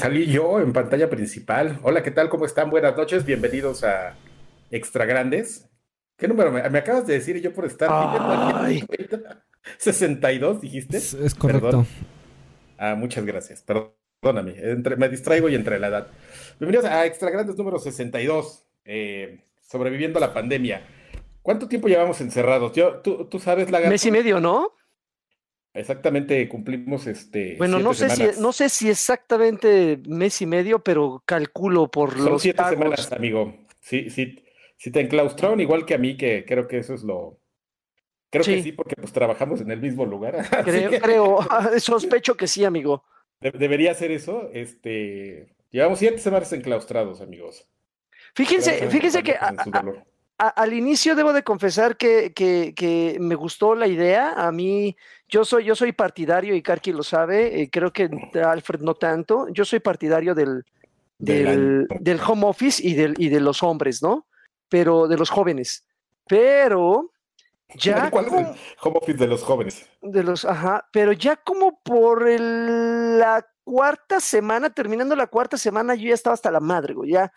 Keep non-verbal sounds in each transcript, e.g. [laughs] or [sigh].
salí yo en pantalla principal. Hola, ¿qué tal? ¿Cómo están? Buenas noches, bienvenidos a Extra Grandes. ¿Qué número me, acabas de decir yo por estar Ay. [laughs] 62, dijiste? Es, correcto. Ah, muchas gracias. Perdóname, me distraigo y entre la edad. Bienvenidos a Extra Grandes número 62, eh, sobreviviendo a la pandemia. ¿Cuánto tiempo llevamos encerrados? Yo, tú, tú sabes la... Mes y medio, ¿no? Exactamente, cumplimos este. Bueno, no sé si no sé si exactamente mes y medio, pero calculo por Son los siete semanas, amigo. Sí, sí, sí te enclaustraron igual que a mí, que creo que eso es lo. Creo que sí, porque pues trabajamos en el mismo lugar. [laughs] Creo, creo, [laughs] sospecho que sí, amigo. debería ser eso. Este, llevamos siete semanas enclaustrados, amigos. Fíjense, fíjense que al inicio debo de confesar que, que, me gustó la idea. A mí, yo soy, yo soy partidario, y Karki lo sabe, eh, creo que Alfred no tanto. Yo soy partidario del, del, del, home office y, del, y de los hombres, ¿no? Pero de los jóvenes. Pero ya. ¿Cuál es el home office de los jóvenes? De los, ajá, pero ya como por la cuarta semana, terminando la cuarta semana, yo ya estaba hasta la madre, güey. Ya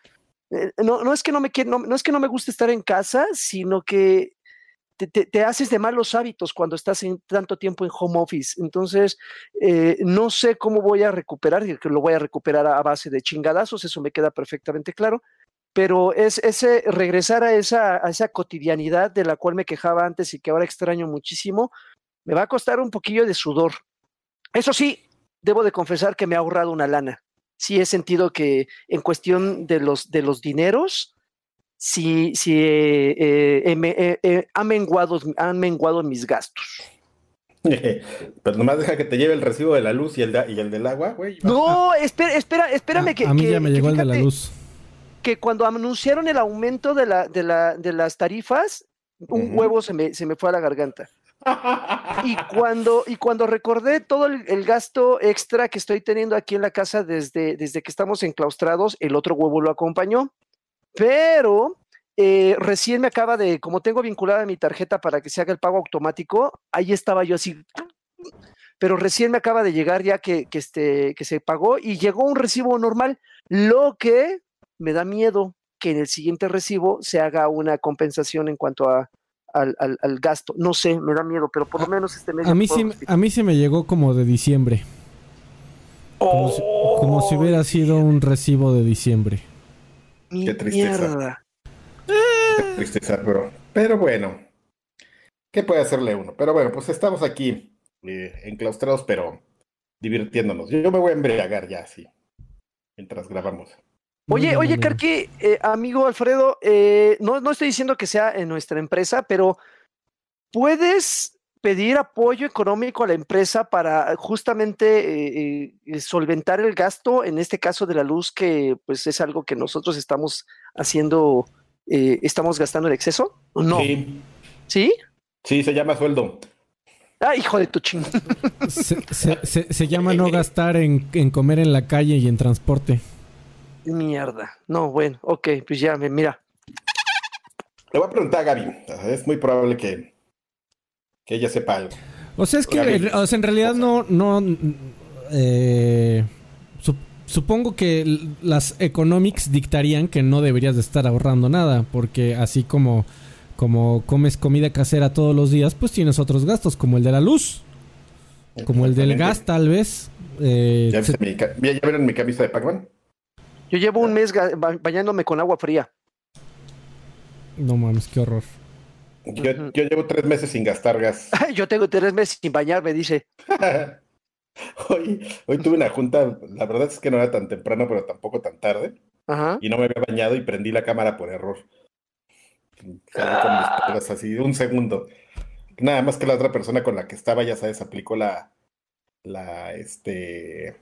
eh, no, no, es que no me no, es que no me guste estar en casa, sino que te, haces de malos hábitos cuando estás en tanto tiempo en home office. Entonces, eh, no sé cómo voy a recuperar, que lo voy a recuperar a, base de chingadazos, eso me queda perfectamente claro. Pero es ese regresar a esa, a esa cotidianidad de la cual me quejaba antes y que ahora extraño muchísimo, me va a costar un poquillo de sudor. Eso sí, debo de confesar que me ha ahorrado una lana sí he sentido que en cuestión de los, de los dineros, sí, sí eh, eh, eh, ha menguado, han menguado mis gastos. [laughs] Pero nomás deja que te lleve el recibo de la luz y el, y el del agua, güey. No, espera, espera, espérame a, que. A mí ya me llegó el de la luz. Que cuando anunciaron el aumento de, la, de, la, de las tarifas, un huevo se me, se me fue a la garganta. Y cuando, y cuando recordé todo el, gasto extra que estoy teniendo aquí en la casa desde, desde que estamos enclaustrados, el otro huevo lo acompañó. Pero eh, recién me acaba de, como tengo vinculada mi tarjeta para que se haga el pago automático, ahí estaba yo así. Pero recién me acaba de llegar ya que, que, este, que se pagó y llegó un recibo normal, lo que me da miedo que en el siguiente recibo se haga una compensación en cuanto a, al, al, gasto. No sé, me da miedo, pero por lo menos este mes. A mí, sí, a mí sí me llegó como de diciembre. Como, si, hubiera sido un recibo de diciembre. Qué tristeza. Qué tristeza, pero, pero bueno. ¿Qué puede hacerle uno? Pero bueno, pues estamos aquí eh, enclaustrados, pero divirtiéndonos. Yo me voy a embriagar ya, sí. Mientras grabamos. Oye, oye, Carqui, eh, amigo Alfredo, eh, no, no estoy diciendo que sea en nuestra empresa, pero ¿puedes pedir apoyo económico a la empresa para justamente eh, solventar el gasto, en este caso de la luz, que pues es algo que nosotros estamos haciendo, estamos gastando en exceso? ¿No? Sí. ¿Sí? Sí, se llama sueldo. Ah, hijo de tu ching. Se, llama no gastar en, en comer en la calle y en transporte. Mierda. No, bueno, ok, pues ya, mira. Le voy a preguntar a Gaby. Es muy probable que, que ella sepa algo. O sea, es que o sea, en realidad no, no eh, supongo que las economics dictarían que no deberías de estar ahorrando nada, porque así como, como comes comida casera todos los días, pues tienes otros gastos, como el de la luz, como el del gas tal vez. Eh, ¿Ya, vieron mi camisa de Pac-Man? Yo llevo un mes bañándome con agua fría. No mames, qué horror. Yo, llevo tres meses sin gastar gas. [laughs] yo tengo tres meses sin bañarme, dice. [laughs] [laughs] hoy, hoy tuve una junta, la verdad es que no era tan temprano, pero tampoco tan tarde. Y no me había bañado y prendí la cámara por error. Salí con mis así, un segundo. Nada más que la otra persona con la que estaba, ya sabes, aplicó la, la, este,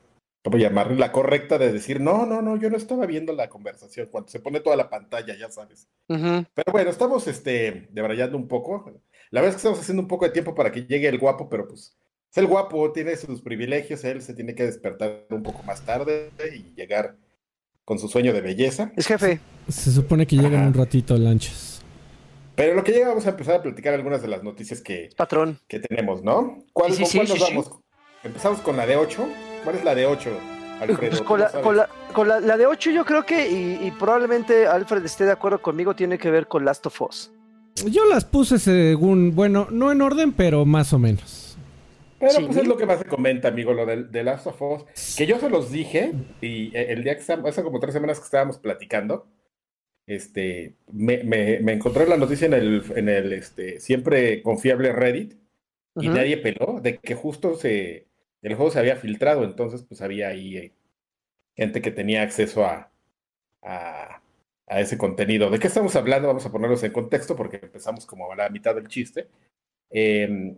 ¿cómo llamarlo? La correcta de decir, no, no, no, yo no estaba viendo la conversación, cuando se pone toda la pantalla, ya sabes. Pero bueno, estamos este, debrayando un poco. La verdad es que estamos haciendo un poco de tiempo para que llegue el guapo, pero pues es el guapo, tiene sus privilegios, él se tiene que despertar un poco más tarde y llegar con su sueño de belleza. Es jefe. Se supone que llegan un ratito lanchas. Pero lo que llega vamos a empezar a platicar algunas de las noticias que, Patrón. que tenemos, ¿no? ¿Cuál, cuál nos vamos? Empezamos con la de 8. ¿Cuál es la de 8? Alfredo. Con, la, de 8 yo creo que, y, probablemente Alfred esté de acuerdo conmigo, tiene que ver con Last of Us. Yo las puse según, bueno, no en orden, pero más o menos. Pero pues es lo que más se comenta, amigo, lo de, Last of Us. Que yo se los dije, y eh, el día que estábamos, hace como tres semanas que estábamos platicando, este, me, me, encontré la noticia en el, en el este, siempre confiable Reddit, y nadie peló de que justo se, el juego se había filtrado, entonces pues había ahí eh, gente que tenía acceso a, a, ese contenido. ¿De qué estamos hablando? Vamos a ponerlos en contexto porque empezamos como a la mitad del chiste. Em,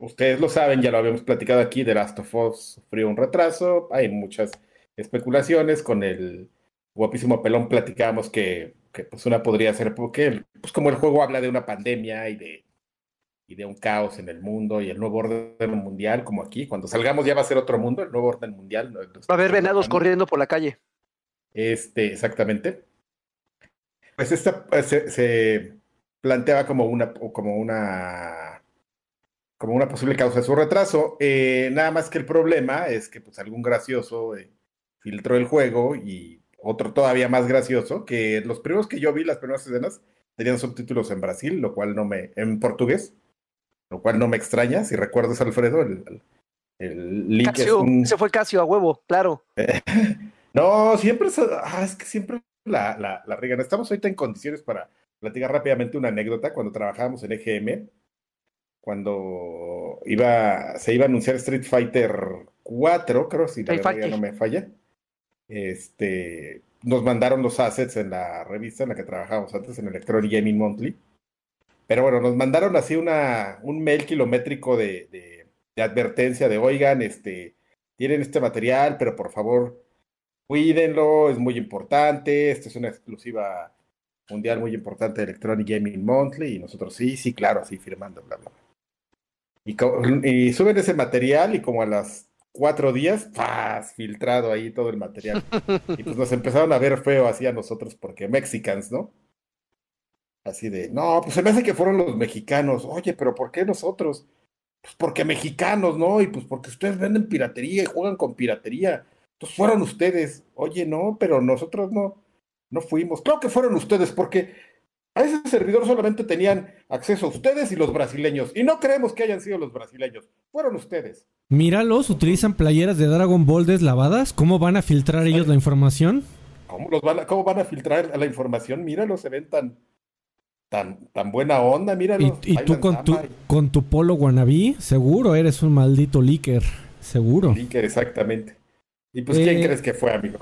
ustedes lo saben, ya lo habíamos platicado aquí, The Last of Us sufrió un retraso, hay muchas especulaciones, con el guapísimo pelón platicamos que, que pues una podría ser porque pues como el juego habla de una pandemia y de y de un caos en el mundo y el nuevo orden mundial, como aquí. Cuando salgamos ya va a ser otro mundo, el nuevo orden mundial. Va a haber venados corriendo por la calle. Este, exactamente. Pues esta pues, se, planteaba como una, como una, como una posible causa de su retraso. Eh, nada más que el problema es que pues algún gracioso eh, filtró el juego y otro todavía más gracioso, que los primeros que yo vi, las primeras escenas, tenían subtítulos en Brasil, lo cual no me, en portugués, lo cual no me extraña, si recuerdas, Alfredo, el, el, link Se fue Casio a huevo, claro. [laughs] no, siempre es, ah, es que siempre la, la, la. Estamos ahorita en condiciones para platicar rápidamente una anécdota cuando trabajábamos en EGM, cuando iba, se iba a anunciar Street Fighter 4, creo, si la memoria no me falla. Este, nos mandaron los assets en la revista en la que trabajábamos antes, en Electronic Gaming Monthly pero bueno, nos mandaron así una, un mail kilométrico de, de, advertencia de, oigan, este, tienen este material, pero por favor, cuídenlo, es muy importante, esta es una exclusiva mundial muy importante de Electronic Gaming Monthly, y nosotros sí, sí, claro, así firmando, bla, bla. Y, y suben ese material y como a las cuatro días, ¡paz! filtrado ahí todo el material. Y pues nos empezaron a ver feo así a nosotros porque Mexicans, ¿no? Así de, no, pues se me hace que fueron los mexicanos. Oye, pero ¿por qué nosotros? Pues porque mexicanos, ¿no? Y pues porque ustedes venden piratería y juegan con piratería. Pues fueron ustedes. Oye, no, pero nosotros no, no fuimos. Claro que fueron ustedes, porque a ese servidor solamente tenían acceso ustedes y los brasileños. Y no creemos que hayan sido los brasileños. Fueron ustedes. Míralos, utilizan playeras de Dragon Ball deslavadas. ¿Cómo van a filtrar ellos la información? ¿Cómo, los van a, ¿Cómo van a filtrar la información? Míralos, se ven tan, tan, tan buena onda, mira. Y, y tú con tu, con tu polo guanabí, seguro eres un maldito líker, seguro. Líker, exactamente. ¿Y pues quién eh, crees que fue, amigo?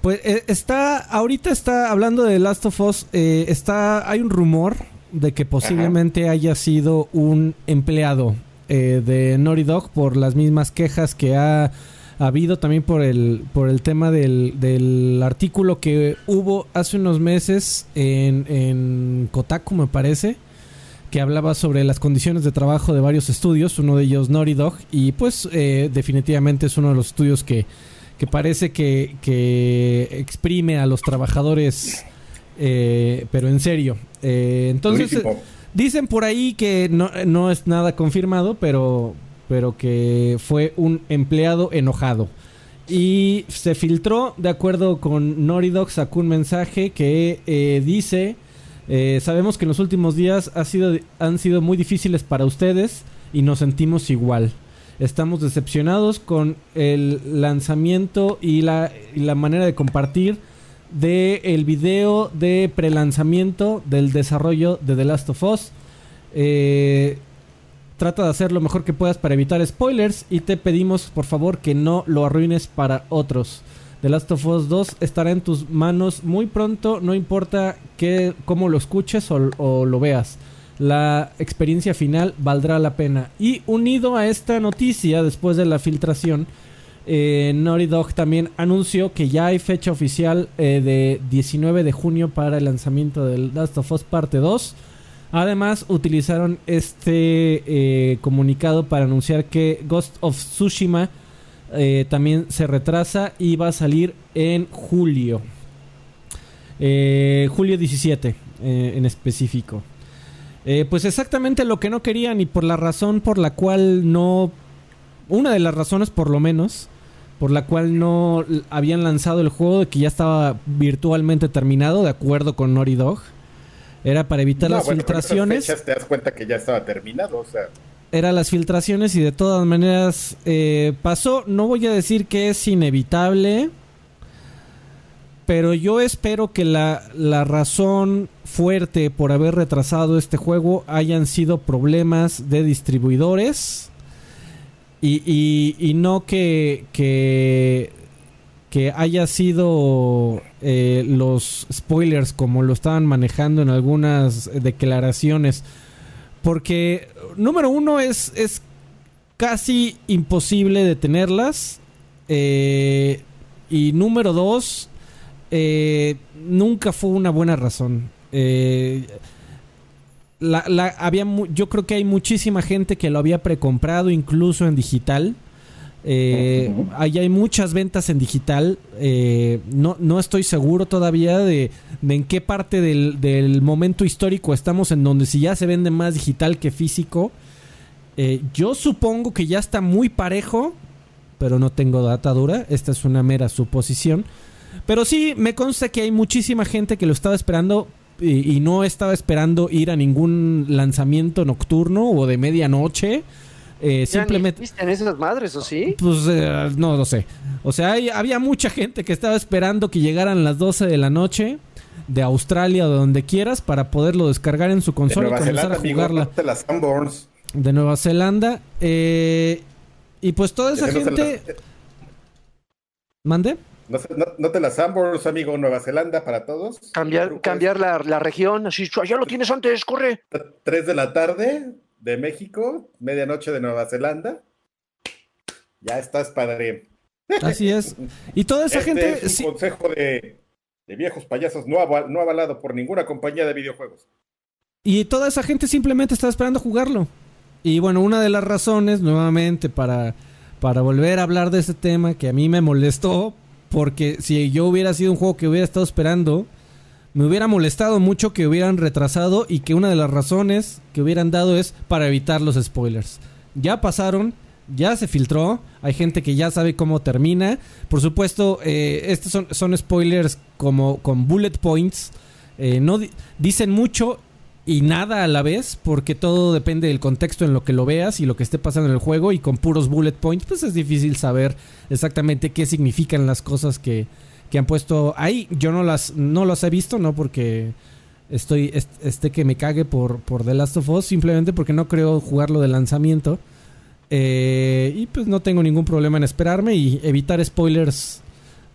Pues eh, está, ahorita está hablando de Last of Us, eh, está, hay un rumor de que posiblemente haya sido un empleado de Naughty Dog por las mismas quejas que ha ha habido también por el, por el tema del, del artículo que hubo hace unos meses en, en Kotaku, me parece, que hablaba sobre las condiciones de trabajo de varios estudios, uno de ellos Naughty Dog, y pues eh, definitivamente es uno de los estudios que, que parece que, que exprime a los trabajadores, eh, pero en serio. Eh, entonces, dicen por ahí que no, no es nada confirmado, pero pero que fue un empleado enojado. Y se filtró, de acuerdo con Noridoc, sacó un mensaje que eh, dice, eh, sabemos que en los últimos días ha sido, han sido muy difíciles para ustedes y nos sentimos igual. Estamos decepcionados con el lanzamiento y la, la manera de compartir de el video de prelanzamiento del desarrollo de The Last of Us. Eh, Trata de hacer lo mejor que puedas para evitar spoilers y te pedimos por favor que no lo arruines para otros. The Last of Us 2 estará en tus manos muy pronto, no importa que, cómo lo escuches o, lo veas. La experiencia final valdrá la pena. Y unido a esta noticia, después de la filtración, eh, Naughty Dog también anunció que ya hay fecha oficial eh, de 19 de junio para el lanzamiento del Last of Us Parte 2. Además, utilizaron este eh, comunicado para anunciar que Ghost of Tsushima eh, también se retrasa y va a salir en julio. Julio 17 en específico. Pues exactamente lo que no querían y por la razón por la cual no... Una de las razones por lo menos por la cual no habían lanzado el juego, que ya estaba virtualmente terminado, de acuerdo con Naughty Dog. Era para evitar las filtraciones. te das cuenta que ya estaba terminado, o sea. Era las filtraciones y de todas maneras eh, pasó. No voy a decir que es inevitable, pero yo espero que la, la razón fuerte por haber retrasado este juego hayan sido problemas de distribuidores y, y, no que, que, que haya sido eh, los spoilers como lo estaban manejando en algunas declaraciones. Porque, número uno, es, es casi imposible detenerlas. Eh, y número dos, eh, nunca fue una buena razón. Eh, la, había, yo creo que hay muchísima gente que lo había precomprado incluso en digital. Eh, ahí hay muchas ventas en digital. Eh, no, no estoy seguro todavía de, en qué parte del, momento histórico estamos en donde si ya se vende más digital que físico. Eh, yo supongo que ya está muy parejo, pero no tengo data dura. Esta es una mera suposición. Pero sí, me consta que hay muchísima gente que lo estaba esperando y, no estaba esperando ir a ningún lanzamiento nocturno o de medianoche. Eh, simplemente. en esas madres o sí? Pues eh, no lo sé. O sea, había mucha gente que estaba esperando que llegaran las 12 de la noche de Australia o de donde quieras para poderlo descargar en su consola y comenzar a jugarla. de Nueva Zelanda. Eh, y pues toda esa gente. ¿Mande? No, te las Sambors, amigo, Nueva Zelanda para todos. Cambiar, cambiar la, región, así, ya lo tienes antes, corre. Tres de la tarde de México, medianoche de Nueva Zelanda. Ya estás, padre. Así es. Y toda esa este gente. Es un consejo de, viejos payasos no, no avalado por ninguna compañía de videojuegos. Y toda esa gente simplemente está esperando jugarlo. Y bueno, una de las razones, nuevamente, para, para volver a hablar de ese tema que a mí me molestó, porque si yo hubiera sido un juego que hubiera estado esperando, me hubiera molestado mucho que hubieran retrasado y que una de las razones que hubieran dado es para evitar los spoilers. Ya pasaron, ya se filtró, hay gente que ya sabe cómo termina. Por supuesto, eh, estos son, son, spoilers como con bullet points. Eh, no dicen mucho y nada a la vez, porque todo depende del contexto en lo que lo veas y lo que esté pasando en el juego. Y con puros bullet points, pues es difícil saber exactamente qué significan las cosas que, han puesto ahí. Yo no las, no las he visto, no porque estoy este que me cague por, por The Last of Us, simplemente porque no creo jugarlo de lanzamiento. Eh, y pues no tengo ningún problema en esperarme y evitar spoilers.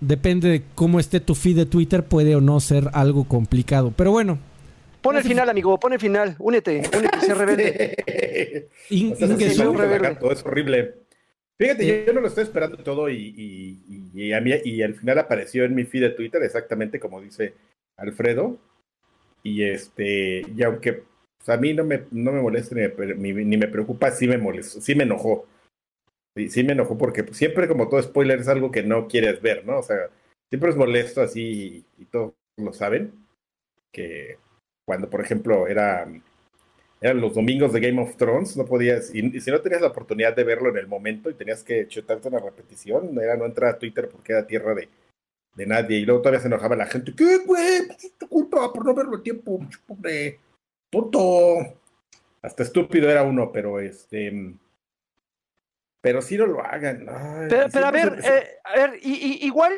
Depende de cómo esté tu feed de Twitter, puede o no ser algo complicado. Pero bueno, Pon el final, amigo, pon el final. Únete, únete, sé [laughs] rebelde. Sí. es horrible. Fíjate, yo, no lo estoy esperando todo y, y, a mí, y al final apareció en mi feed de Twitter exactamente como dice Alfredo. Y este, y aunque pues, a mí no me, no me molesta ni me, ni me preocupa, sí me molestó, sí me enojó. Sí, sí me enojó porque pues, siempre como todo spoiler es algo que no quieres ver, ¿no? O sea, siempre es molesto así y todos lo saben. Que cuando por ejemplo era, eran los domingos de Game of Thrones, no podías, y, si no tenías la oportunidad de verlo en el momento y tenías que chutarte una repetición, era no entrar a Twitter porque era tierra de, de nadie, y luego todavía se enojaba la gente, ¿qué, güey? Es tu culpa por no verlo a tiempo, pobre, tonto. Hasta estúpido era uno, pero este... Pero si no lo hagan. pero, a ver, eh, a ver, igual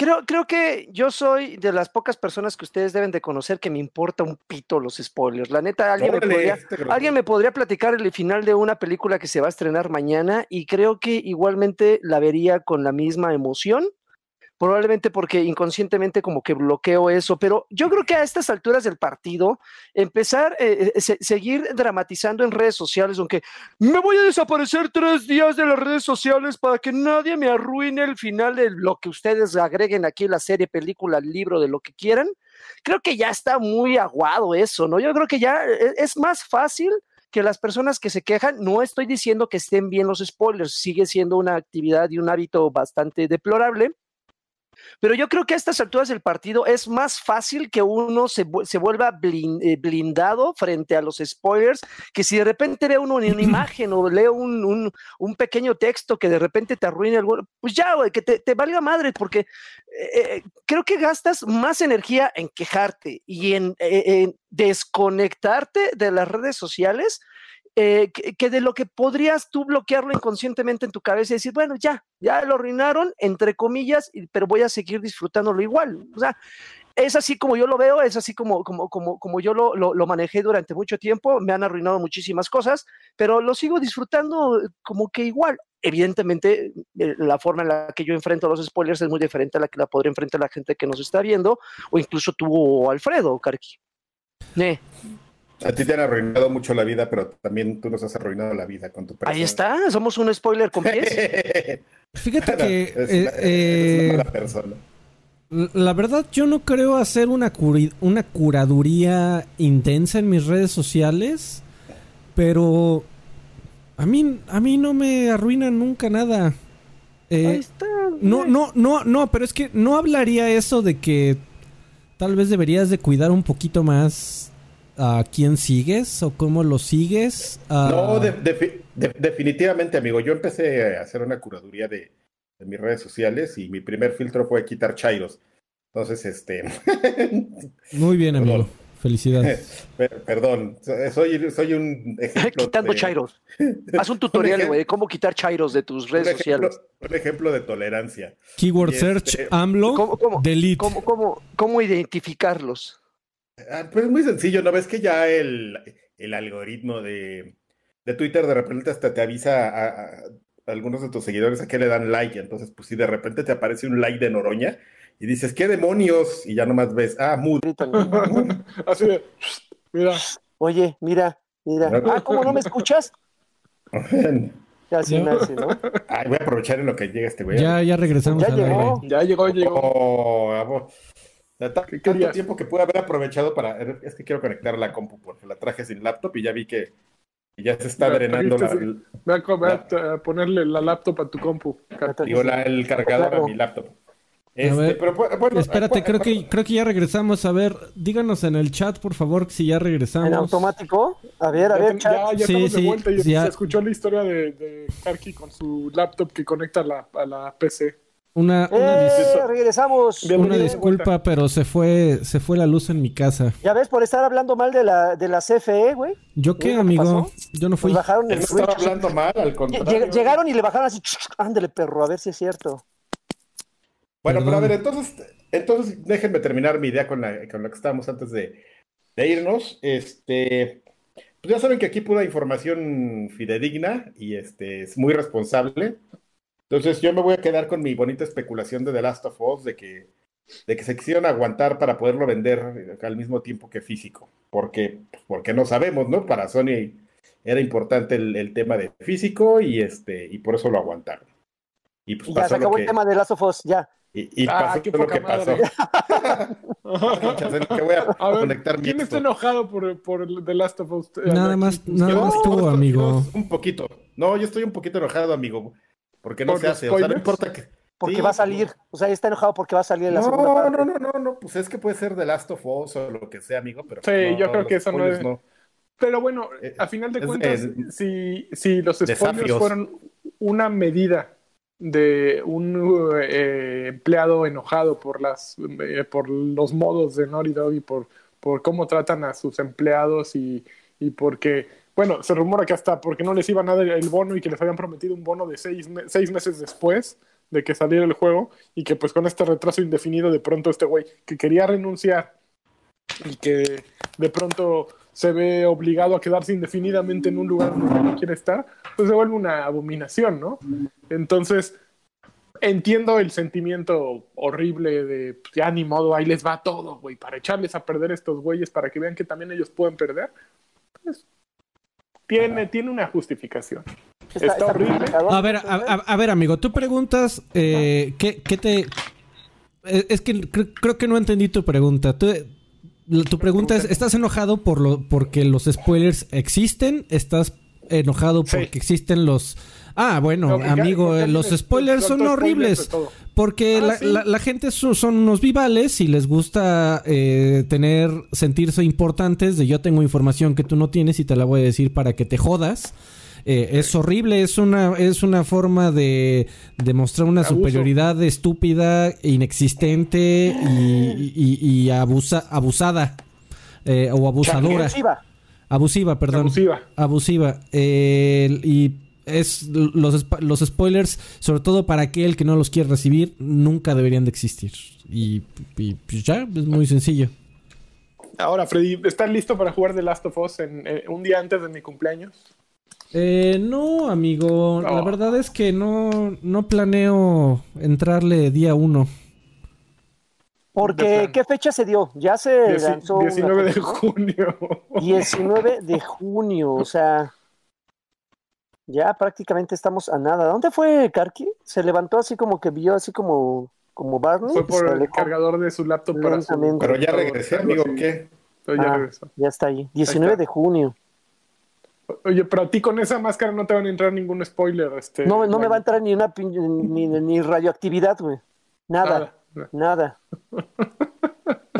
Creo, creo que yo soy de las pocas personas que ustedes deben de conocer que me importa un pito los spoilers. La neta, alguien, me podría, este alguien me podría platicar el final de una película que se va a estrenar mañana y creo que igualmente la vería con la misma emoción probablemente porque inconscientemente como que bloqueo eso, pero yo creo que a estas alturas del partido, empezar, eh, eh seguir dramatizando en redes sociales, aunque me voy a desaparecer tres días de las redes sociales para que nadie me arruine el final de lo que ustedes agreguen aquí, la serie, película, libro, de lo que quieran, creo que ya está muy aguado eso, ¿no? Yo creo que ya eh, es más fácil que las personas que se quejan, no estoy diciendo que estén bien los spoilers, sigue siendo una actividad y un hábito bastante deplorable, Pero yo creo que a estas alturas del partido es más fácil que uno se, se vuelva eh, blindado frente a los spoilers, que si de repente ve uno una [clears throat] imagen o lee un, un, pequeño texto que de repente te arruine algo, pues ya, güey, que te, te, valga madre, porque eh, creo que gastas más energía en quejarte y en, en desconectarte de las redes sociales eh, que, de lo que podrías tú bloquearlo inconscientemente en tu cabeza y decir, bueno, ya, ya lo arruinaron, entre comillas, pero voy a seguir disfrutándolo igual. O sea, es así como yo lo veo, es así como, como, como, como yo lo, lo, manejé durante mucho tiempo, me han arruinado muchísimas cosas, pero lo sigo disfrutando como que igual. Evidentemente, eh, la forma en la que yo enfrento los spoilers es muy diferente a la que la podría enfrentar la gente que nos está viendo, o incluso tú o Alfredo, Karki. Eh. A ti te han arruinado mucho la vida, pero también tú nos has arruinado la vida con tu persona. Ahí está, somos un spoiler con pies. [laughs] Fíjate que. [laughs] Es, eh, eh, persona. La verdad, yo no creo hacer una, una curaduría intensa en mis redes sociales, pero a mí, a mí no me arruina nunca nada. Eh, Ahí está. No, no, no, no, pero es que no hablaría eso de que tal vez deberías de cuidar un poquito más a quién sigues o cómo lo sigues? No, definitivamente, amigo. Yo empecé a hacer una curaduría de, mis redes sociales y mi primer filtro fue quitar chairos. Entonces, este. [laughs] Muy bien, amigo. Felicidades. [laughs] Perdón, soy, soy un ejemplo. Quitando chairos. [laughs] Haz un tutorial, güey, de cómo quitar chairos de tus redes sociales. Un ejemplo de tolerancia. Keyword search, este, AMLO, ¿Cómo, delete. cómo, cómo identificarlos? Ah, pues es muy sencillo, ¿no ves que ya el, algoritmo de, Twitter de repente hasta te avisa a, algunos de tus seguidores a que le dan like? Entonces, pues si de repente te aparece un like de Noroña y dices, ¿qué demonios? Y ya nomás ves, ah, mood. [laughs] Así de, mira. Oye, mira, mira. Ah, ¿cómo no me escuchas? Así ¿no? Ay, voy a aprovechar en lo que llega este güey. Ya, ya regresamos. Ya llegó. Ya llegó, llegó. Oh, tanto tiempo que pude haber aprovechado para. Es que quiero conectar la compu porque la traje sin laptop y ya vi que ya se está drenando la. Voy a, ponerle la laptop a tu compu. Digo, el cargador a mi laptop. Este, pero, bueno, espérate, creo que creo que ya regresamos. A ver, díganos en el chat, por favor, si ya regresamos. ¿En automático? A ver, a ver, chat. Ya, ya estamos de vuelta y se escuchó la historia de, de Karki con su laptop que conecta la, a la PC. Una, una, eh, regresamos. una disculpa, pero se fue, se fue la luz en mi casa. Ya ves, por estar hablando mal de la, de la CFE, güey. ¿Yo qué, amigo? Yo no fui. Pues bajaron el estaba hablando mal, al contrario. Llegaron y le bajaron así, ándale, perro, a ver si es cierto. Bueno, pero a ver, entonces, entonces déjenme terminar mi idea con la, con la que estábamos antes de, de irnos. Este, pues ya saben que aquí pura información fidedigna y este, es muy responsable. Entonces yo me voy a quedar con mi bonita especulación de The Last of Us de que, de que se quisieron aguantar para poderlo vender al mismo tiempo que físico. Porque, porque no sabemos, ¿no? Para Sony era importante el, tema de físico y este, y por eso lo aguantaron. Y pues ya se acabó el tema de Last of Us, ya. Y, ah, pasó lo que pasó. [laughs] ¿Quién está enojado por, por The Last of Us? Nada más, nada más tú, amigo. Un poquito. No, yo estoy un poquito enojado, amigo. Porque no se hace, o sea, no importa que. Porque va a salir, o sea, está enojado porque va a salir en la no, segunda parte. No, no, no, no, pues es que puede ser The Last of Us o lo que sea, amigo, pero. Sí, yo creo que eso no es. Pero bueno, eh, a final de cuentas, si, si los spoilers fueron una medida de un eh, empleado enojado por las eh, por los modos de Naughty Dog y por, por cómo tratan a sus empleados y, y porque bueno, se rumora que hasta porque no les iban a dar el bono y que les habían prometido un bono de seis, seis meses después de que saliera el juego y que pues con este retraso indefinido de pronto este güey que quería renunciar y que de pronto se ve obligado a quedarse indefinidamente en un lugar donde no quiere estar, pues se vuelve una abominación, ¿no? Entonces, entiendo el sentimiento horrible de, pues, ya ni modo, ahí les va todo, güey, para echarles a perder estos güeyes, para que vean que también ellos pueden perder. Pues, tiene, tiene una justificación. Está, horrible. A ver, a, ver, amigo, tú preguntas eh, ¿qué, te... Eh, es que creo que no entendí tu pregunta. tu pregunta es, ¿estás enojado por lo, porque los spoilers existen? ¿Estás enojado porque existen los... Ah, bueno, amigo, los spoilers son horribles. Porque ah, la, gente son, unos vivales y les gusta eh, tener, sentirse importantes de yo tengo información que tú no tienes y te la voy a decir para que te jodas. Eh, es horrible, es una, es una forma de demostrar una superioridad estúpida, inexistente y, abusa, abusada eh, o abusadora. Abusiva. Abusiva, perdón. Abusiva. Abusiva. y es los, los spoilers, sobre todo para aquel que no los quiere recibir, nunca deberían de existir. Y, pues ya, es muy sencillo. Ahora, Freddy, ¿estás listo para jugar The Last of Us en, eh, un día antes de mi cumpleaños? Eh, no, amigo. La verdad es que no, no planeo entrarle día uno. Porque, ¿qué fecha se dio? Ya se lanzó. 19 de junio. 19 de junio, o sea. Ya prácticamente estamos a nada. ¿Dónde fue Karki? Se levantó así como que vio así como, como Barney. Fue por el cargador de su laptop para su... Pero ya regresé, amigo, ¿qué? ya ah, Ya está ahí. 19 de junio. Oye, pero a ti con esa máscara no te van a entrar ningún spoiler. Este, no, no me va a entrar ni una ni, ni radioactividad, güey. Nada, nada. nada.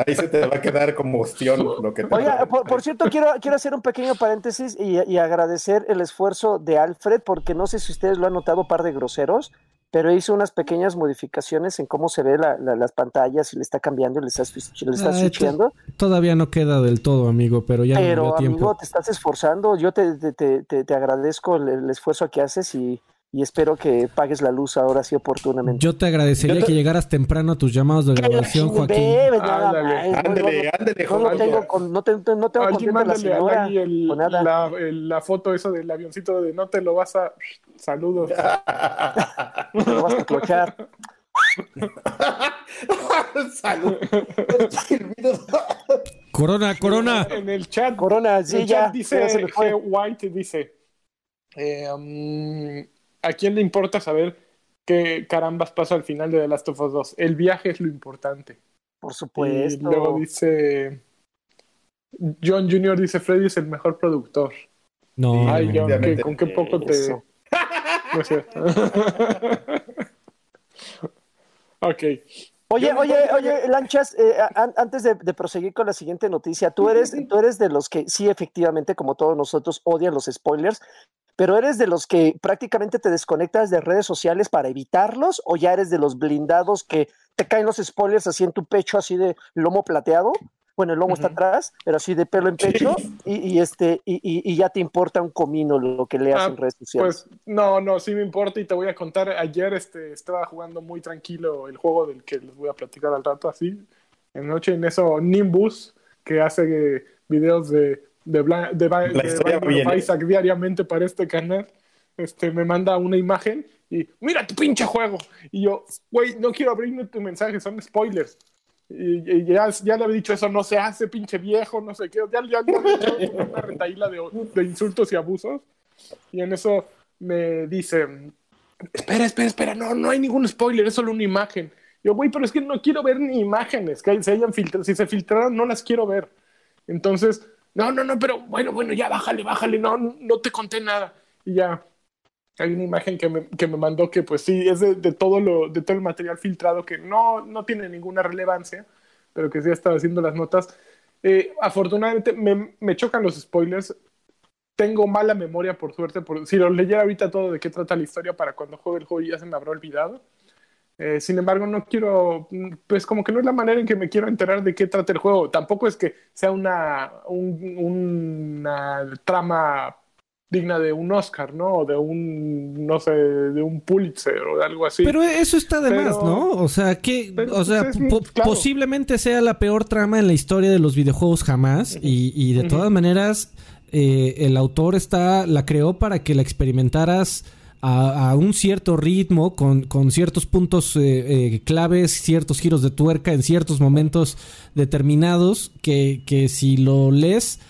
Ahí se te va a quedar como ostión lo que te Oye, por, cierto, quiero, quiero hacer un pequeño paréntesis y, agradecer el esfuerzo de Alfred, porque no sé si ustedes lo han notado, par de groseros, pero hizo unas pequeñas modificaciones en cómo se ve las pantallas y le está cambiando, le está, le está ah, Todavía no queda del todo, amigo, pero ya Pero, amigo, te estás esforzando. Yo te, te, te, te agradezco el, esfuerzo que haces y y espero que pagues la luz ahora sí oportunamente. Yo te agradecería que llegaras temprano a tus llamados de grabación, Joaquín. Ándale, ándale, ándale, no, tengo con, no, te, no tengo contenta la señora el, La, la, foto esa del avioncito de no te lo vas a... Saludos. no te lo vas a clochar. [laughs] Salud. corona, corona. En el chat. Corona, sí, ya. Dice White, dice... Eh, um, ¿a quién le importa saber qué carambas pasa al final de The Last of Us 2? El viaje es lo importante. Por supuesto. Y luego dice. John Jr. dice: Freddy es el mejor productor. No. Ay, John, ¿con qué poco te.? [laughs] No sé. [laughs] ok. Oye, oye, oye, Lanchas, eh, antes de, de, proseguir con la siguiente noticia, tú eres, tú eres de los que sí, efectivamente, como todos nosotros, odian los spoilers, pero eres de los que prácticamente te desconectas de redes sociales para evitarlos o ya eres de los blindados que te caen los spoilers así en tu pecho, así de lomo plateado. Bueno, el lomo está atrás, pero así de pelo en pecho, y, este, y, ya te importa un comino lo que leas ah, en redes sociales. Pues no, no, sí me importa y te voy a contar. Ayer este, estaba jugando muy tranquilo el juego del que les voy a platicar al rato, así. En noche en eso, Nimbus, que hace videos de de, de, Isaac diariamente para este canal, este, me manda una imagen y mira tu pinche juego. Y yo, güey, no quiero abrirme tu mensaje, son spoilers. Y, ya, ya, le había dicho eso, no se hace, pinche viejo, no sé qué. Ya, ya, le hecho una retaíla de, de, insultos y abusos. Y en eso me dice, espera, espera, espera, no, no hay ningún spoiler, es solo una imagen. Yo, güey, pero es que no quiero ver ni imágenes que se hayan filtrado. Si se filtraron, no las quiero ver. Entonces, no, no, no, pero bueno, bueno, ya bájale, bájale, no, no te conté nada. Y ya hay una imagen que me, que me mandó que pues sí, es de, todo lo, de todo el material filtrado que no, no tiene ninguna relevancia, pero que sí estaba haciendo las notas. Eh, afortunadamente me, me, chocan los spoilers. Tengo mala memoria, por suerte. Por, si lo leyera ahorita todo de qué trata la historia para cuando juegue el juego ya se me habrá olvidado. Eh, sin embargo, no quiero, pues como que no es la manera en que me quiero enterar de qué trata el juego. Tampoco es que sea una, una trama digna de un Oscar, ¿no? O de un, no sé, de un Pulitzer o de algo así. Pero eso está de más, ¿no? O sea, que, o sea, pues, posiblemente sea la peor trama en la historia de los videojuegos jamás y, de todas maneras eh, el autor está, la creó para que la experimentaras a, un cierto ritmo, con, ciertos puntos eh, eh, claves, ciertos giros de tuerca en ciertos momentos determinados, que, que si lo lees,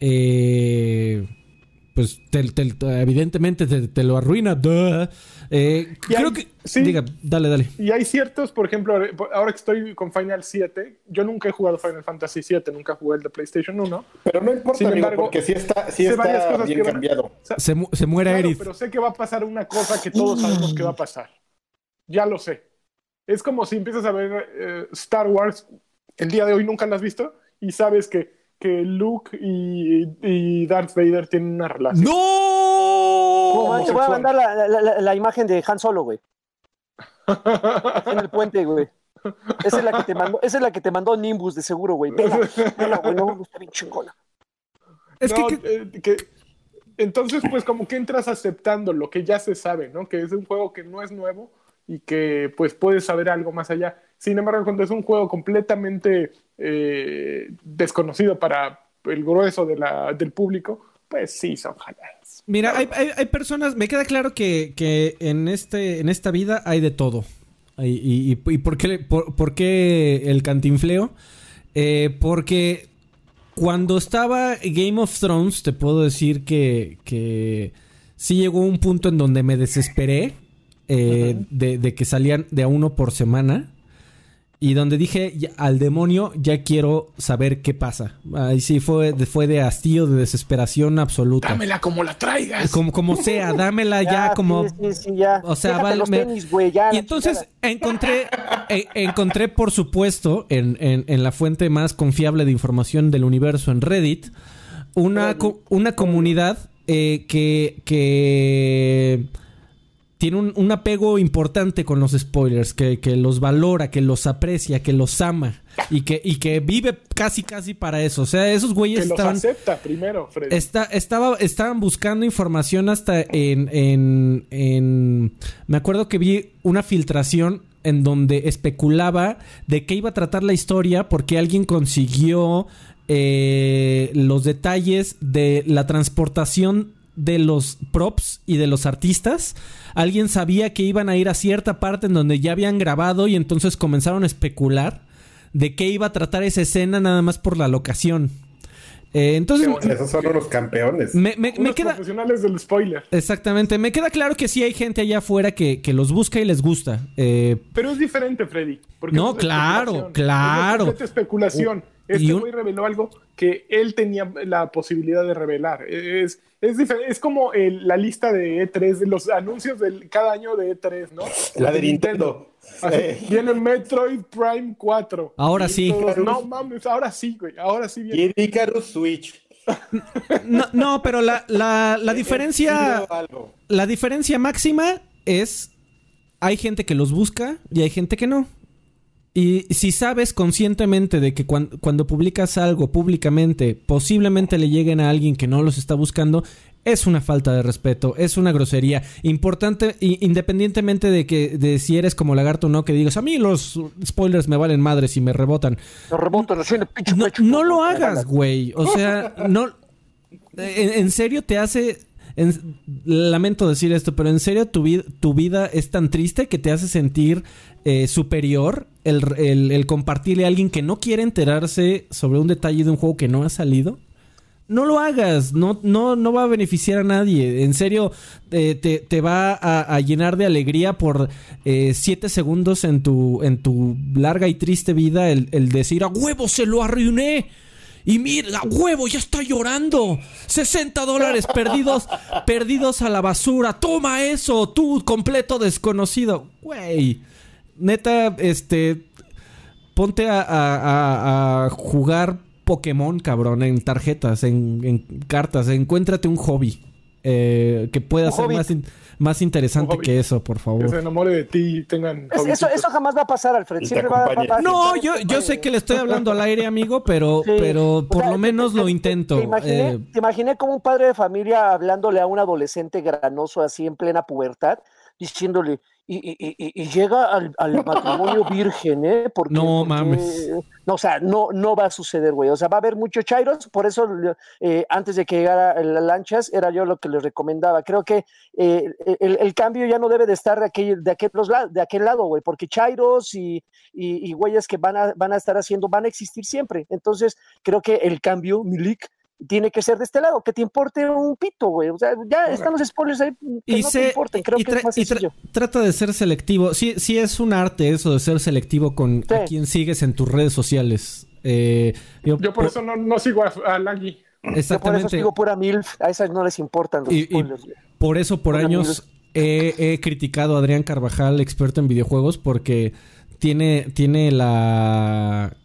eh, pues evidentemente te, lo arruina. Eh, creo que... Sí, diga, dale, dale. Y hay ciertos, por ejemplo, ahora que estoy con Final 7, yo nunca he jugado Final Fantasy 7, nunca jugué el de PlayStation 1. Pero no importa, Sin embargo, porque sí está, sí está bien cambiado. se, se, muere claro, Pero sé que va a pasar una cosa que todos sabemos que va a pasar. Ya lo sé. Es como si empiezas a ver eh, Star Wars, el día de hoy nunca la has visto, y sabes que que Luke y, Darth Vader tienen una relación. ¡No! te voy a mandar la, imagen de Han Solo, güey. en el puente, güey. Esa es la que te mandó, esa es la que te mandó Nimbus, de seguro, güey. Vela, güey, no, está bien chingona. Es eh, que, entonces, pues, como que entras aceptando lo que ya se sabe, ¿no? Que es un juego que no es nuevo y que, pues, puedes saber algo más allá. Sin embargo, cuando es un juego completamente eh, desconocido para el grueso de la, del público, pues sí, son jaladas. Mira, hay, hay, personas, me queda claro que, que, en, este, en esta vida hay de todo. ¿Y, y, por, qué, por, qué el cantinfleo? Eh, porque cuando estaba Game of Thrones, te puedo decir que, que sí llegó un punto en donde me desesperé eh, de, de, que salían de a uno por semana. Y donde dije al demonio, ya quiero saber qué pasa. Ahí sí fue, fue de hastío, de desesperación absoluta. Dámela como la traigas. Como, como sea, dámela ya, como. Sí, sí, ya. O sea, vale. y entonces encontré, [laughs] eh, encontré, por supuesto, en, en, la fuente más confiable de información del universo, en Reddit, una, una comunidad eh, que. que tiene un, apego importante con los spoilers, que, los valora, que los aprecia, que los ama y que, y que vive casi casi para eso. O sea, esos güeyes que estaban... Los acepta primero, Fred. estaba, estaban buscando información hasta en, en, en... Me acuerdo que vi una filtración en donde especulaba de qué iba a tratar la historia porque alguien consiguió eh, los detalles de la transportación de los props y de los artistas, alguien sabía que iban a ir a cierta parte en donde ya habían grabado y entonces comenzaron a especular de qué iba a tratar esa escena nada más por la locación. Eh, entonces, esos son los campeones. Me, me, queda, profesionales del spoiler. Exactamente. Me queda claro que sí hay gente allá afuera que, los busca y les gusta. Eh, Pero es diferente, Freddy. no, claro, claro. Es especulación. Este güey reveló algo que él tenía la posibilidad de revelar. Es, es, es como la lista de E3, de los anuncios de cada año de E3, ¿no? La de Nintendo. viene Metroid Prime 4. Ahora sí. no mames, ahora sí, güey. Ahora sí viene. Y Icarus Switch. No, pero la, la, la diferencia. La diferencia máxima es. Hay gente que los busca y hay gente que no. Y si sabes conscientemente de que cuando, publicas algo públicamente, posiblemente le lleguen a alguien que no los está buscando, es una falta de respeto, es una grosería. Importante, independientemente de que de si eres como lagarto o no, que digas, a mí los spoilers me valen madres y me rebotan. rebotan, no, no lo hagas, güey. O [laughs] sea, no. en serio te hace lamento decir esto, pero en serio tu, tu vida es tan triste que te hace sentir eh, superior el, compartirle a alguien que no quiere enterarse sobre un detalle de un juego que no ha salido. No lo hagas, no, no, no va a beneficiar a nadie. En serio, eh, te, va a, llenar de alegría por eh, siete segundos en tu, en tu larga y triste vida el, el decir, a huevo se lo arruiné y mira, huevo, ya está llorando. 60 dólares perdidos, perdidos a la basura. Toma eso, tú completo desconocido. Güey, neta, este, ponte a, jugar Pokémon, cabrón, en tarjetas, en, cartas. Encuéntrate un hobby eh, que pueda ser más más interesante que eso, por favor. Que se enamore de ti y tengan. eso, eso jamás va a pasar, Alfred. Siempre va, a No, yo, yo sé que le estoy hablando al aire, amigo, pero, pero por lo menos lo intento. Eh. Te imaginé, como un padre de familia hablándole a un adolescente granoso así en plena pubertad, diciéndole, y, llega al, [laughs] matrimonio virgen, ¿eh? Porque, no mames. No, o sea, no, no va a suceder, güey. O sea, va a haber muchos chairos, por eso eh, antes de que llegara las lanchas, era yo lo que les recomendaba. Creo que eh, el, cambio ya no debe de estar de aquel, de aquel, de aquel lado, güey, porque chairos y, y, güeyes que van a, van a estar haciendo, van a existir siempre. Entonces, creo que el cambio, Milik, tiene que ser de este lado, que te importe un pito, güey. O sea, ya están los spoilers ahí, que no te importen, creo que es más sencillo. trata de ser selectivo. Sí, sí es un arte eso de ser selectivo con a quien sigues en tus redes sociales. Eh, yo, por, eso no, sigo a, a Lagui. Exactamente. Yo por eso sigo pura MILF, a esas no les importan los spoilers. por eso por años he, he criticado a Adrián Carvajal, experto en videojuegos, porque tiene, tiene la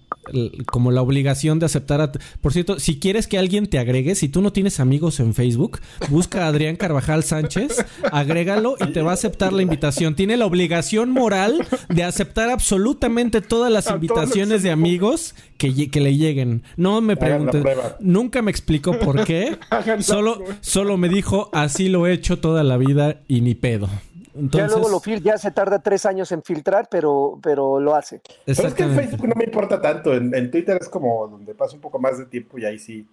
como la obligación de aceptar a... Por cierto, si quieres que alguien te agregue, si tú no tienes amigos en Facebook, busca a Adrián Carvajal Sánchez, agrégalo y te va a aceptar la invitación. Tiene la obligación moral de aceptar absolutamente todas las invitaciones de amigos. que, que le lleguen. No me preguntes, nunca me explicó por qué, [laughs] solo, solo me dijo, así lo he hecho toda la vida y ni pedo ya luego lo fil ya se tarda tres años en filtrar, pero, pero lo hace. Pero es que en Facebook no me importa tanto. En, Twitter es como donde paso un poco más de tiempo y ahí sí.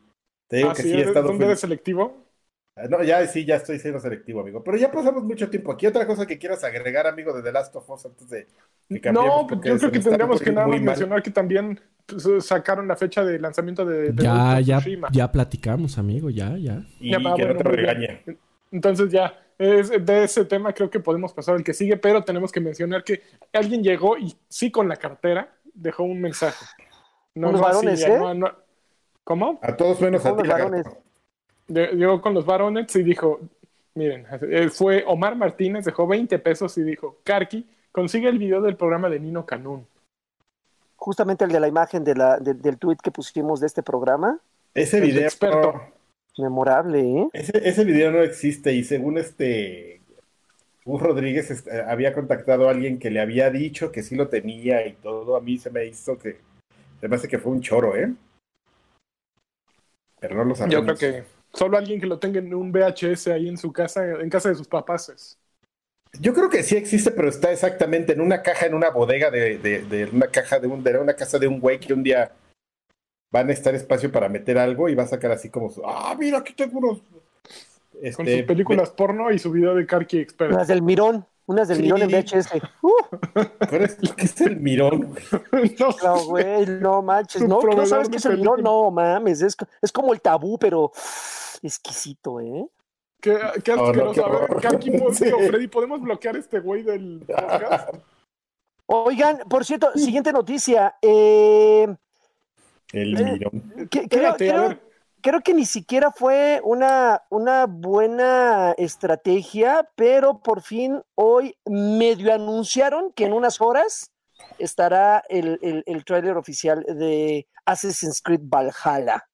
Te digo ah, que sí, he estado. ¿Dónde eres selectivo? Ah, no, ya sí, ya estoy siendo selectivo, amigo. Pero ya pasamos mucho tiempo. Aquí otra cosa que quieras agregar, amigo, de The Last of Us antes de que No, yo creo que tendríamos que nada más mencionar que también pues, sacaron la fecha de lanzamiento de, ya, ya, ya platicamos, amigo, ya, ya. Y que no te regañe. Entonces ya, es, de ese tema creo que podemos pasar al que sigue, pero tenemos que mencionar que alguien llegó y sí con la cartera dejó un mensaje. No, los varones, ¿eh? ¿Cómo? A todos menos a ti. Los varones. Llegó con los varones y dijo, miren, fue Omar Martínez, dejó 20 pesos y dijo, Karki, consigue el video del programa de Nino Canún. Justamente el de la imagen de la, del tweet que pusimos de este programa. Ese video. Experto. Memorable, ¿eh? Ese, ese video no existe y según este Gus Rodríguez este, había contactado a alguien que le había dicho que sí lo tenía y todo. A mí se me hizo que. Se me hace que fue un choro, ¿eh? Pero no lo sabemos. Yo creo que solo alguien que lo tenga en un VHS ahí en su casa, en casa de sus papás. Yo creo que sí existe, pero está exactamente en una caja, en una bodega de, de, de una caja de un, de una casa de un güey que un día va a necesitar espacio para meter algo y va a sacar así como, ah, mira, aquí tengo unos... Este, Con sus películas porno y su video de Karki Expert. Unas del Mirón, unas del Mirón en VHS. [laughs] Uh. ¿Pero es, ¿Qué es el Mirón? no, güey, no manches. No, ¿no sabes qué es el Mirón? No, mames, es, es como el tabú, pero exquisito, ¿eh? Qué, qué asqueroso. a ver, Karki, [laughs] Freddy, ¿podemos bloquear este güey del podcast? Oigan, por cierto, siguiente noticia. Eh, el mirón. creo, que ni siquiera fue una, una buena estrategia, pero por fin hoy medio anunciaron que en unas horas estará el, el, el tráiler oficial de Assassin's Creed Valhalla.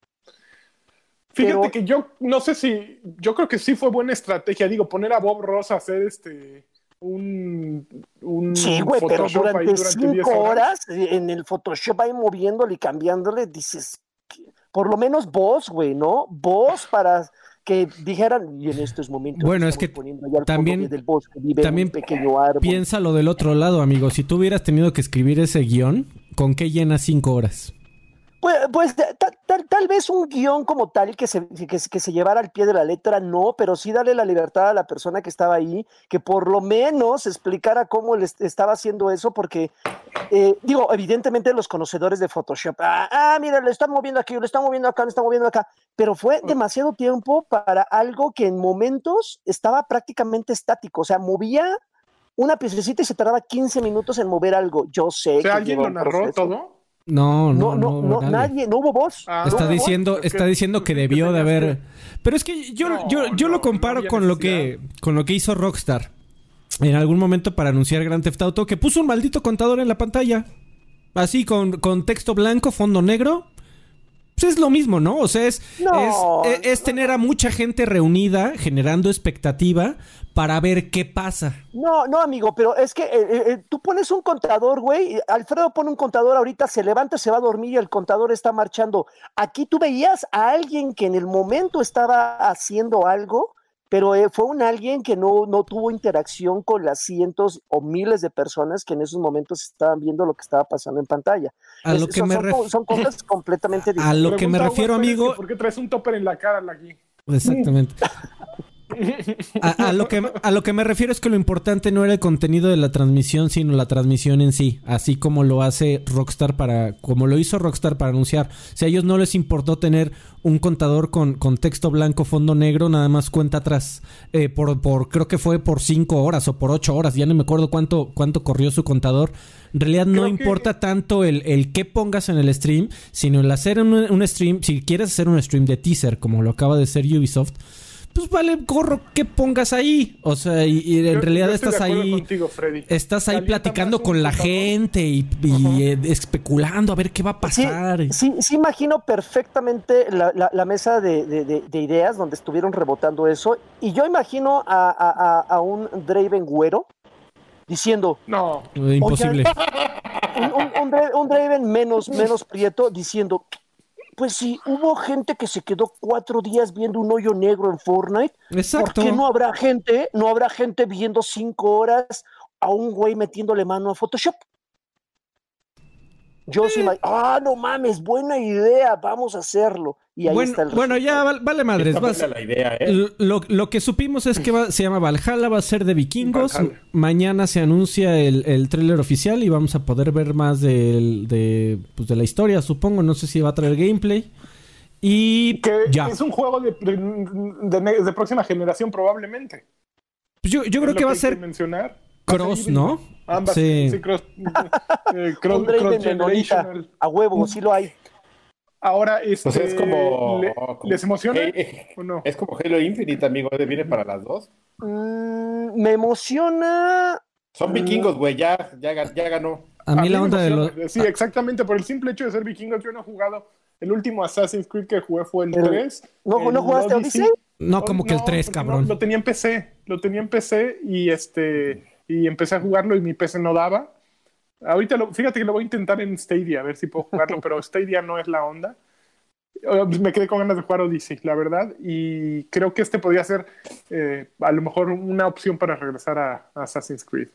Fíjate que yo no sé si, yo creo que sí fue buena estrategia, digo, poner a Bob Ross a hacer este un, un sí, güey, pero durante, cinco horas. en el Photoshop ahí moviéndole y cambiándole, dices, por lo menos vos, güey, ¿no? Vos para que dijeran, y en estos momentos. Bueno, es que también, del también pequeño piensa lo del otro lado, amigo. Si tú hubieras tenido que escribir ese guion, ¿con qué llenas cinco horas? Pues, pues tal, vez un guion como tal que se, que, se llevara al pie de la letra, no, pero sí darle la libertad a la persona que estaba ahí, que por lo menos explicara cómo le estaba haciendo eso, porque, eh, digo, evidentemente los conocedores de Photoshop, ah, ah, mira, le están moviendo aquí, le están moviendo acá, le están moviendo acá, pero fue demasiado tiempo para algo que en momentos estaba prácticamente estático, o sea, movía una piececita y se tardaba 15 minutos en mover algo. Yo sé. que ¿alguien lo narró todo? No, no, no, no, nadie. no hubo voz. Ah, está diciendo, está diciendo que debió de haber. Pero es que yo, yo, yo lo comparo con lo que, con lo que hizo Rockstar en algún momento para anunciar Grand Theft Auto, que puso un maldito contador en la pantalla, así con, con texto blanco, fondo negro, pues es lo mismo, ¿no? O sea, es, es, tener a mucha gente reunida, generando expectativa para ver qué pasa. No, no, amigo, pero es que eh, eh, eh, tú pones un contador, güey. Alfredo pone un contador ahorita, se levanta, se va a dormir y el contador está marchando. Aquí tú veías a alguien que en el momento estaba haciendo algo pero eh, fue un alguien que no, no tuvo interacción con las cientos o miles de personas que en esos momentos estaban viendo lo que estaba pasando en pantalla. A lo que son, me son, cosas [laughs] completamente diferentes. A lo que me refiero, amigo. ¿Por qué traes un topper en la cara, aquí? Exactamente. [laughs] A, lo que, a lo que me refiero es que lo importante no era el contenido de la transmisión, sino la transmisión en sí, así como lo hace Rockstar para, como lo hizo Rockstar para anunciar. Si a ellos no les importó tener un contador con, con texto blanco, fondo negro, nada más cuenta atrás, eh, por, por, creo que fue por cinco horas o por ocho horas, ya no me acuerdo cuánto, cuánto corrió su contador. En realidad no importa tanto el, el qué pongas en el stream, sino el hacer un, un stream, si quieres hacer un stream de teaser, como lo acaba de ser Ubisoft, pues vale gorro que pongas ahí. O sea, y, en realidad estás ahí. estás ahí platicando con la gente y, eh, especulando a ver qué va a pasar. Sí, sí, imagino perfectamente la, mesa de, ideas donde estuvieron rebotando eso. Y yo imagino a, un Draven güero diciendo. No, imposible. un, un, Draven menos, menos prieto diciendo pues sí, hubo gente que se quedó cuatro días viendo un hoyo negro en Fortnite. Exacto. ¿Por qué no habrá gente, no habrá gente viendo cinco horas a un güey metiéndole mano a Photoshop? Yo sí, ah, no mames, buena idea, vamos a hacerlo. Y ahí bueno, está el bueno, ya vale madres. la idea, ¿eh? lo, que supimos es que se llama Valhalla, va a ser de vikingos. Mañana se anuncia el, el tráiler oficial y vamos a poder ver más de, pues, de la historia, supongo. No sé si va a traer gameplay. Y que ya. es un juego de, de, próxima generación probablemente. Pues yo, yo creo que, va a ser mencionar. cross, ¿no? Ambas, sí, cross, [laughs] eh, cross, cross A huevo, sí lo hay. Ahora, este, es como, ¿les emociona Es como Halo Infinite, amigo. ¿Viene para las dos? Mm, me emociona. Son vikingos, güey. Ya, ya, ganó. A mí, la onda de los... Sí, exactamente. Por el simple hecho de ser vikingos, yo no he jugado. El último Assassin's Creed que jugué fue el 3. ¿No, ¿no jugaste Odyssey? No, como que el 3, cabrón. lo tenía en PC. Lo tenía en PC y este y empecé a jugarlo y mi PC no daba. Ahorita, lo, fíjate que lo voy a intentar en Stadia, a ver si puedo jugarlo, [laughs] pero Stadia no es la onda. Eh, me quedé con ganas de jugar Odyssey, la verdad, y creo que este podría ser eh, a lo mejor una opción para regresar a, Assassin's Creed.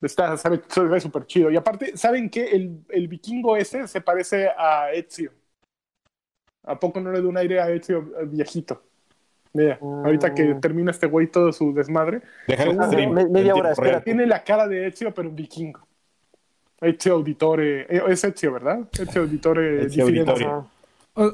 Está, sabe, súper chido. Y aparte, ¿saben qué? El, el, vikingo ese se parece a Ezio. ¿A poco no le da un aire a Ezio viejito? Mira, ahorita que termina este güey todo su desmadre. media hora, espera. Tiene la cara de Ezio, pero un vikingo. Ezio Auditore. Eh, es Ezio, ¿verdad? Ezio Auditore.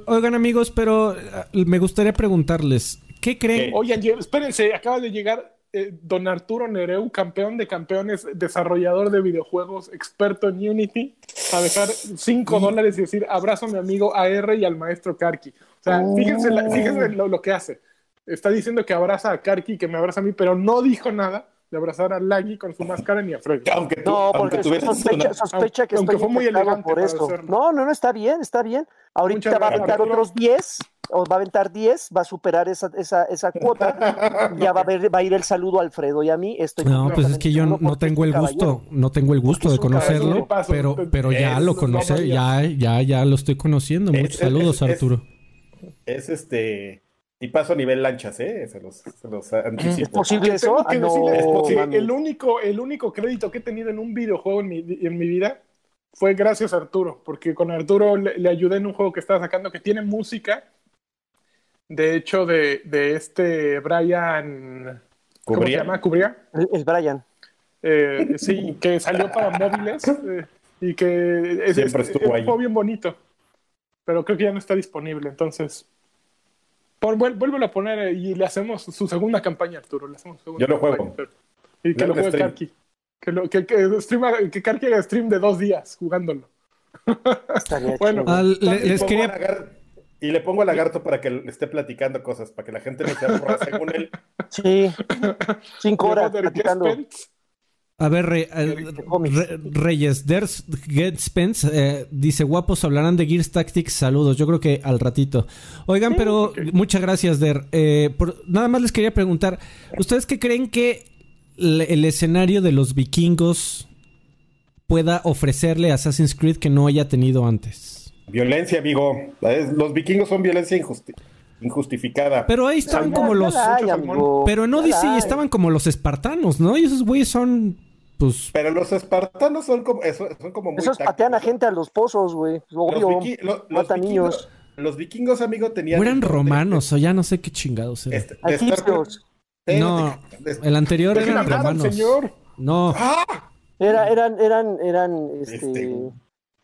Oigan, amigos, pero eh, me gustaría preguntarles, ¿qué creen? Oigan, espérense, acaba de llegar eh, don Arturo Nereu, campeón de campeones, desarrollador de videojuegos, experto en Unity, a dejar 5 dólares y decir abrazo a mi amigo AR y al maestro Karki. O sea, fíjense, fíjense lo, que hace. Está diciendo que abraza a Karki, que me abraza a mí, pero no dijo nada de abrazar a Laggy con su máscara ni a Fred. Aunque no, porque sospecha, sospecha, que aunque fue muy elegante por eso. No, no, no, está bien, está bien. Ahorita va a aventar otros 10, o va a aventar 10, va a superar esa, esa, esa cuota. [laughs] ya va a, ver, va a ir el saludo a Alfredo y a mí. Estoy no, pues es que yo no, tengo el gusto, no tengo el gusto de conocerlo, pero, pero ya lo conoce, ya, ya, ya lo estoy conociendo. Muchos saludos, Arturo. es este y paso a nivel lanchas, ¿eh? Se los, se los anticipo. ¿Es posible eso? el, único, el único crédito que he tenido en un videojuego en mi, en mi vida fue gracias a Arturo, porque con Arturo le, ayudé en un juego que estaba sacando que tiene música, de hecho, de, de este Brian... ¿Cómo se llama? ¿Cubría? El, Brian. Eh, sí, que salió para [laughs] móviles eh, y que es, Siempre estuvo ahí. bien bonito, pero creo que ya no está disponible, entonces vuélvelo a poner eh, y le hacemos su segunda campaña, Arturo. Le hacemos Yo lo juego. y que lo juegue Karki. Que, lo, que, que, que Karki haga stream de dos días jugándolo. [laughs] bueno, les quería... Y le pongo a Lagarto para que le esté platicando cosas, para que la gente no se aburra según él. Sí, [laughs] cinco horas platicando. A ver, Reyes, Ders Get Spence eh, dice, guapos, hablarán de Gears Tactics, saludos, yo creo que al ratito. Oigan, pero muchas gracias, Der. Eh, nada más les quería preguntar, ¿ustedes qué creen que el, escenario de los vikingos pueda ofrecerle a Assassin's Creed que no haya tenido antes? Violencia, amigo. Los vikingos son violencia injustificada. Pero ahí estaban como los... pero en Odyssey estaban como los espartanos, ¿no? Y esos güeyes son pues, Pero los espartanos son como, son como Esos patean a gente a los pozos, güey. Obvio, los, matan niños. los vikingos, amigo, tenían. O eran romanos, o ya no sé qué chingados eran. Este, no, el anterior eran romanos. Señor. No. ¡Ah! Era, eran, eran, eran, este... este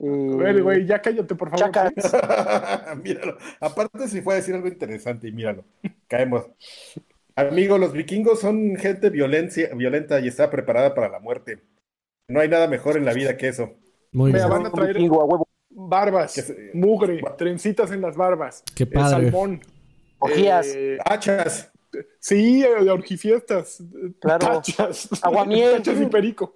eh, güey, ya cállate, por favor. [laughs] míralo. Aparte, si fue a decir algo interesante, y míralo. Caemos. Amigo, los vikingos son gente violencia, violenta y está preparada para la muerte. No hay nada mejor en la vida que eso. Muy bien. van a traer barbas, mugre, trencitas en las barbas. Qué padre. salmón. Ojías. Eh, hachas. Sí, de orgifiestas. Claro. Tachas. Aguamiel. [laughs] Tachas y perico.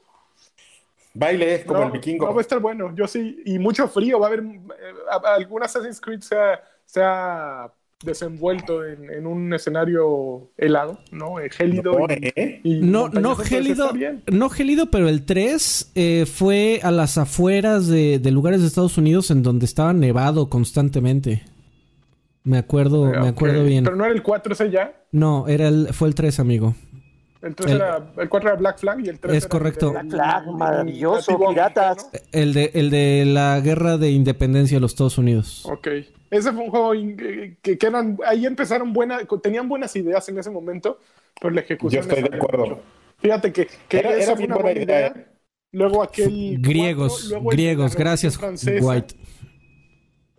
Baile como el vikingo. va a estar bueno, yo sí. Y mucho frío, va a haber. Eh, algunas Assassin's Creed se ha, desenvuelto en, un escenario helado, ¿no? Eh, gélido. No, y, no, no gélido. No gélido, pero el 3 eh, fue a las afueras de, lugares de Estados Unidos en donde estaba nevado constantemente. Me acuerdo, me acuerdo bien. ¿Pero no era el 4 ese ya? No, era el, fue el 3, amigo. El 3 era, el 4 era Black Flag y el 3 es correcto. Black Flag, maravilloso, piratas. El de, el de la guerra de independencia de los Estados Unidos. Ok. Ese fue un juego que, que eran, ahí empezaron buenas, tenían buenas ideas en ese momento, pero la ejecución. Yo estoy de acuerdo. Fíjate que, que era, esa fue una buena idea. Luego aquel. Griegos, griegos, gracias, White.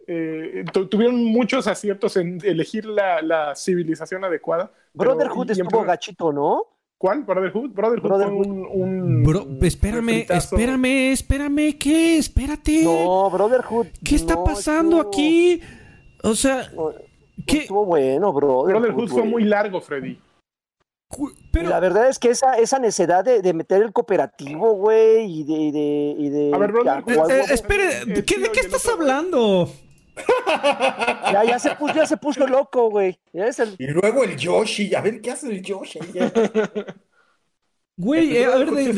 Eh, tuvieron muchos aciertos en elegir la, la civilización adecuada. Brotherhood estuvo gachito, ¿no? ¿Cuál? Brotherhood. Brotherhood, Brotherhood. fue un. Bro, espérame, espérame, espérame, ¿qué? Espérate. No, Brotherhood. ¿Qué está pasando aquí? O sea. ¿qué? estuvo bueno, bro. Brotherhood fue muy largo, Freddy. Pero... La verdad es que esa, esa necesidad de, de meter el cooperativo, güey, y de, de, y de. A ver, Brotherhood. Eh, eh, espere, ¿de qué, ¿de qué estás hablando? Ya, ya se puso, ya se puso loco, güey. Y luego el Yoshi, a ver qué hace el Yoshi. Güey, eh, a ver, de,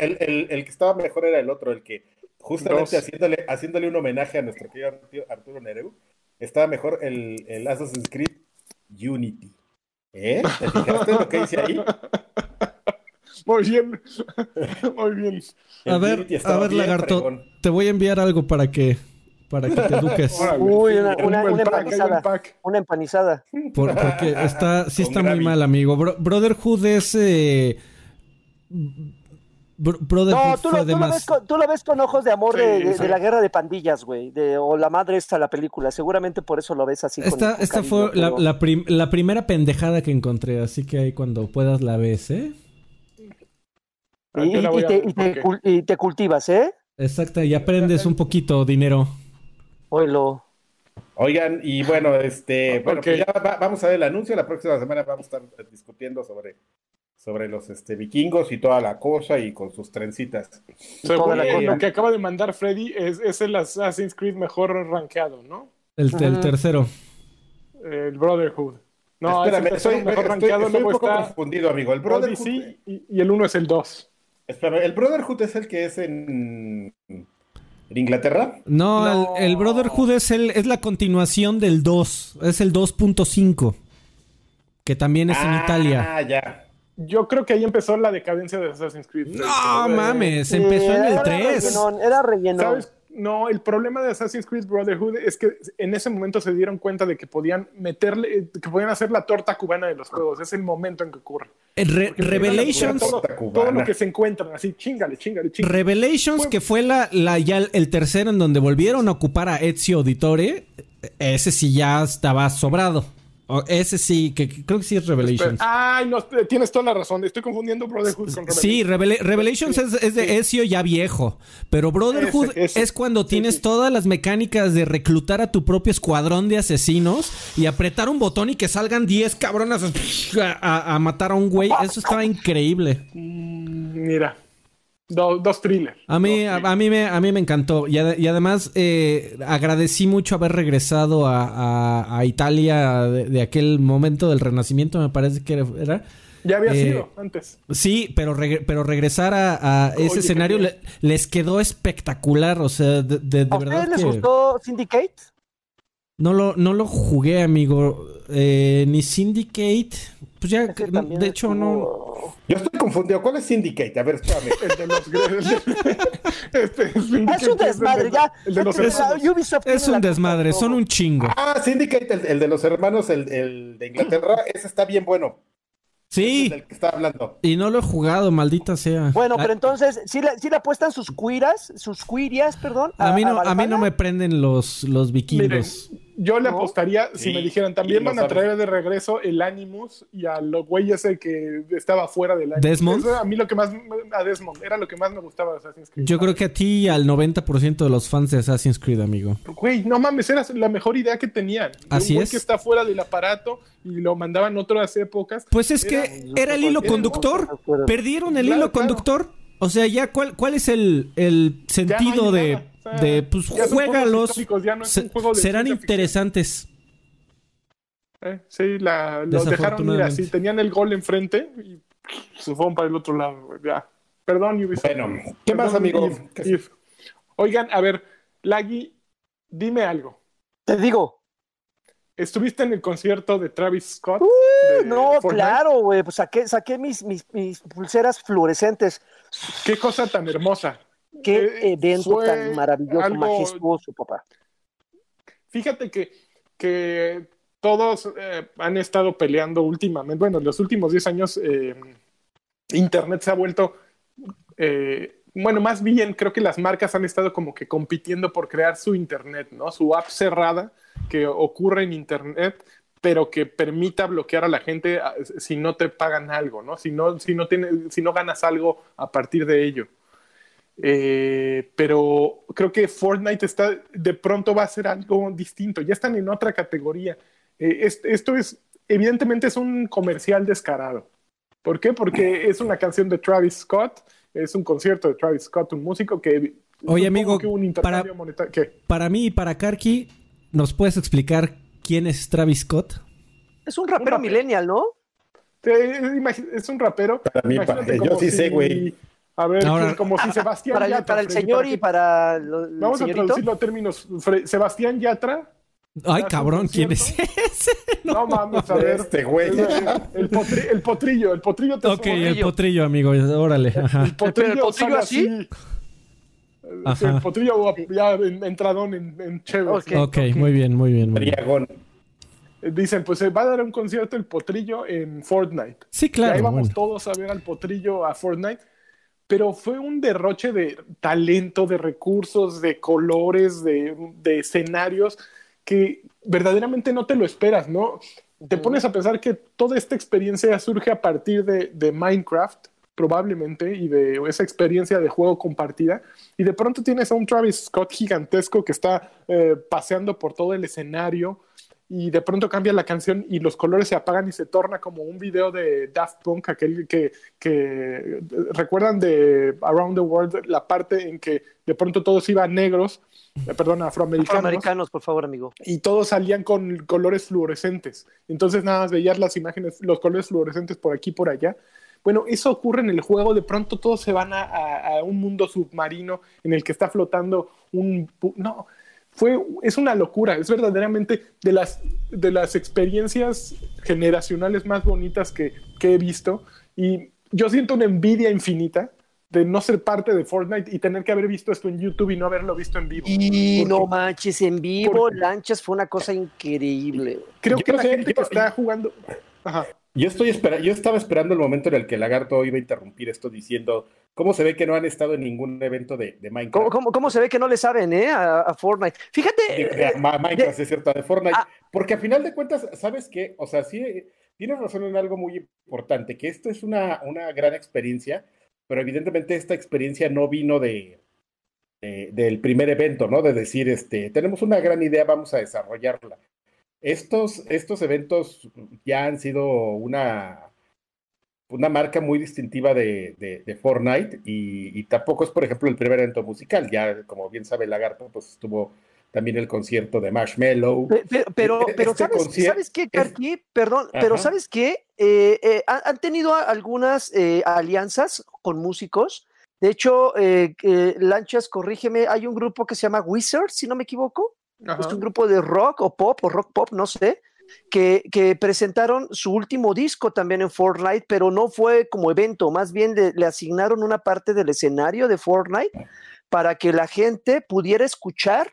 El, el, el, que estaba mejor era el otro, el que justamente haciéndole, haciéndole un homenaje a nuestro querido Arturo Nereu, estaba mejor el, el Assassin's Creed Unity. ¿Eh? ¿Te fijaste lo que hice ahí? Muy bien, muy bien. a ver, a ver, lagarto, te voy a enviar algo para que para que te eduques. [laughs] Uy, una, empanizada. Una empanizada. porque está, sí está muy mal, amigo. Brotherhood es. Eh, Brotherhood no, tú, lo, ves con, tú, lo, ves con, ojos de amor de, la guerra de pandillas, güey. O la madre esta la película. Seguramente por eso lo ves así. Esta, esta fue la, la, primera pendejada que encontré. Así que ahí cuando puedas la ves, ¿eh? Y, te, y te cultivas, ¿eh? Exacto, y aprendes un poquito dinero. Oigan, y bueno, este, bueno, pues ya vamos a ver el anuncio. La próxima semana vamos a estar discutiendo sobre, sobre los este, vikingos y toda la cosa y con sus trencitas. lo que acaba de mandar Freddy es, es, el Assassin's Creed mejor rankeado, ¿no? El, tercero. El Brotherhood. No, Espérame, soy, mejor rankeado, estoy un poco confundido, amigo. El Brotherhood. y, y, el uno es el 2. Espera, el Brotherhood es el que es en ¿En Inglaterra? No, El, Brotherhood es, el, es la continuación del 2. Es el 2.5. Que también es en ah, Italia. Ah, ya. Yo creo que ahí empezó la decadencia de Assassin's Creed. No, mames, empezó en el 3. era relleno. ¿Sabes? No, el problema de Assassin's Creed Brotherhood es que en ese momento se dieron cuenta de que podían meterle, que podían hacer la torta cubana de los juegos. Es el momento en que ocurre. Revelations. Todo, lo que se encuentran, así, chingale, chingale, chingale. Revelations, que fue la, la, ya el tercero en donde volvieron a ocupar a Ezio Auditore, ese sí ya estaba sobrado ese sí, que creo que sí es Revelations. Ay, no, tienes toda la razón. Estoy confundiendo Brotherhood con Revelations. Sí, Revelations es, de Ezio ya viejo. Pero Brotherhood es cuando tienes todas las mecánicas de reclutar a tu propio escuadrón de asesinos y apretar un botón y que salgan 10 cabronas a, matar a un güey. Eso estaba increíble. Mm, mira dos thrillers. A mí, a, mí me, a mí me encantó. Y, además eh, agradecí mucho haber regresado a, Italia de, aquel momento del Renacimiento, me parece que era. Ya había eh, sido antes. Sí, pero, pero regresar a, ese escenario les quedó espectacular. O sea, de, ¿A verdad. les gustó Syndicate? No lo, no lo jugué, amigo. Eh, ni Syndicate. Pues ya, de hecho, no. Yo estoy confundido. ¿Cuál es Syndicate? A ver, espérame. el de los. [laughs] este, es un desmadre, ya. El de los Ubisoft es un desmadre, son un chingo. Ah, Syndicate, el, de los hermanos, el, el de Inglaterra, ese está bien bueno. Sí. Y no lo he jugado, maldita sea. Bueno, pero ah. entonces, ¿sí le, sí le apuestan sus cuiras, sus cuirias, perdón? A, mí no, a, mí no me prenden los, los vikingos. Yo le apostaría, si me dijeran, también van a traer de regreso el Animus y a los güeyes que estaba fuera del Animus. Desmond. a mí lo que más, a Desmond, era lo que más me gustaba de Assassin's Creed. Yo creo que a ti y al 90% de los fans de Assassin's Creed, amigo. Güey, no mames, era la mejor idea que tenían. Así es. que está fuera del aparato y lo mandaban otras épocas. Pues es que era, el hilo conductor. Perdieron el hilo conductor. O sea, ya, ¿cuál, cuál es el, el sentido de, de, pues, juégalos? serán interesantes. Eh, sí, la, los dejaron ir así. Tenían el gol enfrente y se fueron para el otro lado. Ya. Perdón, Bueno, ¿qué más, amigo? Oigan, a ver, Lagui, dime algo. Te digo. ¿Estuviste en el concierto de Travis Scott? Uh, no, claro, güey. Pues saqué, saqué mis, mis, mis, pulseras fluorescentes. Qué cosa tan hermosa. Qué eh, evento tan maravilloso, majestuoso, papá. Fíjate que, que todos eh, han estado peleando últimamente. Bueno, en los últimos 10 años, eh, Internet se ha vuelto. bueno, más bien creo que las marcas han estado como que compitiendo por crear su Internet, ¿no? Su app cerrada que ocurre en Internet, pero que permita bloquear a la gente ah, si no te pagan algo, ¿no? Si no, si no, tiene, si no ganas algo a partir de ello. Eh, pero creo que Fortnite está, de pronto va a ser algo distinto, ya están en otra categoría. Eh, esto es, evidentemente es un comercial descarado. ¿Por qué? Porque es una canción de Travis Scott, es un concierto de Travis Scott, un músico que... Oye, amigo, para, para mí y para Karki, ¿Nos puedes explicar quién es Travis Scott? Es un rapero, millennial, ¿no? es un rapero. Para mí, yo sí sé, güey. A ver, como si Sebastián para, Yatra. Para el señor y para. Vamos a traducirlo a términos. Sebastián Yatra. Ay, cabrón, ¿quién es ese? [laughs] No, mames, a ver. Este güey. El, el potrillo, el potrillo te Ok, el potrillo, amigo, órale. Ajá. El potrillo, ¿El potrillo así? El potrillo ya entradón en, en chévere. ok, muy bien, muy bien. Dicen, pues se va a dar un concierto el potrillo en Fortnite. Sí, claro. Y ahí vamos todos a ver al potrillo a Fortnite. Pero fue un derroche de talento, de recursos, de colores, de, de escenarios que verdaderamente no te lo esperas, ¿no? Te pones a pensar que toda esta experiencia surge a partir de, de Minecraft probablemente, y de esa experiencia de juego compartida. Y de pronto tienes a un Travis Scott gigantesco que está eh, paseando por todo el escenario y de pronto cambia la canción y los colores se apagan y se torna como un video de Daft Punk, aquel que, que recuerdan de Around the World, la parte en que de pronto todos iban negros, eh, perdón, afroamericanos. Afroamericanos, por favor, amigo. Y todos salían con colores fluorescentes. Entonces nada más veías las imágenes, los colores fluorescentes por aquí por allá. Bueno, eso ocurre en el juego, de pronto todos se van a, un mundo submarino en el que está flotando un... No, fue, es una locura, es verdaderamente de las, de las experiencias generacionales más bonitas que, que he visto y yo siento una envidia infinita de no ser parte de Fortnite y tener que haber visto esto en YouTube y no haberlo visto en vivo. Y no manches, en vivo, Lanchas fue una cosa increíble. Creo que la gente que está jugando... Ajá. Yo, estoy yo estaba esperando el momento en el que Lagarto iba a interrumpir esto diciendo cómo se ve que no han estado en ningún evento de, Minecraft. ¿Cómo, se ve que no le saben eh, a, Fortnite? Fíjate. De, Minecraft, es cierto, de Fortnite. Ah. porque a final de cuentas, ¿sabes qué? O sea, sí, tienes razón en algo muy importante, que esto es una, una gran experiencia, pero evidentemente esta experiencia no vino de, del primer evento, ¿no? De decir, este, tenemos una gran idea, vamos a desarrollarla. Estos, estos eventos ya han sido una, una marca muy distintiva de, de, Fortnite y, tampoco es, por ejemplo, el primer evento musical. Ya, como bien sabe Lagarto, pues estuvo también el concierto de Marshmello. Pero, pero, este ¿sabes, qué, Carti? Perdón, pero ¿sabes qué? Eh, eh, han tenido algunas eh, alianzas con músicos. De hecho, Lanchas, corrígeme, hay un grupo que se llama Wizard, si no me equivoco. Es un grupo de rock o pop o rock pop, no sé, que, que, presentaron su último disco también en Fortnite, pero no fue como evento, más bien le, asignaron una parte del escenario de Fortnite para que la gente pudiera escuchar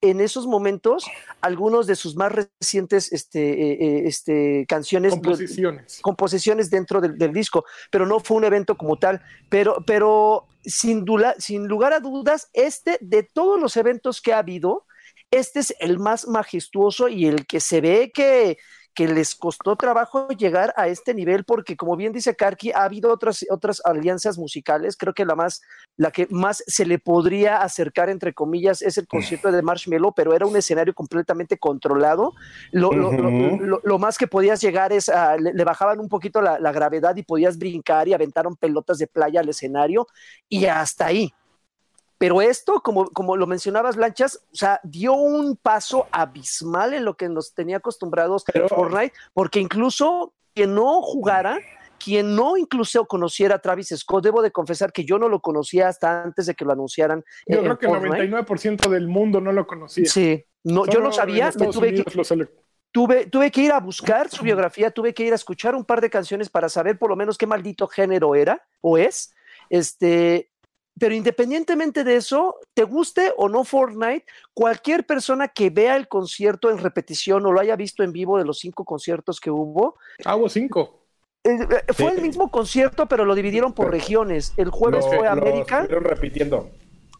en esos momentos algunos de sus más recientes este, eh, eh, este, canciones composiciones. composiciones dentro del, disco pero no fue un evento como tal. Pero pero sin, sin lugar a dudas este de todos los eventos que ha habido este es el más majestuoso y el que se ve que, que les costó trabajo llegar a este nivel porque como bien dice Karki ha habido otras otras alianzas musicales. Creo que la más la que más se le podría acercar entre comillas es el concierto de Marshmello pero era un escenario completamente controlado. Lo, lo, más que podías llegar es a, le, bajaban un poquito la, la, gravedad y podías brincar y aventaron pelotas de playa al escenario y hasta ahí pero esto, como, como lo mencionabas, Lanchas, o sea, dio un paso abismal en lo que nos tenía acostumbrados Fortnite, porque incluso quien no jugara, quien no incluso conociera a Travis Scott, debo de confesar que yo no lo conocía hasta antes de que lo anunciaran. Yo creo que el 99% del mundo no lo conocía. Sí, no, yo no sabía, tuve que, tuve, tuve que ir a buscar su biografía, tuve que ir a escuchar un par de canciones para saber por lo menos qué maldito género era o es. Este, pero independientemente de eso, te guste o no Fortnite, cualquier persona que vea el concierto en repetición o lo haya visto en vivo de los cinco conciertos que hubo. Ah, hubo cinco. Eh, eh, fue el mismo concierto, pero lo dividieron por regiones. El jueves fue América. Lo repitiendo.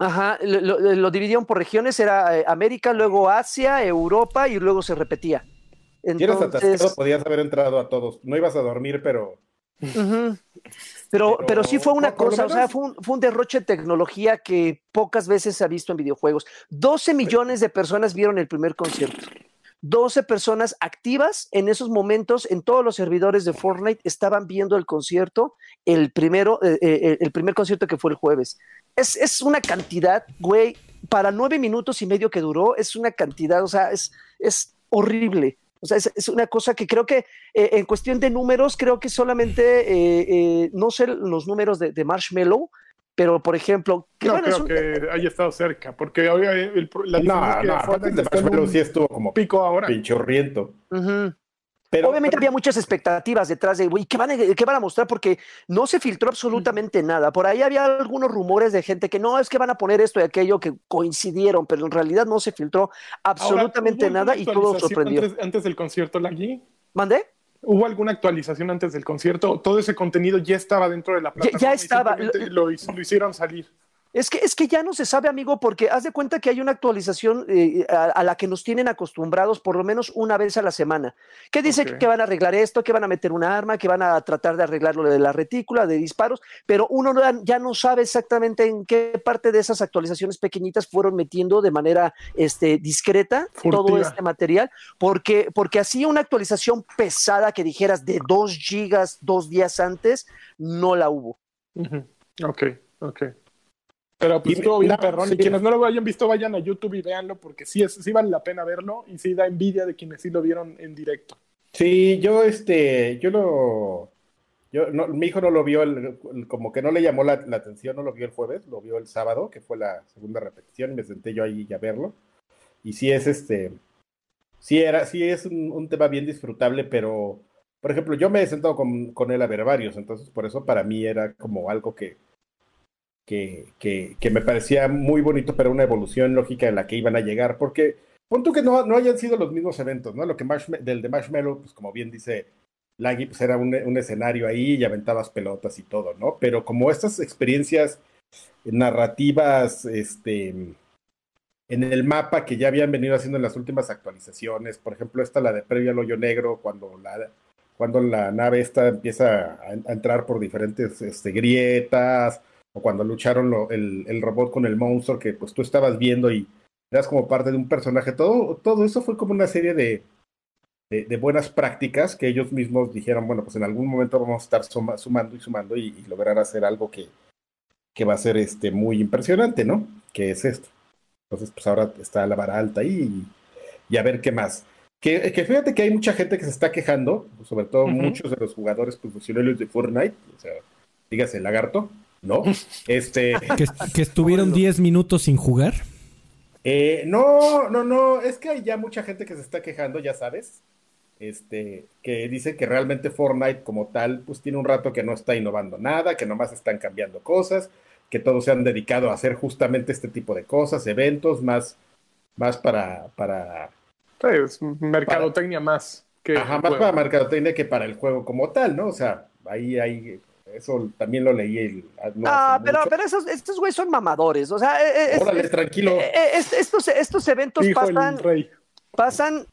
Ajá, lo, dividieron por regiones, era eh, América, luego Asia, Europa y luego se repetía. Entonces, podías haber entrado a todos. No ibas a dormir, pero pero, pero, sí fue una cosa, o sea, fue un, derroche de tecnología que pocas veces se ha visto en videojuegos. 12 millones de personas vieron el primer concierto. 12 personas activas en esos momentos en todos los servidores de Fortnite estaban viendo el concierto, el primero, eh, eh, el primer concierto que fue el jueves. Es, es, una cantidad, güey, para nueve minutos y medio que duró, es una cantidad, o sea, es, es horrible. O sea, es, una cosa que creo que eh, en cuestión de números, creo que solamente, eh, eh, no sé los números de, Marshmallow, pero por ejemplo... Que, no creo que haya estado cerca, porque el, la no, no, de Marshmallow sí estuvo como pico ahora. pinchorriento. Obviamente había muchas expectativas detrás de, ¿qué van, a, ¿qué van a mostrar? Porque no se filtró absolutamente nada. Por ahí había algunos rumores de gente que no, es que van a poner esto y aquello que coincidieron, pero en realidad no se filtró absolutamente nada y todo sorprendió. Antes, del concierto, ¿Lagui? ¿Mandé? ¿Hubo alguna actualización antes del concierto? ¿Todo ese contenido ya estaba dentro de la plataforma? Ya, estaba. lo hicieron salir. Es que, es que ya no se sabe, amigo, porque haz de cuenta que hay una actualización eh, a, la que nos tienen acostumbrados por lo menos una vez a la semana. Que dice que, van a arreglar esto, que van a meter un arma, que van a tratar de arreglar lo de la retícula, de disparos, pero uno ya no sabe exactamente en qué parte de esas actualizaciones pequeñitas fueron metiendo de manera este, discreta todo este material, porque, porque así una actualización pesada que dijeras de dos gigas dos días antes, no la hubo. Ok, ok. Pero pues estuvo bien perrón. Y quienes no lo hayan visto, vayan a YouTube y véanlo, porque sí, es, sí vale la pena verlo y sí da envidia de quienes sí lo vieron en directo. Sí, yo este, yo lo, yo no, mi hijo no lo vio, como que no le llamó la, atención, no lo vio el jueves, lo vio el sábado, que fue la segunda repetición, y me senté yo ahí a verlo. Y sí es este, sí era, sí es un, tema bien disfrutable, pero, por ejemplo, yo me he sentado con, con él a ver varios, entonces por eso para mí era como algo que, que, que, me parecía muy bonito, pero una evolución lógica en la que iban a llegar, porque punto que no, no hayan sido los mismos eventos, ¿no? Lo que del de Marshmallow, pues como bien dice Laggy, pues era un, un, escenario ahí y aventabas pelotas y todo, ¿no? Pero como estas experiencias narrativas, este, en el mapa que ya habían venido haciendo en las últimas actualizaciones, por ejemplo, esta la de previo al hoyo negro, cuando la, cuando la nave esta empieza a, a entrar por diferentes este, grietas, o cuando lucharon el, el, robot con el monstruo que pues tú estabas viendo y eras como parte de un personaje, todo, todo eso fue como una serie de, de, buenas prácticas que ellos mismos dijeron, bueno, pues en algún momento vamos a estar sumando y sumando y, lograr hacer algo que, que va a ser este, muy impresionante, ¿no? Que es esto. Entonces, pues ahora está la vara alta ahí y, a ver qué más. Que, que, fíjate que hay mucha gente que se está quejando, sobre todo muchos de los jugadores profesionales de Fortnite, o sea, dígase lagarto, ¿no? Este. Que, estuvieron 10 minutos sin jugar. Eh, no, no, no, es que hay ya mucha gente que se está quejando, ya sabes, este, que dice que realmente Fortnite como tal, pues tiene un rato que no está innovando nada, que nomás están cambiando cosas, que todos se han dedicado a hacer justamente este tipo de cosas, eventos, más, más para, para... es mercadotecnia más. Que ajá, más para mercadotecnia que para el juego como tal, ¿no? O sea, ahí hay eso también lo leí. El, ah, pero, pero esos, estos güeyes son mamadores. O sea, eh, eh, tranquilo. Eh, estos, estos eventos pasan, pasan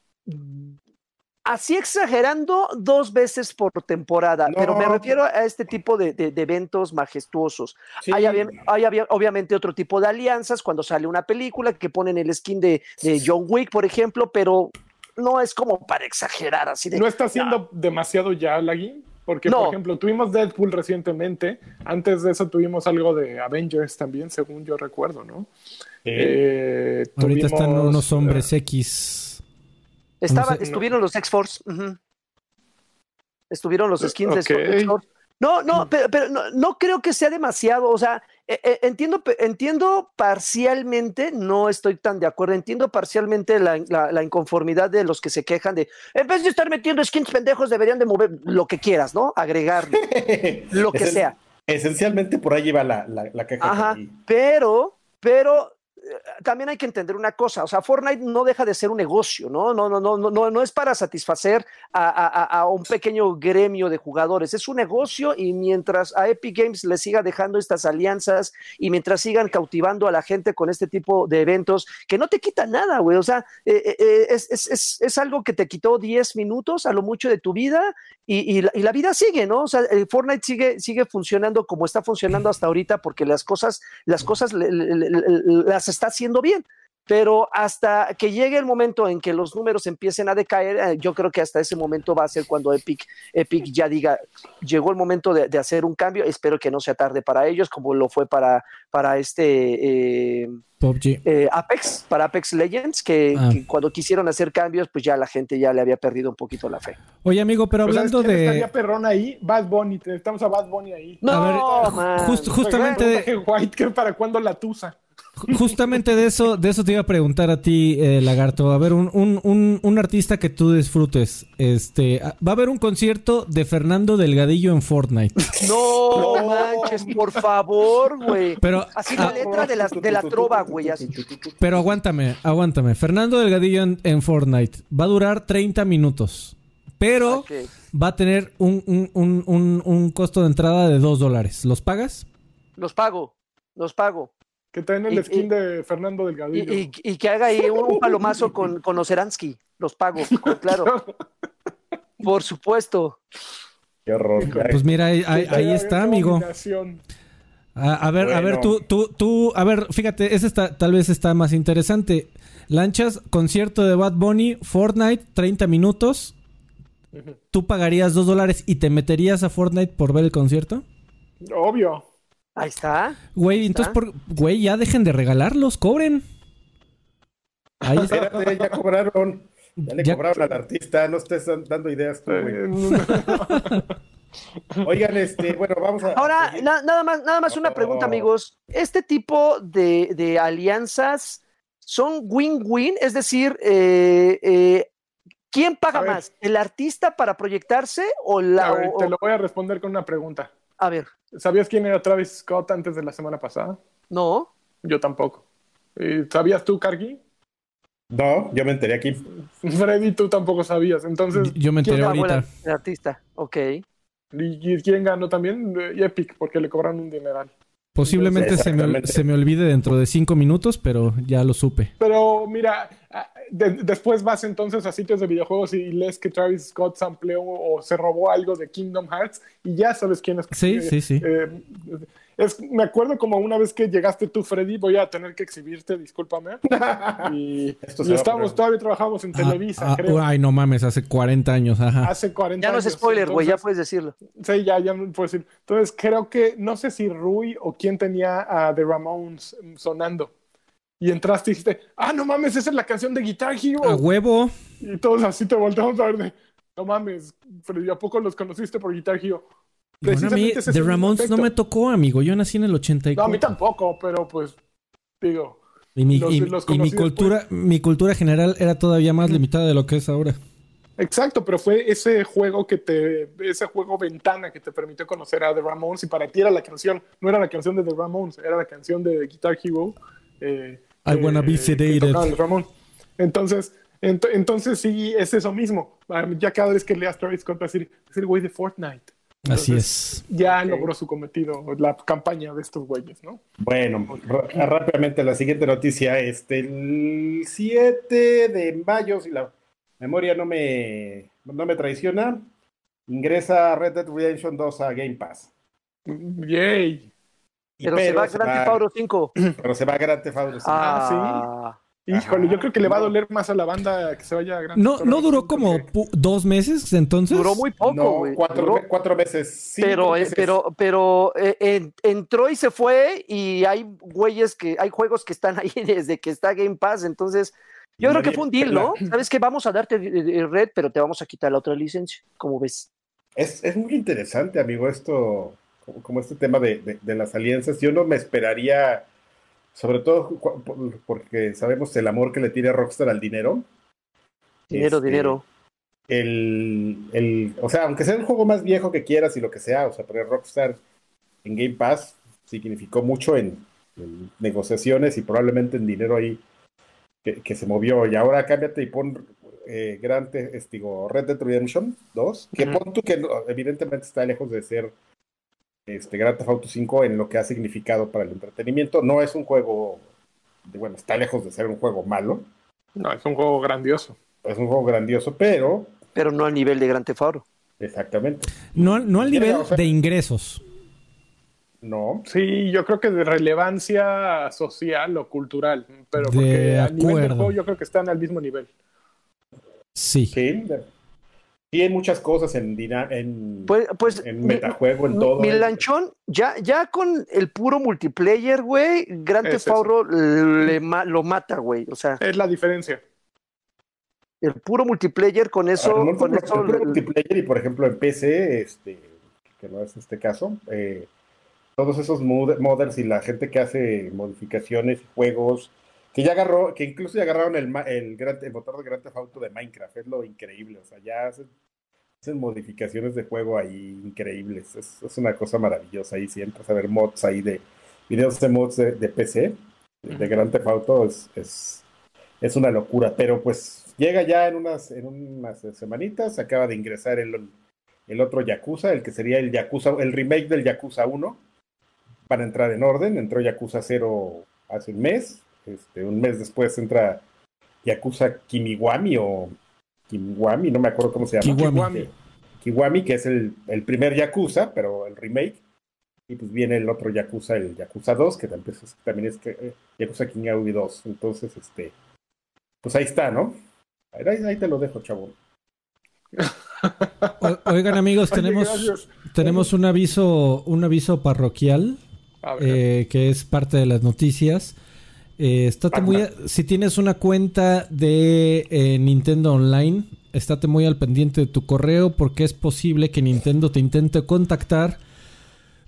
así exagerando dos veces por temporada, pero me refiero a este tipo de, eventos majestuosos. Hay, obviamente otro tipo de alianzas cuando sale una película que ponen el skin de, John Wick, por ejemplo, pero no es como para exagerar así ¿No está siendo demasiado ya, Lagui? Porque, por ejemplo, tuvimos Deadpool recientemente. Antes de eso tuvimos algo de Avengers también, según yo recuerdo, ¿no? Eh, Ahorita están unos hombres X. Estaba, estuvieron los X-Force. Estuvieron los skins de X-Force. No, no, pero, pero no, creo que sea demasiado. O sea, eh, eh, entiendo, entiendo parcialmente, no estoy tan de acuerdo, entiendo parcialmente la, inconformidad de los que se quejan de, en vez de estar metiendo skins pendejos, deberían de mover lo que quieras, ¿no? Agregar [laughs] lo que sea. Esencialmente por ahí va la, la, queja. Ajá, pero, pero también hay que entender una cosa, o sea, Fortnite no deja de ser un negocio, ¿no? No, no, no, no, no es para satisfacer a, un pequeño gremio de jugadores, es un negocio y mientras a Epic Games le siga dejando estas alianzas y mientras sigan cautivando a la gente con este tipo de eventos, que no te quita nada, güey, o sea, eh, eh, eh, es, algo que te quitó 10 minutos a lo mucho de tu vida y, la, vida sigue, ¿no? O sea, Fortnite sigue, sigue funcionando como está funcionando hasta ahorita porque las cosas, las cosas las está haciendo bien. Pero hasta que llegue el momento en que los números empiecen a decaer, eh, yo creo que hasta ese momento va a ser cuando Epic, Epic ya diga, llegó el momento de, hacer un cambio. Espero que no sea tarde para ellos, como lo fue para, para este eh, eh, Apex, para Apex Legends, ah. que, cuando quisieron hacer cambios, pues ya la gente ya le había perdido un poquito la fe. Oye, amigo, pero pues, hablando de. Estaría perrón ahí, Bad Bunny, estamos a Bad Bunny ahí. No, justamente. White, ¿para cuándo la tusa? Justamente de eso, de eso te iba a preguntar a ti, eh, Lagarto. A ver, un, un, un, artista que tú disfrutes. Este, ah, va a haber un concierto de Fernando Delgadillo en Fortnite. No, manches, por favor, güey. Pero así la ah, letra de la, de la trova, güey. Pero aguántame, aguántame. Fernando Delgadillo en, Fortnite va a durar 30 minutos. Pero va a tener un, un, un, un costo de entrada de 2 dólares. ¿Los pagas? Los pago, los pago. Que traen el skin de Fernando Delgadillo. Y, y, que haga ahí un, [laughs] palomazo con, con Oseransky. Los pago, claro. Por supuesto. Qué horror. Pues mira, ahí, está, amigo. A, ver, a ver, tú, tú, tú, a ver, fíjate, ese está, tal vez está más interesante. Lanchas, concierto de Bad Bunny, Fortnite, 30 minutos. ¿Tú pagarías 2 dólares y te meterías a Fortnite por ver el concierto? Obvio. Ahí está. Güey, entonces, por, güey, ya dejen de regalarlos, cobren. Ahí está. ya cobraron. Ya le cobraron al artista, no estés dando ideas tú, güey. [laughs] Oigan, este, bueno, vamos a. Ahora, nada más, nada más una pregunta, amigos. ¿Este tipo de, de alianzas son win-win? Es decir, eh, eh, ¿quién paga más? ¿El artista para proyectarse o la.? te lo voy a responder con una pregunta. A ver. ¿Sabías quién era Travis Scott antes de la semana pasada? No. Yo tampoco. ¿Sabías tú, Cargi? No, yo me enteré aquí. Freddy, tú tampoco sabías. Entonces. Yo me enteré ahorita. El artista, ok. ¿Y quién ganó también? Epic, porque le cobran un dineral. Posiblemente se me, se me, olvide dentro de cinco minutos, pero ya lo supe. Pero mira, ah, después vas entonces a sitios de videojuegos y lees que Travis Scott sampleó o se robó algo de Kingdom Hearts y ya sabes quién es. Sí, sí, sí. Eh, es, me acuerdo como una vez que llegaste tú, Freddy, voy a tener que exhibirte, discúlpame. Y, estamos, todavía trabajamos en ah, Televisa, ah, creo. Ay, no mames, hace 40 años, ajá. Hace 40 ya años. Ya no es spoiler, güey, ya puedes decirlo. Sí, ya, ya puedo decir. Entonces, creo que, no sé si Rui o quién tenía a The Ramones sonando. Y entraste y dijiste, ah, no mames, esa es la canción de Guitar Hero. A huevo. Y todos así te volteamos a ver de, no mames, Freddy, ¿a poco los conociste por Guitar Hero? Bueno, a mí The Ramones no me tocó, amigo. Yo nací en el 84. No, a mí tampoco, pero pues, digo. Y mi, mi cultura, mi cultura general era todavía más limitada de lo que es ahora. Exacto, pero fue ese juego que te, ese juego ventana que te permitió conocer a The Ramones y para ti era la canción, no era la canción de The Ramones, era la canción de Guitar Hero. Eh, I wanna be sedated. Entonces, entonces sí, es eso mismo. Ah, ya cada vez que leas decir, es el güey de Fortnite. Así es. Ya logró su cometido, la campaña de estos güeyes, ¿no? Bueno, rápidamente la siguiente noticia, este, el 7 de mayo, si la memoria no me, no me traiciona, ingresa Red Dead Redemption 2 a Game Pass. Yay. pero, se va a Grand Theft Auto 5. Pero se va a Grand Theft Auto 5. Ah, sí. Híjole, yo creo que le va a doler más a la banda que se vaya a Grand No, no duró como dos meses entonces. Duró muy poco, güey. cuatro, cuatro, meses. pero, eh, pero, pero eh, entró y se fue y hay güeyes que, hay juegos que están [laughs] ahí desde que está Game Pass, entonces yo creo que fue un deal, ¿no? Sabes que vamos a darte red, pero te vamos a quitar la otra licencia, como ves. Es, es muy interesante, amigo, esto, como, este tema de, de las alianzas. Yo no me esperaría sobre todo porque sabemos el amor que le tiene Rockstar al dinero. Dinero, este, dinero. El, el, o sea, aunque sea un juego más viejo que quieras y lo que sea, o sea, pero Rockstar en Game Pass significó mucho en, negociaciones y probablemente en dinero ahí que, se movió. Y ahora cámbiate y pon eh, digo, Red Dead Redemption 2, que pon tú que evidentemente está lejos de ser este, Grand Theft Auto 5 en lo que ha significado para el entretenimiento. No es un juego, bueno, está lejos de ser un juego malo. No, es un juego grandioso. Es un juego grandioso, pero... Pero no al nivel de Grand Theft Auto. Exactamente. No, no al nivel de ingresos. No. Sí, yo creo que de relevancia social o cultural, pero porque a nivel de juego yo creo que están al mismo nivel. Sí. Sí, Sí, hay muchas cosas en, en, pues, pues, en metajuego, en todo. Mi lanchón, ya, ya con el puro multiplayer, güey, Grand Theft Auto le lo mata, güey. O sea. Es la diferencia. El puro multiplayer con eso. con el puro multiplayer y por ejemplo en PC, este, que no es este caso, eh, todos esos modders y la gente que hace modificaciones, juegos, que ya agarró, que incluso ya agarraron el, el, el motor de Grand Theft Auto de Minecraft, es lo increíble, o sea, ya hacen, modificaciones de juego ahí increíbles, es, es, una cosa maravillosa ahí, si entras a ver mods ahí de, videos de mods de, PC, de Grand Theft Auto, es, es, es, una locura, pero pues llega ya en unas, en unas semanitas, acaba de ingresar el, el otro Yakuza, el que sería el Yakuza, el remake del Yakuza 1, para entrar en orden, entró Yakuza 0 hace un mes, este, un mes después entra Yakuza Kimiwami o Kimiwami, no me acuerdo cómo se llama. Kiwami. Kiwami, que es el, el, primer Yakuza, pero el remake. Y pues viene el otro Yakuza, el Yakuza 2, que también es, eh, Yakuza Kiwami 2. Entonces, este, pues ahí está, ¿no? Ahí, te lo dejo, chavo. oigan amigos, [laughs] tenemos, tenemos un aviso, un aviso parroquial eh, que es parte de las noticias. Eh, estate muy si tienes una cuenta de eh, Nintendo Online, estate muy al pendiente de tu correo porque es posible que Nintendo te intente contactar.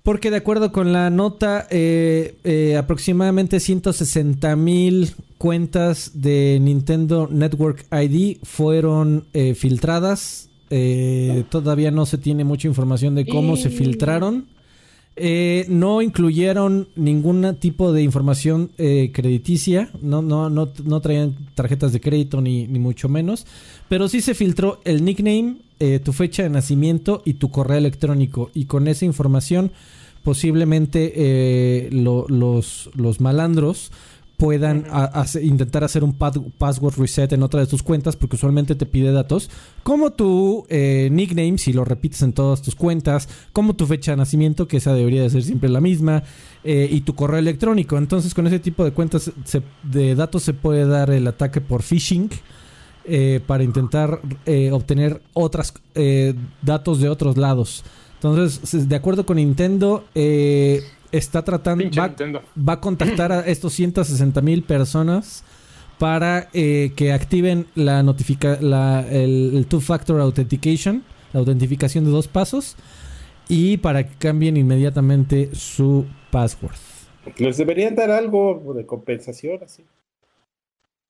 Porque de acuerdo con la nota, eh, aproximadamente 160 mil cuentas de Nintendo Network ID fueron filtradas. todavía no se tiene mucha información de cómo se filtraron. Eh, no incluyeron ningún tipo de información eh, crediticia, no, no, no, no, traían tarjetas de crédito ni, ni, mucho menos, pero sí se filtró el nickname, eh, tu fecha de nacimiento y tu correo electrónico. Y con esa información posiblemente los, los malandros puedan intentar hacer un password reset en otra de tus cuentas porque usualmente te pide datos como tu eh, nickname si lo repites en todas tus cuentas como tu fecha de nacimiento que esa debería de ser siempre la misma eh, y tu correo electrónico. Entonces con ese tipo de cuentas de datos se puede dar el ataque por phishing eh, para intentar obtener otros datos de otros lados. Entonces de acuerdo con Nintendo está tratando, va, a contactar a estos 160 mil personas para eh, que activen la notifica la, el, two-factor authentication, la autentificación de dos pasos, y para que cambien inmediatamente su password. Les deberían dar algo de compensación, así.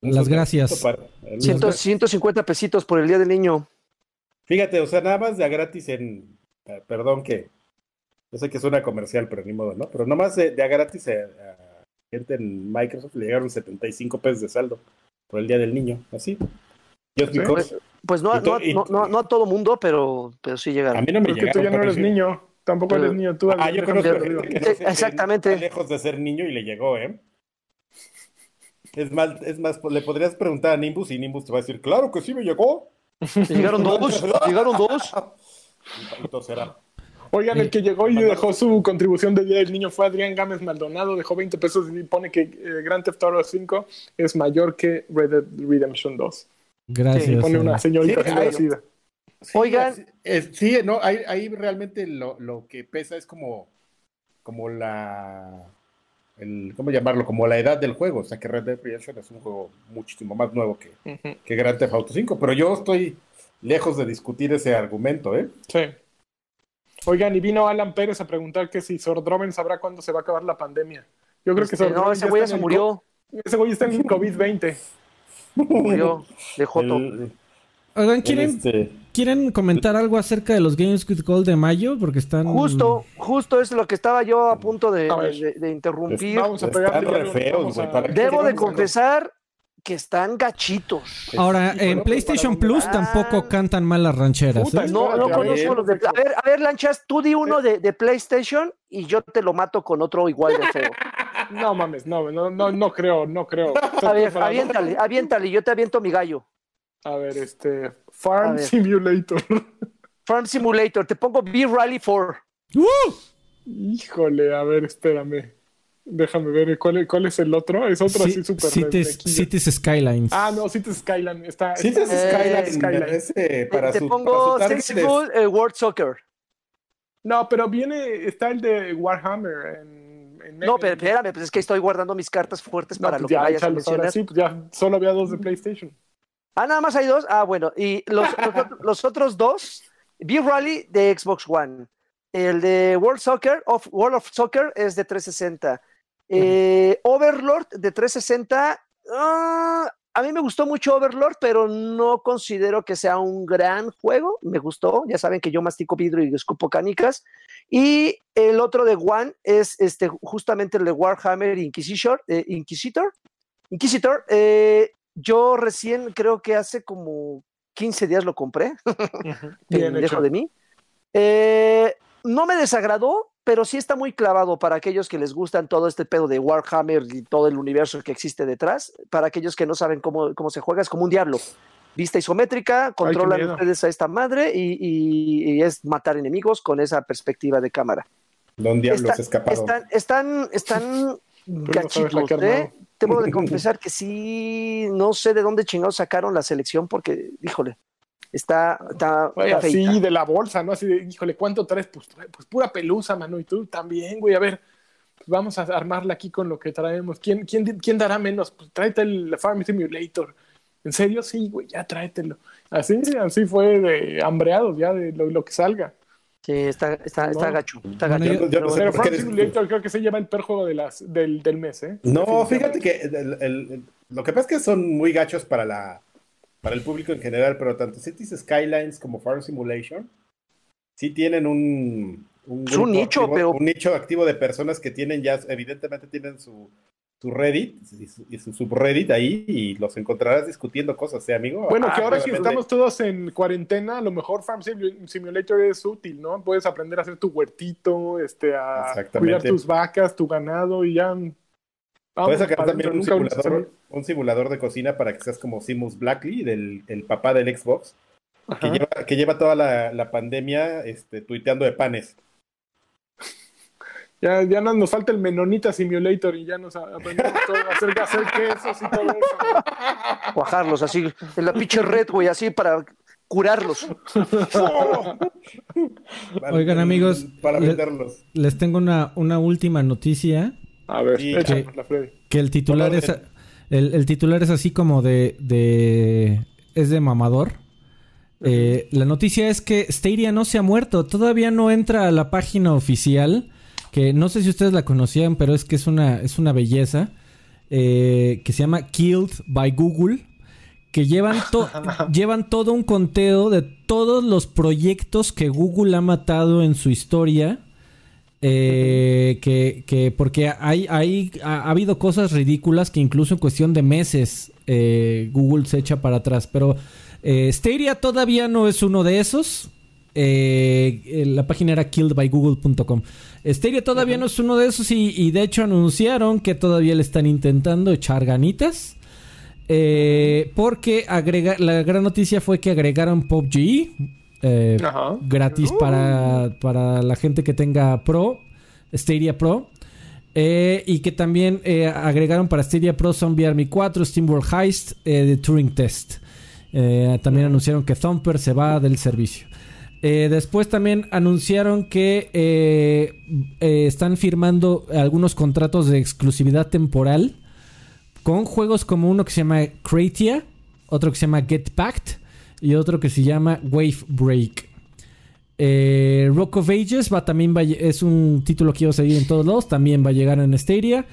Las gracias. 150 pesitos por el Día del Niño. Fíjate, o sea, nada más de gratis en. Perdón que. Yo sé que es una comercial, pero ni modo, ¿no? Pero nada más de, de a gratis a, gente en Microsoft le llegaron 75 pesos de saldo por el Día del Niño, así. Pues, pues, no, no, no, a todo mundo, pero, pero sí llegaron. A mí no me Porque tú ya no eres niño. Tampoco eres niño tú. Ah, yo conozco que no Exactamente. lejos de ser niño y le llegó, ¿eh? Es más, es más, le podrías preguntar a Nimbus y Nimbus te va a decir, claro que sí me llegó. [laughs] Llegaron dos, [laughs] llegaron dos. será. Oigan, el que llegó y dejó su contribución de Día del Niño fue Adrián Gámez Maldonado, dejó 20 pesos y pone que eh, Grand Theft Auto 5 es mayor que Red Dead Redemption 2. Gracias. Y pone una señorita sí, Oigan. sí, no, ahí, ahí realmente lo, lo, que pesa es como, como la el, ¿cómo llamarlo? Como la edad del juego. O sea que Red Dead Redemption es un juego muchísimo más nuevo que, que Grand Theft Auto 5. Pero yo estoy lejos de discutir ese argumento, ¿eh? Sí. Oigan, y vino Alan Pérez a preguntar que si Sordroven sabrá cuándo se va a acabar la pandemia. Yo creo que este, No, ese güey ya se murió. Ese güey está en [laughs] COVID-20. Murió de Joto. Oigan, ¿quieren, este, ¿quieren comentar algo acerca de los Games with Gold de mayo? Porque están. Justo, justo es lo que estaba yo a punto de, interrumpir. Vamos a Debo de confesar que están gachitos. Ahora, en PlayStation Plus tampoco cantan mal las rancheras. ¿eh? No, no conozco los de. A ver, a ver, Lanchas, tú di uno de, de, PlayStation y yo te lo mato con otro igual de feo. [laughs] No mames, no, no, no, no creo, no creo. [laughs] A ver, aviéntale, aviéntale, yo te aviento mi gallo. A ver, este. Farm Simulator. [laughs] Farm Simulator, te pongo B-Rally 4. Híjole, a ver, espérame. Déjame ver, ¿cuál, cuál es el otro? Es otro así súper Cities, Cities Skylines. Ah, no, Cities Skylines. Está, Cities Skylines. Eh, para te, pongo Sexy eh, World Soccer. No, pero viene, está el de Warhammer en, no, pero espérame, pues es que estoy guardando mis cartas fuertes para pues lo que vayas a mencionar. Sí, pues ya solo había dos de PlayStation. Ah, nada más hay dos. Ah, bueno. Y los, los, [laughs] otros dos, B-Rally de Xbox One. El de World Soccer, of, World of Soccer es de 360. Eh, Overlord de 360. Ah, a mí me gustó mucho Overlord, pero no considero que sea un gran juego. Me gustó. Ya saben que yo mastico vidrio y escupo canicas. Y el otro de One es este, justamente el de Warhammer Inquisitor. Eh, Inquisitor. Inquisitor. Eh, yo recién creo que hace como 15 días lo compré, [laughs] Bien de mí. No me desagradó, pero sí está muy clavado para aquellos que les gustan todo este pedo de Warhammer y todo el universo que existe detrás. Para aquellos que no saben cómo, cómo se juega, es como un diablo. Vista isométrica, controlan ustedes a esta madre y, es matar enemigos con esa perspectiva de cámara. Don Diablos escapado. Están, están, están [laughs] gachitos, ¿eh? Tengo [laughs] de confesar que sí, no sé de dónde chingados sacaron la selección porque, híjole, está, está, así de la bolsa, ¿no? Así de, híjole, ¿cuánto traes? Pues, pues pura pelusa, mano, y tú también, güey, a ver, pues vamos a armarla aquí con lo que traemos. ¿Quién, quién, quién dará menos? Pues tráete el Farm Simulator. ¿En serio? Sí, güey, ya tráetelo. Así, así fue de hambreados, ya de lo que salga. Sí, está, está, está gacho. Está gacho. Yo, yo no pero Simulator creo que se lleva el perjuego de las, del, del mes, ¿eh? No, fíjate que el, el, lo que pasa es que son muy gachos para la para el público en general, pero tanto Cities Skylines como Farm Simulation sí tienen un, un, un nicho, pero... un nicho activo de personas que tienen ya, evidentemente tienen su, su Reddit y su, subreddit ahí y los encontrarás discutiendo cosas, ¿eh, amigo? Bueno, que ah, ahora que estamos todos en cuarentena, a lo mejor Farm Simulator es útil, ¿no? Puedes aprender a hacer tu huertito, este, a cuidar tus vacas, tu ganado y ya. Puedes sacar también un simulador, un simulador, de cocina para que seas como Simus Blackley, del el papá del Xbox, que lleva, que lleva, toda la, la pandemia este, tuiteando de panes. Ya, ya nos falta el Menonita Simulator y ya nos aprendemos todo, a hacer, hacer quesos y todo eso. Cuajarlos así, en la pinche red, güey, así para curarlos. [laughs] Oigan, amigos, para venderlos. Les, tengo una, una última noticia. A ver, que, que el titular es el, el, titular es así como de, de es de mamador. Eh, la noticia es que Stadia no se ha muerto, todavía no entra a la página oficial que no sé si ustedes la conocían, pero es que es una, es una belleza. que se llama Killed by Google que llevan, [laughs] llevan todo un conteo de todos los proyectos que Google ha matado en su historia. Eh, que, porque hay, hay ha, habido cosas ridículas que incluso en cuestión de meses eh, Google se echa para atrás. Pero eh, Stadia todavía no es uno de esos. la página era killedbygoogle.com. Stadia todavía no es uno de esos y, y, de hecho anunciaron que todavía le están intentando echar ganitas. Eh, porque agrega, la gran noticia fue que agregaron PUBG eh, gratis para, para la gente que tenga Pro, Stadia Pro. Eh, y que también agregaron para Stadia Pro Zombie Army 4, SteamWorld Heist, The Turing Test. también anunciaron que Thumper se va del servicio. después también anunciaron que están firmando algunos contratos de exclusividad temporal con juegos como uno que se llama Kratia, otro que se llama Get Packed y otro que se llama Wave Break. Eh, Rock of Ages va, también es un título que iba a salir en todos lados, también va a llegar en Stadia.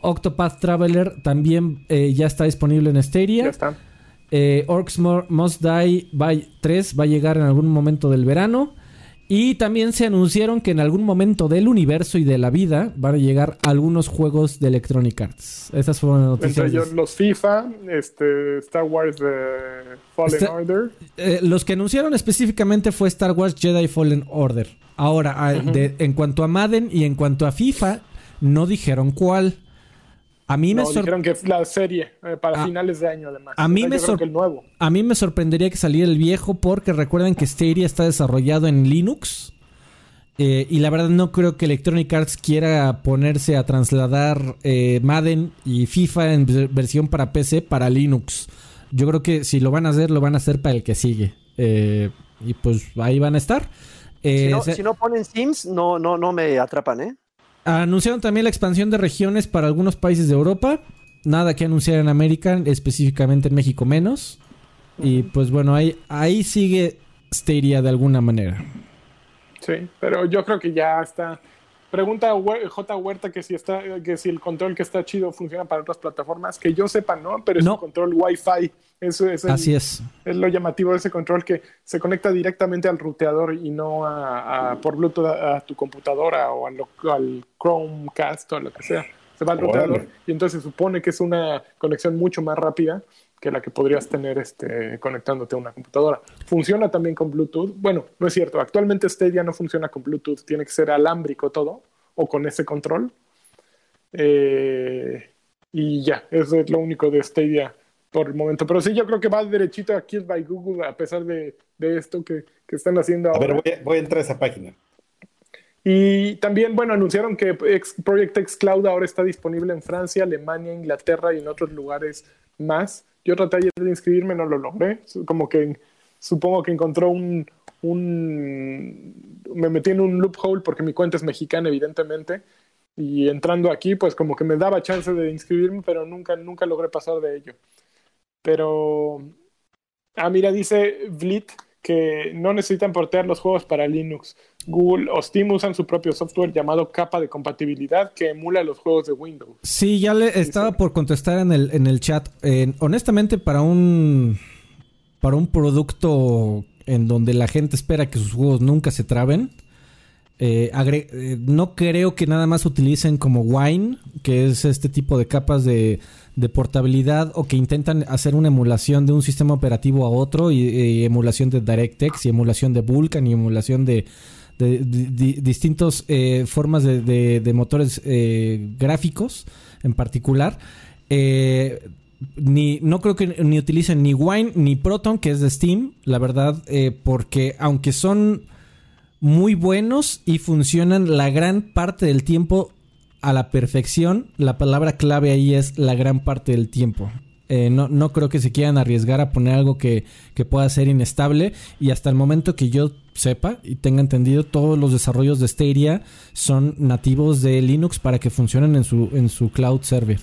Octopath Traveler también eh, ya está disponible en Stadia. Ya está. Eh, Orcs Must Die 3 va a llegar en algún momento del verano. Y también se anunciaron que en algún momento del universo y de la vida van a llegar algunos juegos de Electronic Arts. Esas fueron las noticias. Entre ellos los FIFA, este, Star Wars The Fallen Order. Eh, los que anunciaron específicamente fue Star Wars Jedi Fallen Order. Ahora, en cuanto a Madden y en cuanto a FIFA, no dijeron cuál. A mí me dijeron que la serie eh, para finales de año además. A mí, me a mí me sorprendería que saliera el viejo porque recuerden que Stadia está desarrollado en Linux. Eh, y la verdad no creo que Electronic Arts quiera ponerse a trasladar eh, Madden y FIFA en versión para PC para Linux. Yo creo que si lo van a hacer, lo van a hacer para el que sigue. y pues ahí van a estar. Si no, si, no, ponen Sims, no, no, no me atrapan, ¿eh? Anunciaron también la expansión de regiones para algunos países de Europa. Nada que anunciar en América, específicamente en México menos. Y pues bueno, ahí, ahí sigue Stadia de alguna manera. Sí, pero yo creo que ya está. Pregunta J. Huerta que si está, que si el control que está chido funciona para otras plataformas. Que yo sepa, no, pero es un control Wi-Fi. Eso es Así es. Es lo llamativo de ese control que se conecta directamente al ruteador y no a, por Bluetooth a, tu computadora o al Chromecast o a lo que sea. Se va al ruteador y entonces se supone que es una conexión mucho más rápida que la que podrías tener este, conectándote a una computadora. Funciona también con Bluetooth. Bueno, no es cierto. Actualmente Stadia no funciona con Bluetooth. Tiene que ser alámbrico todo o con ese control. Eh, y ya, eso es lo único de Stadia por el momento. Pero sí, yo creo que va derechito a Killed by Google a pesar de, esto que, están haciendo ahora. A ver, voy a, entrar a esa página. Y también, bueno, anunciaron que Project X Cloud ahora está disponible en Francia, Alemania, Inglaterra y en otros lugares más. Yo traté ayer de inscribirme, no lo logré. Como que supongo que encontró un, un... Me metí en un loophole porque mi cuenta es mexicana, evidentemente. Y entrando aquí, pues como que me daba chance de inscribirme, pero nunca, nunca logré pasar de ello. Pero, ah, mira, dice Vlit que no necesitan portear los juegos para Linux. Google o Steam usan su propio software llamado capa de compatibilidad que emula los juegos de Windows. Sí, ya le estaba por contestar en el, en el chat. honestamente, para un para un producto en donde la gente espera que sus juegos nunca se traben, eh, eh, no creo que nada más utilicen como Wine, que es este tipo de capas de, de portabilidad o que intentan hacer una emulación de un sistema operativo a otro y, emulación de DirectX y emulación de Vulkan y emulación de, distintas eh, formas de, motores gráficos en particular. Ni, no creo que ni utilicen ni Wine ni Proton, que es de Steam, la verdad, porque aunque son muy buenos y funcionan la gran parte del tiempo a la perfección, la palabra clave ahí es la gran parte del tiempo. Eh, no, no, creo que se quieran arriesgar a poner algo que, que, pueda ser inestable. Y hasta el momento que yo sepa y tenga entendido, todos los desarrollos de Stadia son nativos de Linux para que funcionen en su, en su cloud server.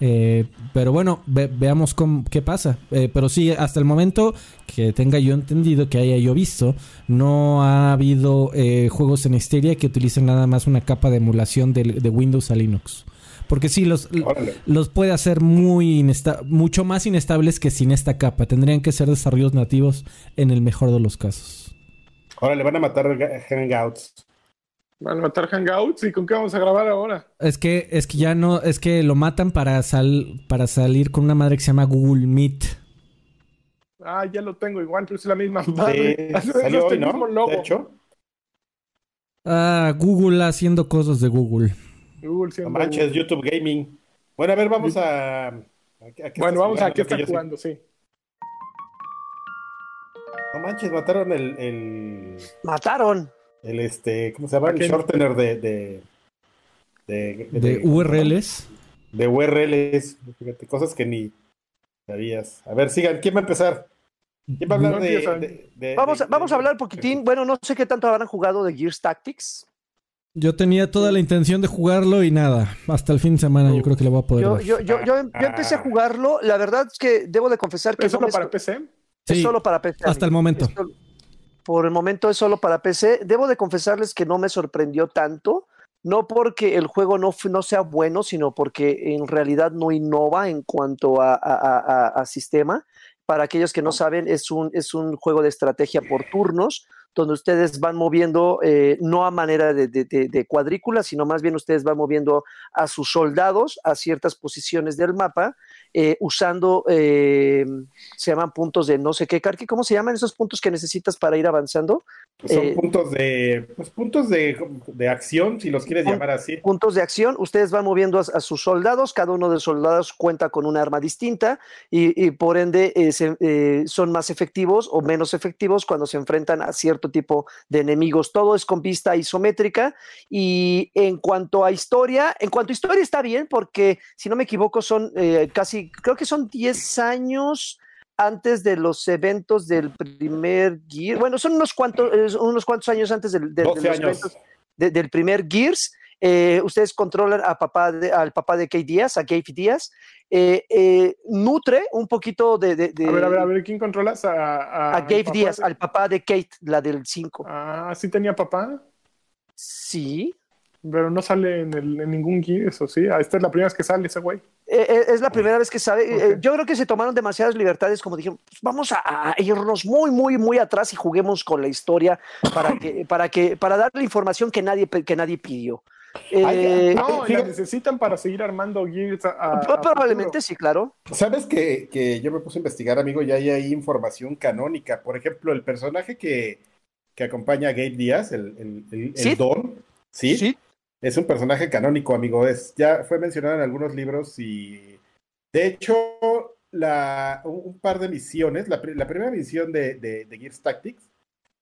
Eh, pero bueno, veamos cómo, qué pasa. Eh, pero sí, hasta el momento que tenga yo entendido, que haya yo visto, no ha habido eh, juegos en Hysteria que utilicen nada más una capa de emulación de, Windows a Linux. Porque sí, los, los puede hacer muy mucho más inestables que sin esta capa. Tendrían que ser desarrollos nativos en el mejor de los casos. Ahora le van a matar Hangouts. Van a matar Hangouts y con qué vamos a grabar ahora. Es que, es que ya no, es que lo matan para sal, para salir con una madre que se llama Google Meet. Ah, ya lo tengo igual, pero es la misma madre. salió [laughs] hoy, ¿no? De hecho. Ah, Google haciendo cosas de Google. Google siendo no manches, YouTube Gaming. Bueno, a ver, vamos a. bueno, vamos a qué está jugando, sí. No manches, mataron el, el. Mataron. El este. ¿Cómo se llama? El shortener de. de, de, de URLs. De URLs. Fíjate, cosas que ni sabías. A ver, sigan. ¿Quién va a empezar? ¿Quién va a hablar de, Vamos, vamos a hablar poquitín. Bueno, no sé qué tanto habrán jugado de Gears Tactics. Yo tenía toda la intención de jugarlo y nada. Hasta el fin de semana yo creo que le voy a poder. Yo, yo, yo, yo, empecé a jugarlo. La verdad es que debo de confesar que. ¿Es solo para PC? Es solo para PC. Hasta el momento. Por el momento es solo para PC. Debo de confesarles que no me sorprendió tanto. No porque el juego no, no sea bueno, sino porque en realidad no innova en cuanto a, a, a sistema. Para aquellos que no saben, es un, es un juego de estrategia por turnos donde ustedes van moviendo, eh, no a manera de, de, cuadrícula, sino más bien ustedes van moviendo a sus soldados a ciertas posiciones del mapa, eh, usando, eh, se llaman puntos de no sé qué, Carqui, ¿cómo se llaman esos puntos que necesitas para ir avanzando? Son puntos de, pues, puntos de, acción, si los quieres llamar así. Puntos de acción, ustedes van moviendo a, sus soldados, cada uno de los soldados cuenta con un arma distinta y, por ende son más efectivos o menos efectivos cuando se enfrentan a ciertos tipo de enemigos. Todo es con vista isométrica y en cuanto a historia, en cuanto a historia está bien porque si no me equivoco son eh, creo que son 10 años antes de los eventos del primer Gear. Bueno, son unos cuantos, unos cuantos años antes del, del primer Gears. Eh, ustedes controlan a papá al papá de Kate Díaz, a Gabe Díaz, eh, eh, nutre un poquito de, A ver, a ver, a ver, ¿quién controlas? A, a, Gabe Díaz, al papá de Kate, la del 5. Ah, ¿sí tenía papá? Sí. Pero no sale en, el, ningún guía, eso sí. Ah, esta es la primera vez que sale ese güey. es la primera vez que sale. yo creo que se tomaron demasiadas libertades, como dijeron, pues vamos a, irnos muy, muy, muy atrás y juguemos con la historia para que, [laughs] para que, para darle información que nadie, que nadie pidió. Eh, no, la necesitan para seguir armando Gears. probablemente sí, claro. Sabes que, yo me puse a investigar, amigo, y hay ahí información canónica. Por ejemplo, el personaje que, acompaña a Gabe Díaz, el, Don, ¿sí? ¿sí? Es un personaje canónico, amigo. Es, ya fue mencionado en algunos libros y de hecho, un, par de misiones, la, primera misión de, de Gears Tactics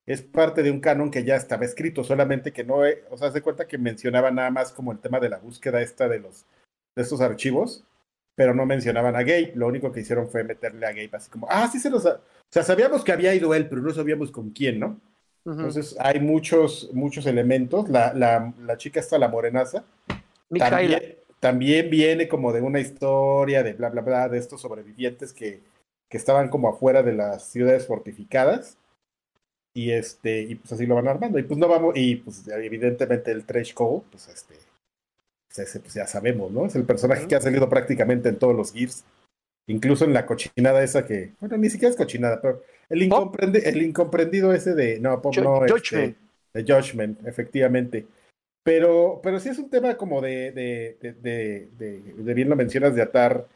es parte de un canon que ya estaba escrito, solamente que no, o sea, se cuenta que mencionaba nada más como el tema de la búsqueda esta de los de estos archivos, pero no mencionaban a Gabe, lo único que hicieron fue meterle a Gabe así como, ah, sí se nos, o sea, sabíamos que había ido él, pero no sabíamos con quién, ¿no? Entonces hay muchos, muchos elementos, la, la, la chica está la morenaza, también, también, viene como de una historia de bla, bla, bla, de estos sobrevivientes que, que estaban como afuera de las ciudades fortificadas, y este, y pues así lo van armando. Y pues no vamos, y pues evidentemente el Trash Cole, pues este, pues ese pues ya sabemos, ¿no? Es el personaje que ha salido prácticamente en todos los Gears. Incluso en la cochinada esa que, bueno, ni siquiera es cochinada, pero el, el incomprendido ese de, no, Pop no, este, de Judgment, efectivamente. Pero, pero sí es un tema como de, de, de, de, de bien lo mencionas, de atar,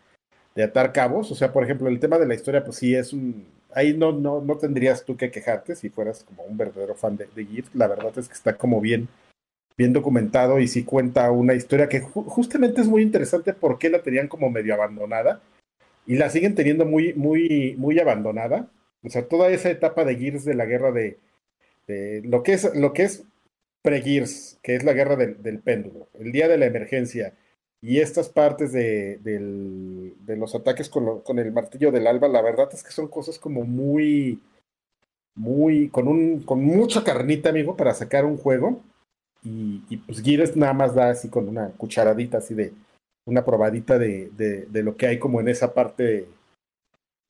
de atar cabos. O sea, por ejemplo, el tema de la historia, pues sí es un, ahí no, no, no tendrías tú que quejarte si fueras como un verdadero fan de, de GIF. La verdad es que está como bien, bien documentado y sí cuenta una historia que justamente es muy interesante porque la tenían como medio abandonada y la siguen teniendo muy, muy, muy abandonada. O sea, toda esa etapa de Gears de la guerra de, lo que es, lo que es pre-Gears, que es la guerra del, del péndulo, el día de la emergencia, y estas partes de, de los ataques con, con, el martillo del alba, la verdad es que son cosas como muy, muy, con, un, con mucha carnita, amigo, para sacar un juego. Y, y pues Gears nada más da así con una cucharadita así de, una probadita de, de, lo que hay como en esa parte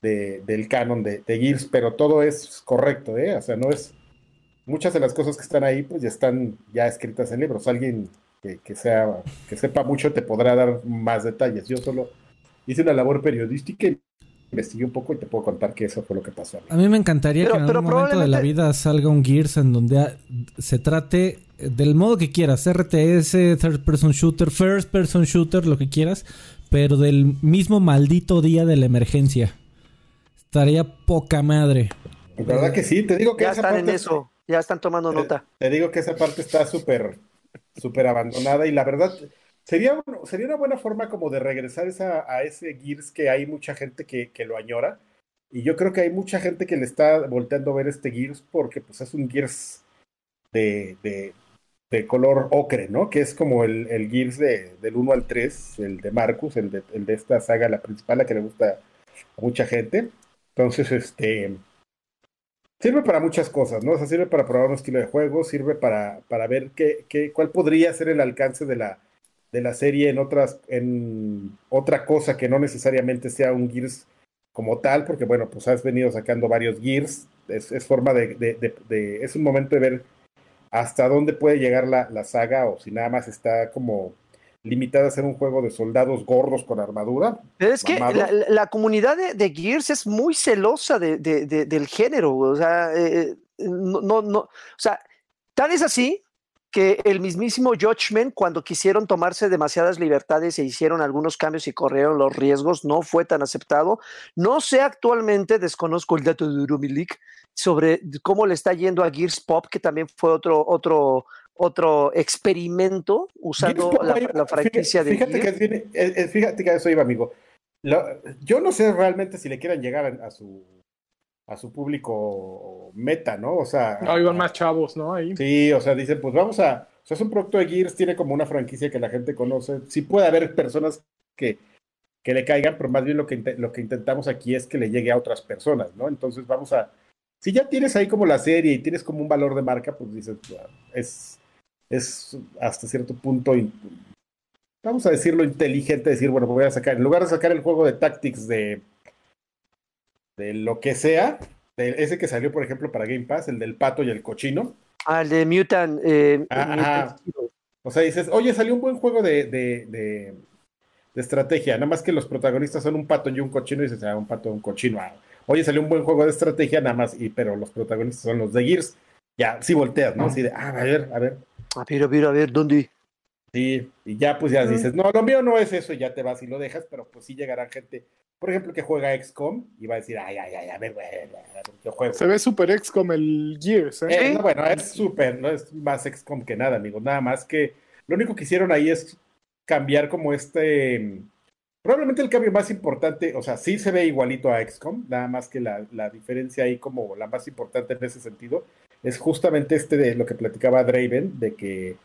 de, del canon de, de Gears, pero todo es correcto, ¿eh? O sea, no es... Muchas de las cosas que están ahí, pues ya están ya escritas en libros. Alguien que, sea, que sepa mucho te podrá dar más detalles. Yo solo hice una labor periodística y investigué un poco y te puedo contar que eso fue lo que pasó. A mí, me encantaría que en algún momento de la vida salga un Gears en donde se trate del modo que quieras, RTS, Third Person Shooter, First Person Shooter, lo que quieras, pero del mismo maldito día de la emergencia. Estaría poca madre. ¿Verdad que sí? Te digo que ya están en eso, ya están tomando nota. Te digo que esa parte está súper, súper abandonada y la verdad sería, sería una buena forma como de regresar esa, a ese Gears que hay mucha gente que, que, lo añora. Y yo creo que hay mucha gente que le está volteando a ver este Gears porque pues es un Gears de, de, de color ocre, ¿no? Que es como el, el Gears de, del 1 al 3, el de Marcus, el de, el de esta saga, la principal, la que le gusta a mucha gente. Entonces, este sirve para muchas cosas, ¿no? O sea, sirve para probar un estilo de juego, sirve para, para ver qué, qué, cuál podría ser el alcance de la, de la serie en otras, en otra cosa que no necesariamente sea un Gears como tal, porque bueno, pues has venido sacando varios Gears, es, es forma de, de, de, es un momento de ver hasta dónde puede llegar la, la, saga o si nada más está como limitada a ser un juego de soldados gordos con armadura. Pero es que la, comunidad de, Gears es muy celosa de, del género, o sea, eh, no, no, no, o sea, tal es así que el mismísimo Judgment, cuando quisieron tomarse demasiadas libertades e hicieron algunos cambios y corrieron los riesgos, no fue tan aceptado. No sé actualmente, desconozco el dato de Euromilik, sobre cómo le está yendo a Gears Pop, que también fue otro, otro, otro experimento usando la, franquicia de fíjate Que eh, eh, fíjate que eso iba, amigo. yo no sé realmente si le quieran llegar a, su a su público meta, ¿no? O sea. No, iban más chavos, ¿no? Ahí. Sí, o sea, dicen, pues vamos a. O sea, es un producto de Gears, tiene como una franquicia que la gente conoce. Sí puede haber personas que, que le caigan, pero más bien lo que, lo que intentamos aquí es que le llegue a otras personas, ¿no? Entonces vamos a si ya tienes ahí como la serie y tienes como un valor de marca, pues dices, es, es hasta cierto punto, vamos a decirlo inteligente, decir, bueno, voy a sacar, en lugar de sacar el juego de Tactics de, de lo que sea, de ese que salió, por ejemplo, para Game Pass, el del pato y el cochino. Ah, el de Mutant. Eh, o sea, dices, oye, salió un buen juego de, de, de, estrategia, nada más que los protagonistas son un pato y un cochino, y dices, ah, un pato y un cochino. Ah, oye, salió un buen juego de estrategia nada más, y, pero los protagonistas son los de Gears. Ya, sí volteas, ¿no? Así de, ah, a ver, a ver. A ver, a ver, a ver, ¿dónde? Sí, y ya pues ya dices, no, lo mío no es eso, y ya te vas y lo dejas, pero pues sí llegará gente, por ejemplo, que juega XCOM y va a decir, ay, ay, ay, a ver, bueno, yo juego. Se ve súper XCOM el Gears, ¿eh? eh bueno, es súper, no es más XCOM que nada, amigo, nada más que lo único que hicieron ahí es cambiar como este Probablemente el cambio más importante, o sea, sí se ve igualito a XCOM, nada más que la, la, diferencia ahí como la más importante en ese sentido es justamente este de lo que platicaba Draven, de que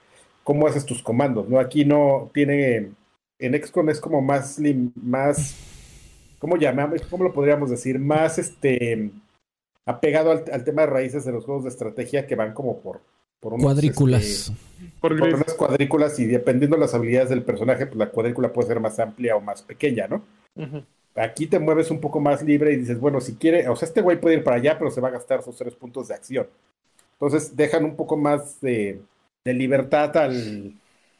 cómo haces tus comandos, ¿no? Aquí no tiene, en XCOM es como más, más, ¿cómo llamamos? ¿Cómo lo podríamos decir? Más, este, apegado al, al tema de raíces de los juegos de estrategia que van como por por cuadrículas. Este, por, unas cuadrículas y dependiendo de las habilidades del personaje, pues la cuadrícula puede ser más amplia o más pequeña, ¿no? Aquí te mueves un poco más libre y dices, bueno, si quiere, o sea, este güey puede ir para allá, pero se va a gastar sus tres puntos de acción. Entonces dejan un poco más de, libertad al,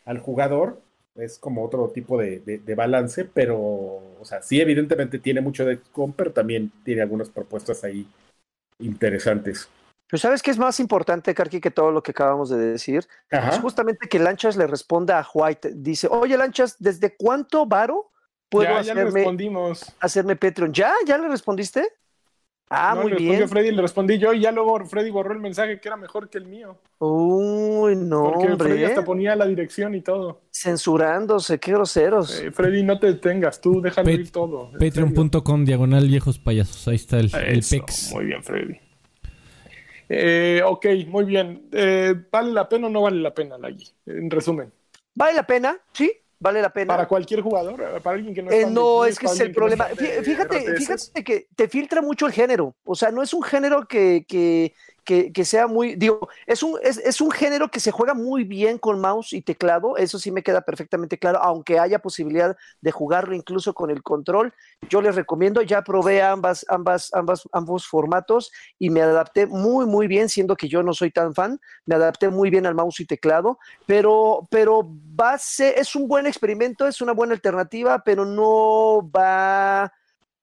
al, jugador. Es como otro tipo de, de, balance, pero, o sea, sí, evidentemente tiene mucho de com, pero también tiene algunas propuestas ahí interesantes. Pero ¿sabes qué es más importante, Karki, que todo lo que acabamos de decir? Es justamente que Lanchas le responda a White. Dice, oye, Lanchas, ¿desde cuánto varo puedo ya, hacerme, ya le respondimos. hacerme Patreon? ¿Ya? ¿Ya le respondiste? Ah, muy bien. Freddy, le respondí yo y ya luego Freddy borró el mensaje que era mejor que el mío. Uy, no, Porque Freddy hasta ponía la dirección y todo. Censurándose, qué groseros. Eh, Freddy, no te detengas, tú déjalo ir todo. Patreon.com, diagonal viejos payasos. Ahí está el, el PEX. Muy bien, Freddy. Eh, ok, muy bien. Eh, ¿Vale la pena o no vale la pena, Lagui? En resumen. Vale la pena, sí, vale la pena. Para cualquier jugador, eh, para alguien que no es No, es que es el problema. fíjate, fíjate que te filtra mucho el género. O sea, no es un género que, que, que, sea muy, digo, es un, es, un género que se juega muy bien con mouse y teclado, eso sí me queda perfectamente claro, aunque haya posibilidad de jugarlo incluso con el control, yo les recomiendo, ya probé ambas, ambas, ambas, ambos formatos y me adapté muy, muy bien, siendo que yo no soy tan fan, me adapté muy bien al mouse y teclado, pero, pero base, es un buen experimento, es una buena alternativa, pero no va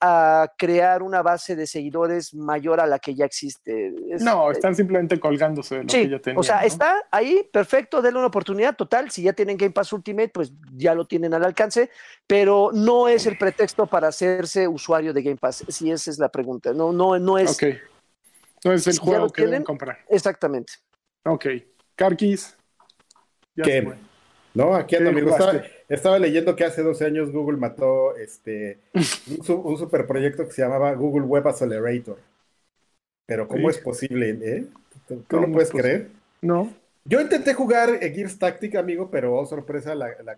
a crear una base de seguidores mayor a la que ya existe. no, eh, están simplemente colgándose de lo que ya tenían. O sea, está ahí, perfecto, denle una oportunidad total. Si ya tienen Game Pass Ultimate, pues ya lo tienen al alcance, pero no es el pretexto para hacerse usuario de Game Pass. Si esa es la pregunta. No, no, no es. Ok. No es el juego que deben comprar. Exactamente. Ok. Carquis. Ya ¿Qué? No, aquí ando, amigo. Estaba, leyendo que hace 12 años Google mató este un, super proyecto que se llamaba Google Web Accelerator. Pero ¿cómo es posible? Eh? ¿Tú, lo puedes creer? No. Yo intenté jugar Gears Tactic, amigo, pero oh, sorpresa, la, la,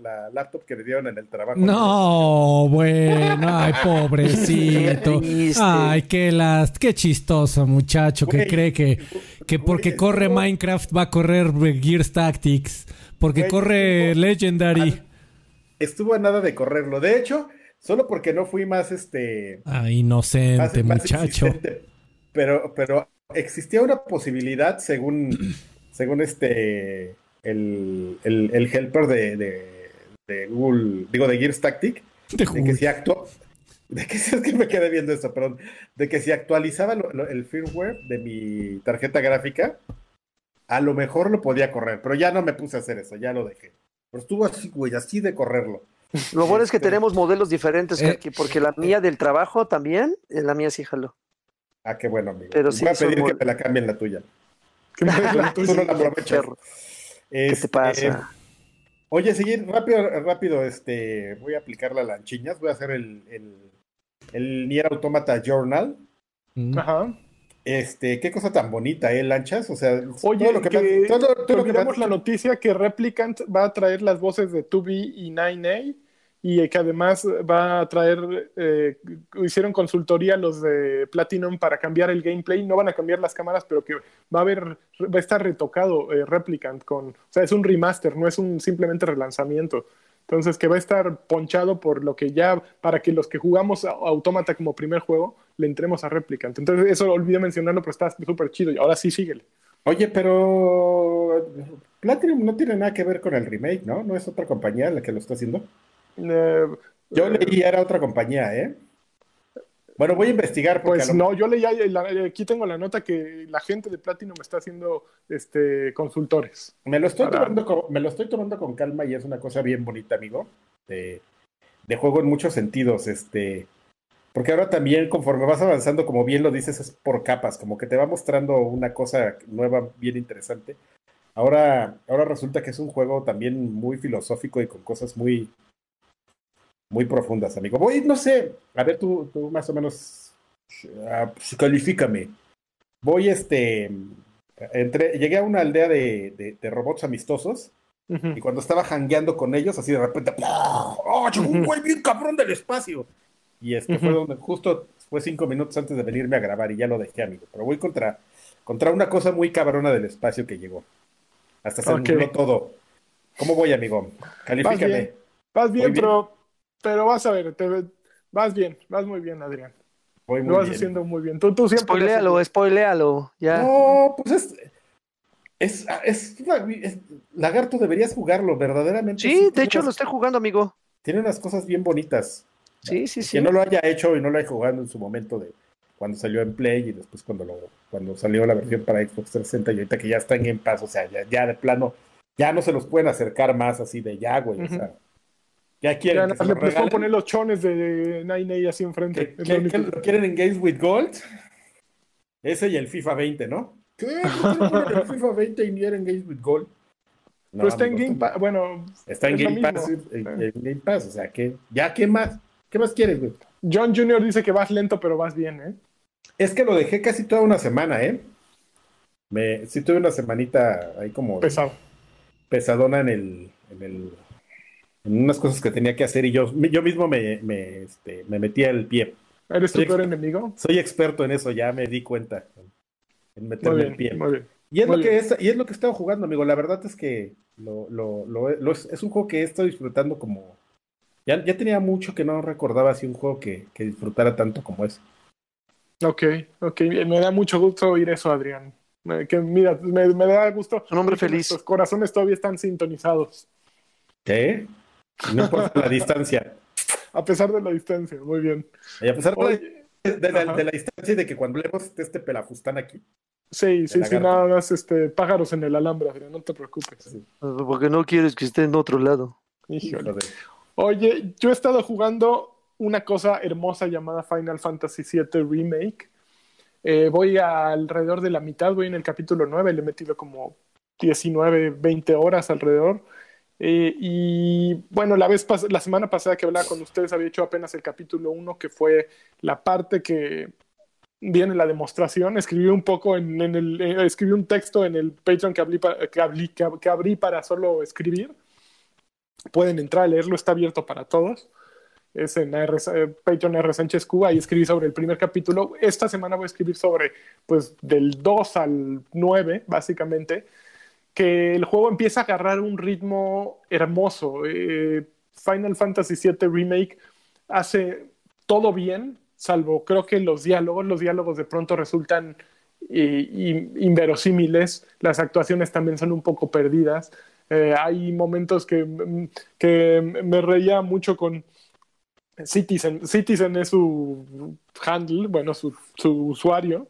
la laptop que le dieron en el trabajo. No, bueno, ay, [laughs] pobrecito. ay, qué, las, qué chistoso muchacho que cree que, que porque corre Minecraft va a correr Gears Tactics. Porque corre Legendary. Estuvo a nada de correrlo. De hecho, solo porque no fui más este. Ah, inocente, muchacho. pero, pero existía una posibilidad, según, [clears throat] según este. El, el, helper de, de, Google, digo, de Gears Tactic, [laughs] de, que si actuó, de que [laughs] es que me quedé viendo esto, perdón, de que si actualizaba el firmware de mi tarjeta gráfica, a lo mejor lo podía correr, pero ya no me puse a hacer eso, ya lo dejé. Pero estuvo así, güey, así de correrlo. Lo bueno es que este, tenemos modelos diferentes, eh, porque la mía del trabajo también, la mía sí jaló. Ah, qué bueno, amigo. Pero Voy a pedir que me la cambien la tuya. [laughs] Que me la tuya. Tú no la aprovechas. ¿Qué te este, pasa? oye, seguir rápido, rápido, este, voy a aplicar las lanchiñas, voy a hacer el, el, el Nier Automata Journal. Ajá. Este, qué cosa tan bonita, ¿eh, Lanchas? O sea, Oye, lo que, que todo, la noticia que Replicant va a traer las voces de 2B y 9A y que además va a traer, eh, hicieron consultoría los de Platinum para cambiar el gameplay, no van a cambiar las cámaras, pero que va a haber, va a estar retocado eh, Replicant con, o sea, es un remaster, no es un simplemente relanzamiento. Entonces, que va a estar ponchado por lo que ya, para que los que jugamos Autómata como primer juego, le entremos a Replicant. Entonces, eso olvidé mencionarlo, pero está súper chido. Y ahora sí, síguele. Oye, pero Platinum no tiene nada que ver con el remake, ¿no? ¿No es otra compañía la que lo está haciendo? Eh, Yo leí era otra compañía, ¿eh? Bueno, voy a investigar. Pues no, yo leí, aquí tengo la nota que la gente de Platinum está haciendo este, consultores. Me lo, estoy tomando con, me lo estoy tomando con calma y es una cosa bien bonita, amigo. De, juego en muchos sentidos. Este, porque ahora también, conforme vas avanzando, como bien lo dices, es por capas, como que te va mostrando una cosa nueva, bien interesante. Ahora, ahora resulta que es un juego también muy filosófico y con cosas muy, muy profundas, amigo. Voy, no sé, a ver, tú, tú más o menos uh, califícame. Voy, este, entre, llegué a una aldea de, de, robots amistosos y cuando estaba jangueando con ellos, así de repente, ¡oh, un güey bien cabrón del espacio! Y este fue donde justo fue cinco minutos antes de venirme a grabar y ya lo dejé, amigo. Pero voy contra, contra una cosa muy cabrona del espacio que llegó. Hasta se okay. todo. ¿Cómo voy, amigo? Califícame. Vas bien, pero pero vas a ver, te, vas bien, vas muy bien, Adrián. Lo vas haciendo muy bien. Tú, tú siempre. Spoilealo, spoilealo. Ya. No, pues es. Es, es, Lagarto, deberías jugarlo, verdaderamente. Sí, de hecho lo estoy jugando, amigo. Tiene unas cosas bien bonitas. Sí, sí, sí. Que no lo haya hecho y no lo haya jugado en su momento de cuando salió en Play y después cuando lo, cuando salió la versión para Xbox 360 y ahorita que ya está en Game Pass, o sea, ya, ya de plano, ya no se los pueden acercar más así de ya, güey. O sea, ya quieren. Ya, que les poner los chones de Nine así enfrente. ¿Qué, lo quieren en Games with Gold? Ese y el FIFA 20, ¿no? ¿Qué? ¿Qué el FIFA 20 y ni en Games with Gold? No, Pero está en Game Pass. Bueno, está en Game Pass, en, Game Pass. O sea, que ya, ¿qué más? ¿Qué más quieres, güey? John Jr. dice que vas lento, pero vas bien, ¿eh? Es que lo dejé casi toda una semana, ¿eh? Me, sí tuve una semanita ahí como... Pesado. Pesadona en el, en el unas cosas que tenía que hacer y yo, yo mismo me, me, este, me metía el pie. ¿Eres tu peor enemigo? Soy experto en eso, ya me di cuenta. en meterme el pie. Y es, lo que es, y es lo que he estado jugando, amigo. La verdad es que lo, lo, lo, es, un juego que he estado disfrutando como. Ya, ya tenía mucho que no recordaba así un juego que, que disfrutara tanto como ese. Ok, ok. Me da mucho gusto oír eso, Adrián. Que mira, me, me da gusto. Un hombre feliz. Los corazones todavía están sintonizados. ¿Sí? No importa la [laughs] distancia. A pesar de la distancia, muy bien. Y a pesar de, la, distancia y de que cuando leemos esté este pelafustán aquí. Sí, sí, sí, nada más este, pájaros en el alambre, Adrián, no te preocupes. Porque no quieres que esté en otro lado. Híjole. Oye, yo he estado jugando una cosa hermosa llamada Final Fantasy VII Remake. Eh, voy alrededor de la mitad, voy en el capítulo 9, le he metido como 19, 20 horas alrededor. Eh, y bueno, la, vez la semana pasada que hablaba con ustedes había hecho apenas el capítulo 1, que fue la parte que viene la demostración. Escribí un poco en, el, eh, escribí un texto en el Patreon que abrí, que, que, abrí para solo escribir. Pueden entrar a leerlo, está abierto para todos. Es en R, eh, Patreon R. Sánchez Cuba y escribí sobre el primer capítulo. Esta semana voy a escribir sobre, pues, del 2 al 9, básicamente que el juego empieza a agarrar un ritmo hermoso. Eh, Final Fantasy VII Remake hace todo bien, salvo creo que los diálogos, los diálogos de pronto resultan eh, inverosímiles, las actuaciones también son un poco perdidas. Eh, hay momentos que, que me reía mucho con Citizen. Citizen es su handle, bueno, su, su usuario,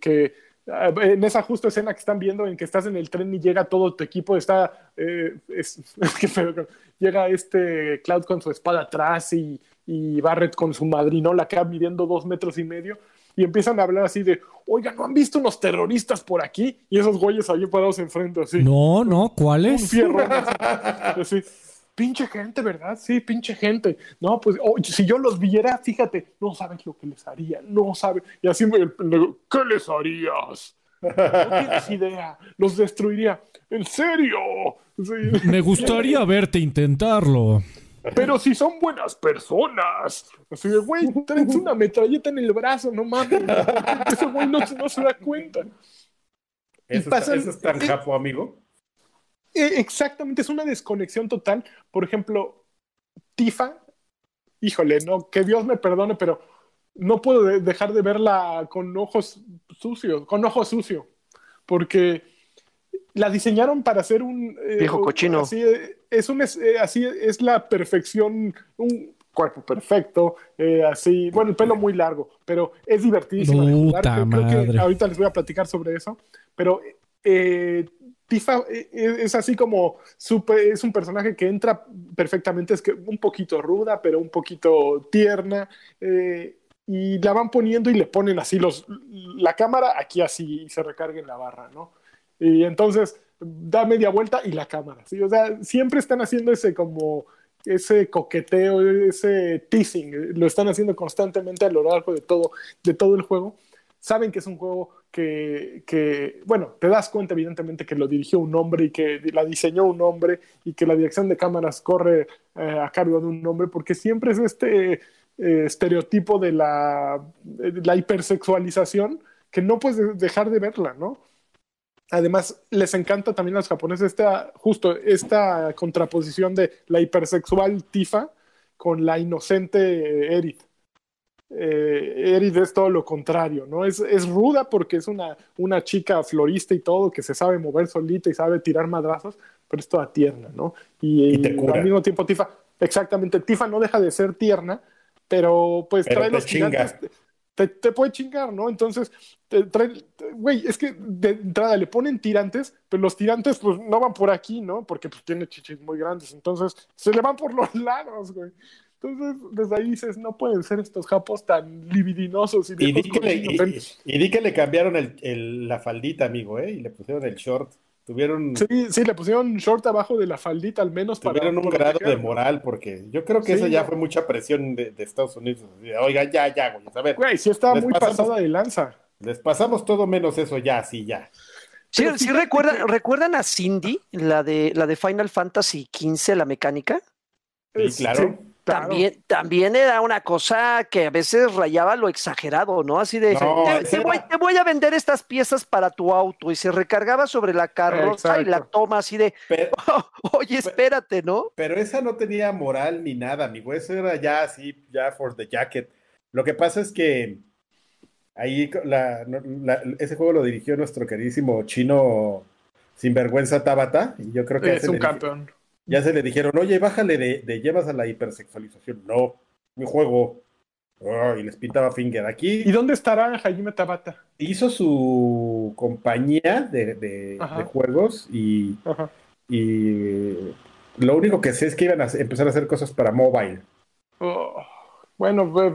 que Ah, en esa justa escena que están viendo en que estás en el tren y llega todo tu equipo, está eh, es, [laughs] llega este Cloud con su espada atrás y, y Barrett con su madrinola acá midiendo dos metros y medio y empiezan a hablar así de, oiga, ¿no han visto unos terroristas por aquí? Y esos güeyes allí parados enfrente así. No, no, ¿cuáles? Un fierro. así pinche gente, ¿verdad? Sí, pinche gente. No, pues si yo los viera, fíjate, no sabes lo que les haría, no sabes. Y así me, ¿qué les harías? No tienes idea, los destruiría. ¿En serio? Me gustaría verte intentarlo. Pero si son buenas personas. Así de, güey, [laughs] traes una metralleta en el brazo, no mames. Ese güey no, se da cuenta. ¿Eso, es tan japo, amigo? E, exactamente, es una desconexión total. Por ejemplo, Tifa, híjole, no, que Dios me perdone, pero no puedo dejar de verla con ojos sucios, con ojos sucios, porque la diseñaron para ser un eh, viejo cochino. Así es, un, eh, así es la perfección, un cuerpo perfecto, eh, así, bueno, el pelo muy largo, pero es divertidísimo. ahorita les voy a platicar sobre eso, pero Tifa eh, eh, es así como es un personaje que entra perfectamente, es que un poquito ruda, pero un poquito tierna. Eh, y la van poniendo y le ponen así los la cámara aquí así y se recarga en la barra, ¿no? Y entonces da media vuelta y la cámara. O sea, siempre están haciendo ese como ese coqueteo, ese teasing, lo están haciendo constantemente a lo largo de todo, de todo el juego. Saben que es un juego que, bueno, te das cuenta evidentemente que lo dirigió un hombre y que la diseñó un hombre y que la dirección de cámaras corre eh, a cargo de un hombre, porque siempre es este eh, estereotipo de la, la hipersexualización que no puedes dejar de verla, ¿no? Además, les encanta también a los japoneses esta, justo esta contraposición de la hipersexual Tifa con la inocente Erith eh, Eris es todo lo contrario, ¿no? Es, es ruda porque es una, una chica florista y todo, que se sabe mover solita y sabe tirar madrazos, pero es toda tierna, ¿no? Y, al mismo tiempo Tifa, exactamente, Tifa no deja de ser tierna, pero pues trae los gigantes. Te, te, puede chingar, ¿no? Entonces, güey, es que de entrada le ponen tirantes, pero los tirantes pues no van por aquí, ¿no? Porque pues tiene chichis muy grandes, entonces se le van por los [laughs] lados, güey. Entonces, desde ahí dices, no pueden ser estos japos tan libidinosos. Y, y, di, que le, y, que le, cambiaron el, la faldita, amigo, ¿eh? Y le pusieron el short. Tuvieron... Sí, sí, le pusieron short abajo de la faldita, al menos Tuvieron para... un grado de moral, porque yo creo que eso ya, fue mucha presión de, Estados Unidos. Oiga, ya, ya, güey, a ver. Güey, sí estaba muy pasada de lanza. Les pasamos todo menos eso ya, sí, ya. Sí, sí recuerdan, ¿recuerdan a Cindy, la de, la de Final Fantasy XV, la mecánica? Sí, claro también, también era una cosa que a veces rayaba lo exagerado, ¿no? Así de, te, voy, a vender estas piezas para tu auto y se recargaba sobre la carroza y la toma así de, [laughs] oye, espérate, ¿no? Pero esa no tenía moral ni nada, amigo, eso era ya así, ya for the jacket. Lo que pasa es que ahí ese juego lo dirigió nuestro queridísimo chino sinvergüenza Tabata, y yo creo que es un campeón ya se le dijeron, oye, bájale de, llevas a la hipersexualización. No, mi juego. y les pintaba finger aquí. ¿Y dónde estará Jaime Tabata? Hizo su compañía de, juegos y, y lo único que sé es que iban a empezar a hacer cosas para mobile. Oh, bueno, pues,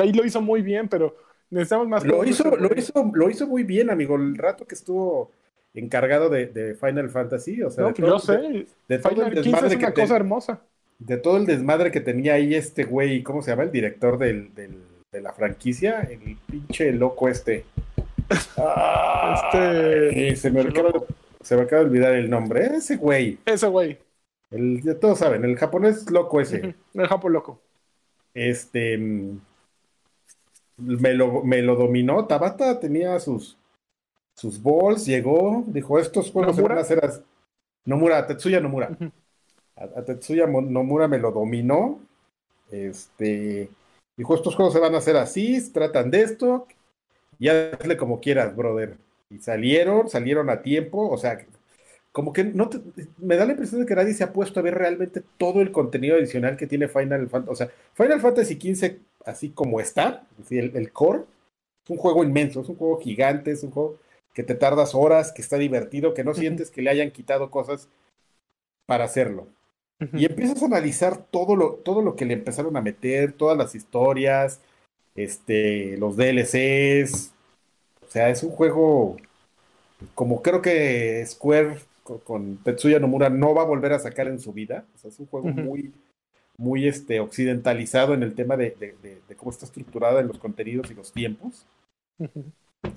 ahí lo hizo muy bien, pero necesitamos más. Lo hizo, lo hizo, lo hizo muy bien, amigo. El rato que estuvo encargado de, Final Fantasy. O sea, no, yo sé. De todo el desmadre es una cosa hermosa. De todo el desmadre que tenía ahí este güey, ¿cómo se llama? El director del, de la franquicia, el pinche loco este. [laughs] este. se, me acaba, se me acaba de olvidar el nombre. Ese güey. Ese güey. El, todos saben, el japonés loco ese. El japo loco. Este. Mm, me lo, me lo dominó. Tabata tenía sus sus balls, llegó, dijo, estos juegos se van a hacer así. Nomura, Tetsuya Nomura. a, Tetsuya Nomura me lo dominó. Este, dijo, estos juegos se van a hacer así, tratan de esto, y hazle como quieras, brother. Y salieron, salieron a tiempo, o sea, como que no me da la impresión de que nadie se ha puesto a ver realmente todo el contenido adicional que tiene Final Fantasy. O sea, Final Fantasy XV, así como está, el, el core, es un juego inmenso, es un juego gigante, es un juego que te tardas horas, que está divertido, que no sientes que le hayan quitado cosas para hacerlo. Y empiezas a analizar todo lo, todo lo que le empezaron a meter, todas las historias, este, los DLCs. O sea, es un juego como creo que Square con, Tetsuya Nomura no va a volver a sacar en su vida. O sea, es un juego muy, muy este, occidentalizado en el tema de, cómo está estructurada en los contenidos y los tiempos.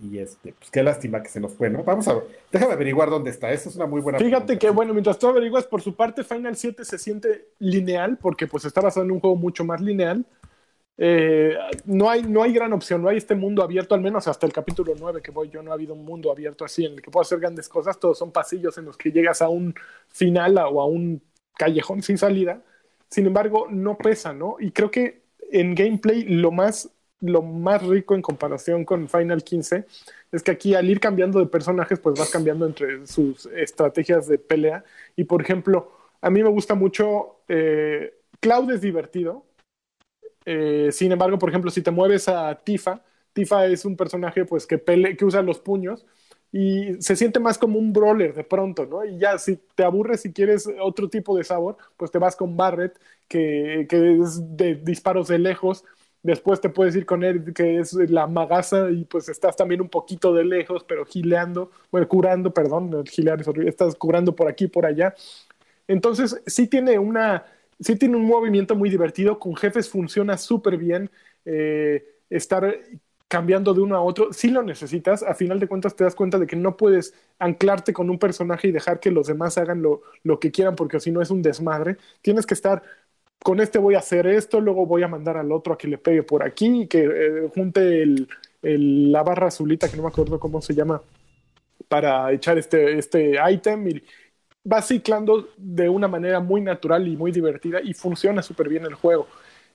Y este, pues qué lástima que se nos fue, ¿no? Vamos a ver, déjame averiguar dónde está. Esa es una muy buena Fíjate que, bueno, mientras tú averiguas, por su parte, Final 7 se siente lineal, porque pues está basado en un juego mucho más lineal. Eh, no, hay, no hay gran opción, no hay este mundo abierto, al menos hasta el capítulo 9 que voy yo, no ha habido un mundo abierto así en el que puedo hacer grandes cosas, todos son pasillos en los que llegas a un final o a un callejón sin salida. Sin embargo, no pesa, ¿no? Y creo que en gameplay lo más lo más rico en comparación con Final 15 es que aquí al ir cambiando de personajes, pues vas cambiando entre sus estrategias de pelea. Y por ejemplo, a mí me gusta mucho, eh, Cloud es divertido. Eh, sin embargo, por ejemplo, si te mueves a Tifa, Tifa es un personaje pues que, que usa los puños y se siente más como un brawler de pronto, ¿no? Y ya si te aburres y quieres otro tipo de sabor, pues te vas con Barret, que, que es de disparos de lejos Después te puedes ir con él, que es la magaza, y pues estás también un poquito de lejos, pero gileando, bueno, curando, perdón, gilear estás curando por aquí, por allá. Entonces, sí tiene una, sí tiene un movimiento muy divertido, con jefes funciona súper bien, eh, estar cambiando de uno a otro, sí lo necesitas, a final de cuentas te das cuenta de que no puedes anclarte con un personaje y dejar que los demás hagan lo, lo que quieran, porque si no es un desmadre, tienes que estar con este voy a hacer esto, luego voy a mandar al otro a que le pegue por aquí, que eh, junte el, la barra azulita, que no me acuerdo cómo se llama, para echar este, este ítem. Y va ciclando de una manera muy natural y muy divertida y funciona súper bien el juego.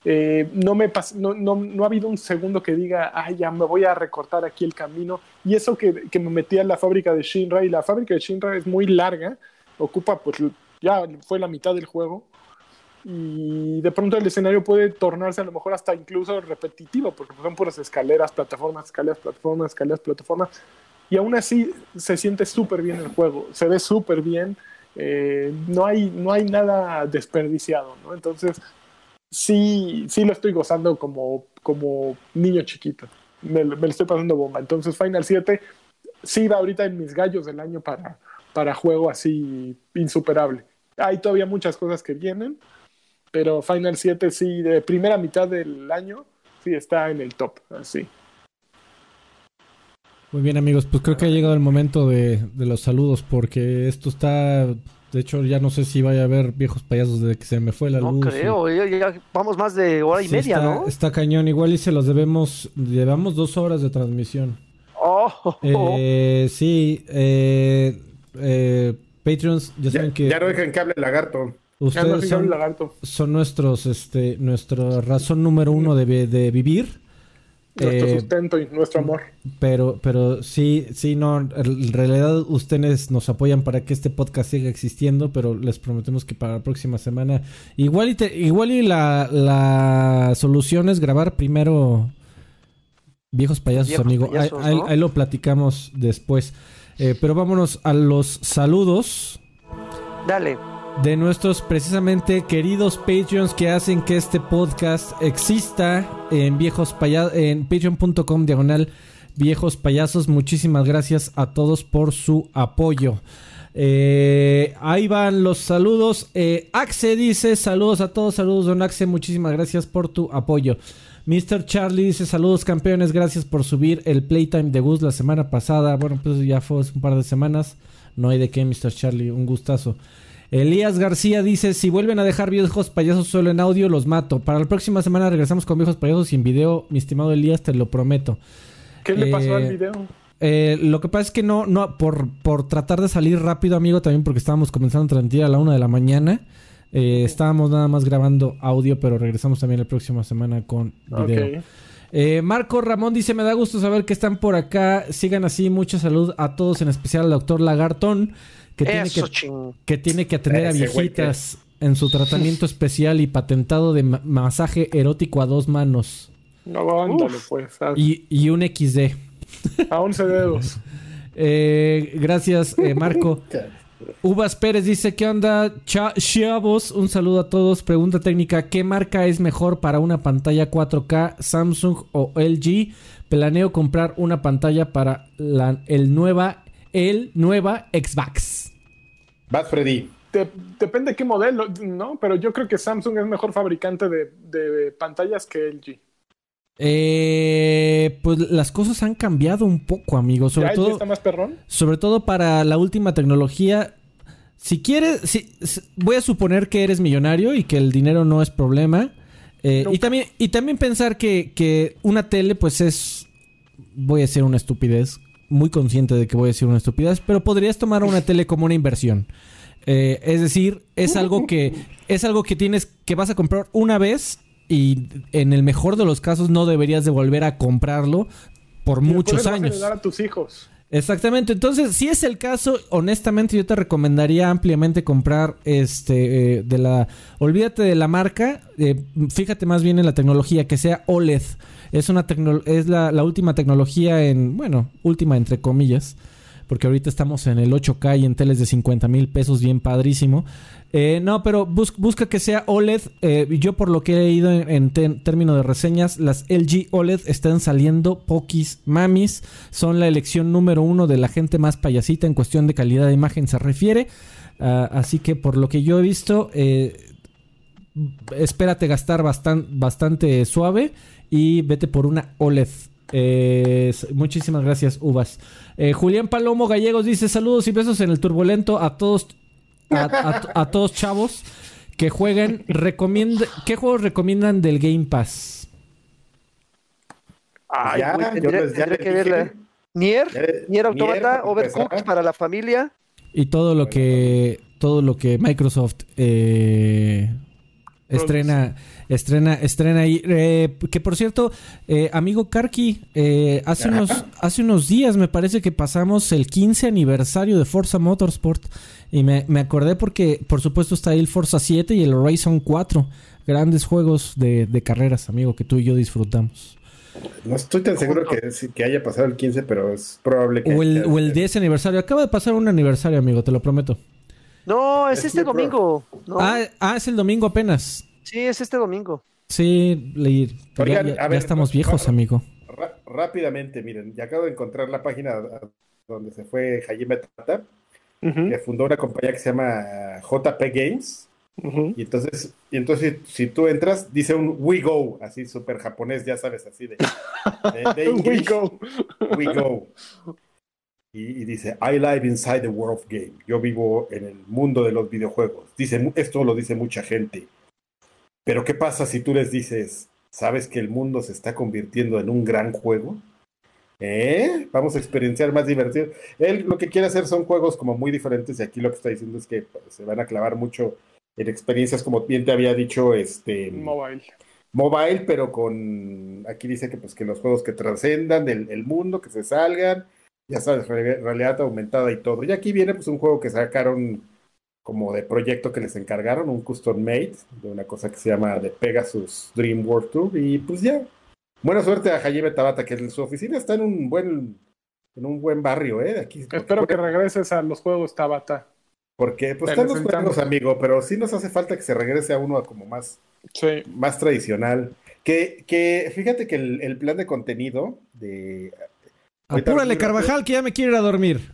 Eh, no, me no, no, no, ha habido un segundo que diga, ay, ya me voy a recortar aquí el camino. Y eso que, que me metí en la fábrica de Shinra, y la fábrica de Shinra es muy larga, ocupa, pues ya fue la mitad del juego y de pronto el escenario puede tornarse a lo mejor hasta incluso repetitivo, porque son puras escaleras, plataformas, escaleras, plataformas, escaleras, plataformas, y aún así se siente súper bien el juego, se ve súper bien, eh, no, hay, no hay nada desperdiciado, ¿no? Entonces, sí, sí lo estoy gozando como, como niño chiquito, me, me lo estoy pasando bomba. Entonces, Final 7 sí va ahorita en mis gallos del año para, para juego así insuperable. Hay todavía muchas cosas que vienen, pero Final 7 sí, de primera mitad del año, sí está en el top, así. Muy bien amigos, pues creo que ha llegado el momento de, los saludos porque esto está De hecho, ya no sé si vaya a haber viejos payasos desde que se me fue la luz. No creo, ya, vamos más de hora y media, ¿no? Está cañón, igual y se los debemos, llevamos dos horas de transmisión. Oh, eh, sí, eh, eh, Patreons, ya, saben que... Ya no dejen que hable lagarto. Ustedes son, son, nuestros, este, nuestra razón número uno de, de vivir. Nuestro eh, sustento y nuestro amor. Pero, pero sí, sí, no, en realidad ustedes nos apoyan para que este podcast siga existiendo, pero les prometemos que para la próxima semana, igual y, igual y la, la solución es grabar primero Viejos Payasos, amigo. ahí, lo platicamos después. Eh, pero vámonos a los saludos. Dale de nuestros precisamente queridos Patreons que hacen que este podcast exista en viejos en patreon.com diagonal viejos payasos. Muchísimas gracias a todos por su apoyo. Eh, ahí van los saludos. Eh, Axe dice saludos a todos, saludos don Axe, muchísimas gracias por tu apoyo. Mr. Charlie dice saludos campeones, gracias por subir el Playtime de Gus la semana pasada. Bueno, pues ya fue un par de semanas. No hay de qué, Mr. Charlie, un gustazo. Elías García dice, si vuelven a dejar viejos payasos solo en audio, los mato. Para la próxima semana regresamos con viejos payasos sin video, mi estimado Elías, te lo prometo. ¿Qué le pasó al eh, video? Eh, lo que pasa es que no, no, por, por tratar de salir rápido, amigo, también porque estábamos comenzando tranquila a la una de la mañana. Eh, estábamos nada más grabando audio, pero regresamos también la próxima semana con video. Marco Ramón dice, me da gusto saber que están por acá. Sigan así, mucha salud a todos, en especial al doctor Lagartón que, tiene, que, que tiene que atender a viejitas en su tratamiento especial y patentado de masaje erótico a dos manos. No, ándale, pues. Y, y, un XD. A 11 dedos. [laughs] eh, gracias, eh, Marco. [laughs] Uvas Pérez dice, ¿qué onda? Chavos, un saludo a todos. Pregunta técnica, ¿qué marca es mejor para una pantalla 4K, Samsung o LG? Planeo comprar una pantalla para la el nueva, el nueva Xbox. Vas, Freddy. depende de qué modelo, ¿no? Pero yo creo que Samsung es mejor fabricante de, pantallas que LG. Eh, pues las cosas han cambiado un poco, amigo. Sobre todo, está más perrón? Sobre todo para la última tecnología. Si quieres, si, voy a suponer que eres millonario y que el dinero no es problema. Eh, y, también, y también pensar que, que una tele, pues es. Voy a decir una estupidez muy consciente de que voy a decir una estupidez, pero podrías tomar una tele como una inversión. Eh, es decir, es algo que es algo que tienes que vas a comprar una vez y en el mejor de los casos no deberías de volver a comprarlo por muchos años. a tus hijos. Exactamente. Entonces, si es el caso, honestamente yo te recomendaría ampliamente comprar este eh, de la olvídate de la marca, eh, fíjate más bien en la tecnología que sea OLED. Es, una es la, última tecnología en, bueno, última entre comillas, porque ahorita estamos en el 8K y en teles de 50 mil pesos, bien padrísimo. Eh, no, pero busca que sea OLED. Eh, yo por lo que he leído en, términos de reseñas, las LG OLED están saliendo poquis mamis. Son la elección número uno de la gente más payasita en cuestión de calidad de imagen se refiere. Ah, así que por lo que yo he visto, eh, espérate gastar bastante suave y vete por una OLED. Eh, muchísimas gracias, Uvas. Eh, Julián Palomo Gallegos dice: Saludos y besos en el turbulento a todos, a, todos chavos que jueguen. ¿Qué juegos recomiendan del Game Pass? Ay, ya, que verla. Nier, Nier Automata, Overcooked para la familia. Y todo lo que todo lo que Microsoft eh, estrena Estrena, estrena ahí. Eh, que por cierto, eh, amigo Karki, eh, hace, unos, hace unos días me parece que pasamos el 15 aniversario de Forza Motorsport. Y me, acordé porque, por supuesto, está ahí el Forza 7 y el Horizon 4. Grandes juegos de, carreras, amigo, que tú y yo disfrutamos. No estoy tan seguro que, que haya pasado el 15, pero es probable que... O el, o el 10 aniversario. Acaba de pasar un aniversario, amigo, te lo prometo. No, es, este domingo. Ah, ah, es el domingo apenas. Sí, es este domingo. Sí, leí. ya, estamos viejos, amigo. rápidamente, miren, ya acabo de encontrar la página donde se fue Jaime Tata, que fundó una compañía que se llama JP Games. Y entonces, y entonces si tú entras, dice un We Go, así súper japonés, ya sabes, así de, [laughs] We Go. We Go. y, dice, I live inside the world of game. Yo vivo en el mundo de los videojuegos. Dice, esto lo dice mucha gente. Pero ¿qué pasa si tú les dices, sabes que el mundo se está convirtiendo en un gran juego? ¿Eh? Vamos a experienciar más divertido. Él lo que quiere hacer son juegos como muy diferentes y aquí lo que está diciendo es que pues, se van a clavar mucho en experiencias como bien te había dicho este mobile. Mobile, pero con aquí dice que pues que los juegos que trascendan el mundo, que se salgan, ya sabes, realidad aumentada y todo. Y aquí viene pues un juego que sacaron como de proyecto que les encargaron, un custom made, de una cosa que se llama The Pegasus Dream World Tour, y pues ya. Buena suerte a Jaime Tabata, que en su oficina está en un buen, en un buen barrio, ¿eh? Aquí, Espero que regreses a los juegos Tabata. Porque pues están los juegos, amigo, pero sí nos hace falta que se regrese a uno como más, más tradicional. Que, que fíjate que el, el plan de contenido de Apúrale, Carvajal, que ya me quiero ir a dormir.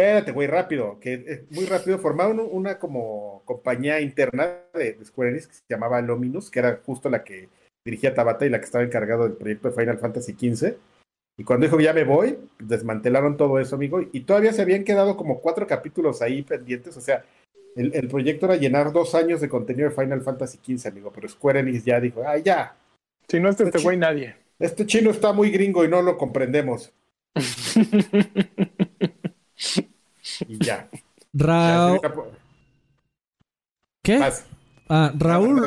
Espérate, güey, rápido, que muy rápido formaron una como compañía interna de, Square Enix que se llamaba Lominus, que era justo la que dirigía Tabata y la que estaba encargado del proyecto de Final Fantasy XV. Y cuando dijo ya me voy, desmantelaron todo eso, amigo, y todavía se habían quedado como cuatro capítulos ahí pendientes, o sea, el, el proyecto era llenar dos años de contenido de Final Fantasy XV, amigo, pero Square Enix ya dijo, ah, ya. Si no es este güey, nadie. Este chino está muy gringo y no lo comprendemos [laughs] [laughs] y ya. Raúl. ¿Qué? Ah, Raúl,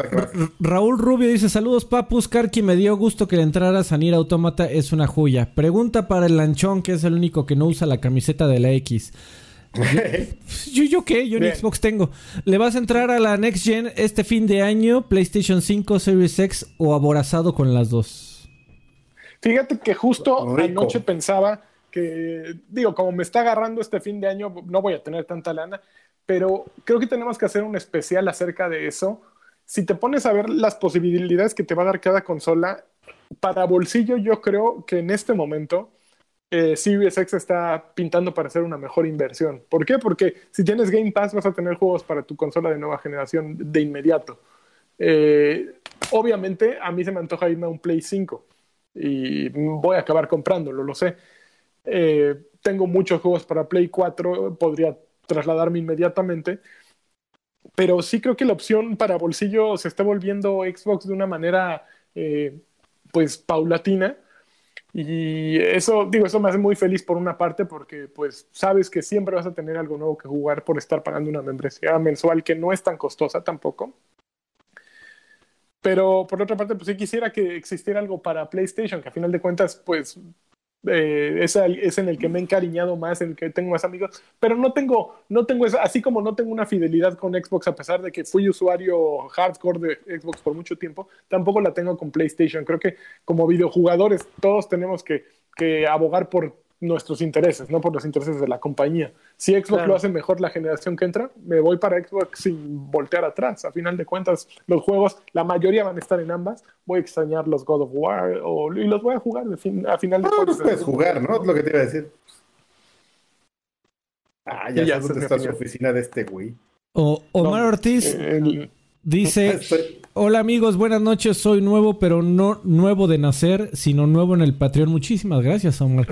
Raúl Rubio dice: Saludos, Papus. Karki, me dio gusto que le entrara a Nier Automata. Es una joya. Pregunta para el lanchón, que es el único que no usa la camiseta de la X. yo, [laughs] yo qué, yo ni Xbox tengo. ¿Le vas a entrar a la Next Gen este fin de año? ¿PlayStation 5, Series X o aborazado con las dos? Fíjate que justo anoche pensaba que, digo, como me está agarrando este fin de año, no voy a tener tanta lana, pero creo que tenemos que hacer un especial acerca de eso. Si te pones a ver las posibilidades que te va a dar cada consola, para bolsillo yo creo que en este momento eh, está pintando para ser una mejor inversión. ¿Por qué? Porque si tienes Game Pass vas a tener juegos para tu consola de nueva generación de inmediato. Eh, obviamente a mí se me antoja irme a un Play 5 y voy a acabar comprándolo, lo sé. Eh, tengo muchos juegos para Play 4, podría trasladarme inmediatamente, pero sí creo que la opción para bolsillo se está volviendo Xbox de una manera eh, pues paulatina. Y eso, digo, eso me hace muy feliz por una parte porque pues sabes que siempre vas a tener algo nuevo que jugar por estar pagando una membresía mensual que no es tan costosa tampoco. Pero por otra parte, pues sí quisiera que existiera algo para PlayStation, que a final de cuentas, pues eh, es, en el que me he encariñado más, en el que tengo más amigos, pero no tengo, no tengo así como no tengo una fidelidad con Xbox, a pesar de que fui usuario hardcore de Xbox por mucho tiempo, tampoco la tengo con PlayStation. Creo que como videojugadores todos tenemos que, que abogar por nuestros intereses, no por los intereses de la compañía. Si Xbox lo hace mejor la generación que entra, me voy para Xbox sin voltear atrás. A final de cuentas, los juegos, la mayoría van a estar en ambas. Voy a extrañar los God of War y los voy a jugar a final de cuentas. No, puedes jugar, ¿no? Es lo que te iba a decir. Ah, ya, sabes dónde está su oficina de este güey. O Omar Ortiz. Dice, hola amigos, buenas noches, soy nuevo, pero no nuevo de nacer, sino nuevo en el Patreon. Muchísimas gracias, Omar.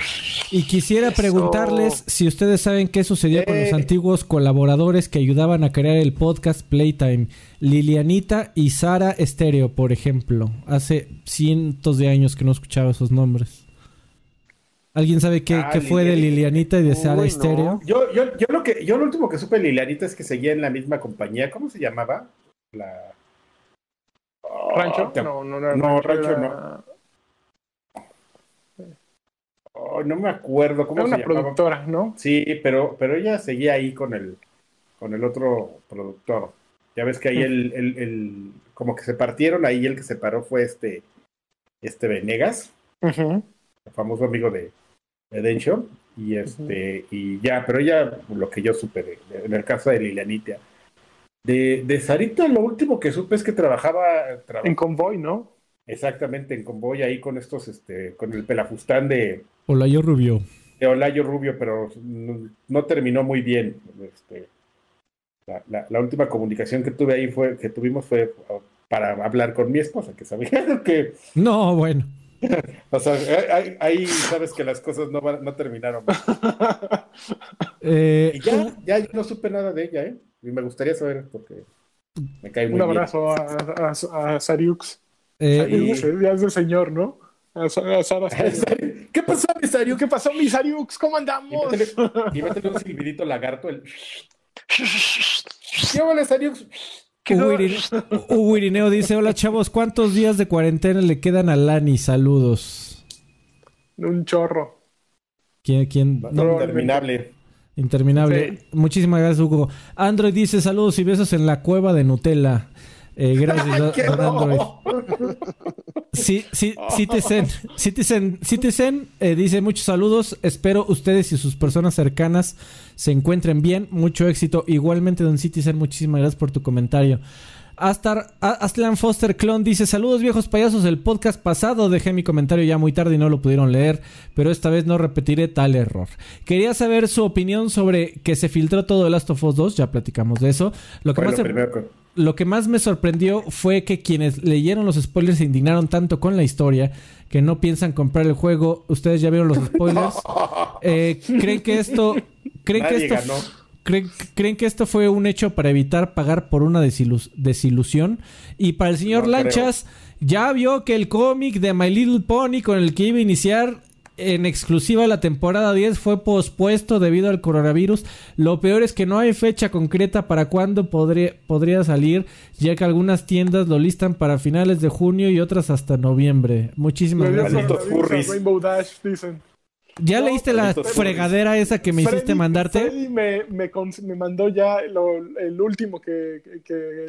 Y quisiera preguntarles si ustedes saben qué sucedió con los eh. antiguos colaboradores que ayudaban a crear el podcast Playtime. Lilianita y Sara Estéreo, por ejemplo. Hace cientos de años que no escuchaba esos nombres. ¿Alguien sabe qué, ah, fue de Lilianita y de Sara Estéreo? Yo, yo, yo, lo que, yo lo último que supe de Lilianita es que seguía en la misma compañía. ¿Cómo se llamaba? La... ¿Rancho? no, no, no, no, Rancho no. no me acuerdo cómo era una productora, ¿no? Sí, pero, pero ella seguía ahí con el, con el otro productor. Ya ves que ahí el, el, el, como que se partieron, ahí el que se paró fue este, este Venegas, el famoso amigo de, de Dencho, y este, y ya, pero ella, lo que yo supe de, en el caso de Lilianita, de, de Sarita, lo último que supe es que trabajaba, en convoy, ¿no? Exactamente, en convoy ahí con estos, este, con el pelafustán de Olayo Rubio. De Olayo Rubio, pero no, terminó muy bien. Este, la, la, última comunicación que tuve ahí fue, que tuvimos fue para hablar con mi esposa, que sabía [laughs] que. No, bueno. [laughs] o sea, ahí, sabes que las cosas no, no terminaron. [laughs] Eh, ya, ya yo no supe nada de ella, ¿eh? Y me gustaría saber porque me cae muy Un abrazo a, a, a Sariux. Eh, ya es del señor, ¿no? A, [laughs] ¿Qué pasó, Misariux? ¿Qué pasó, Misariux? ¿Cómo andamos? [laughs] Y métele un silbidito lagarto. El... ¿Qué hola, Sariux? Hugo Irineo dice: Hola chavos, ¿cuántos días de cuarentena le quedan a Lani? Saludos. Un chorro. ¿Quién? quién? No, interminable. Interminable. Muchísimas gracias, Hugo. Android dice: Saludos y besos en la cueva de Nutella. Eh, gracias, [laughs] don, Android. Sí, sí, Citizen, Citizen, Citizen eh, dice muchos saludos. Espero ustedes y sus personas cercanas se encuentren bien. Mucho éxito. Igualmente, don Citizen, muchísimas gracias por tu comentario. Astar, Aslan Foster Clon dice: Saludos viejos payasos. El podcast pasado dejé mi comentario ya muy tarde y no lo pudieron leer, pero esta vez no repetiré tal error. Quería saber su opinión sobre que se filtró todo el Last of Us 2. Ya platicamos de eso. Lo que más lo que más me sorprendió fue que quienes leyeron los spoilers se indignaron tanto con la historia que no piensan comprar el juego. Ustedes ya vieron los [laughs] spoilers. Eh, ¿Creen que esto... ¿Creen que esto... ¿creen, que esto fue un hecho para evitar pagar por una desilusión? Y para el señor Lanchas, ya vio que el cómic de My Little Pony con el que iba a iniciar en exclusiva la temporada 10 fue pospuesto debido al coronavirus. Lo peor es que no hay fecha concreta para cuándo podría, podría salir, ya que algunas tiendas lo listan para finales de junio y otras hasta noviembre. Muchísimas gracias. Rainbow Dash, dicen. ¿Ya leíste la fregadera esa que me hiciste mandarte? Freddy me, me, mandó ya el último que,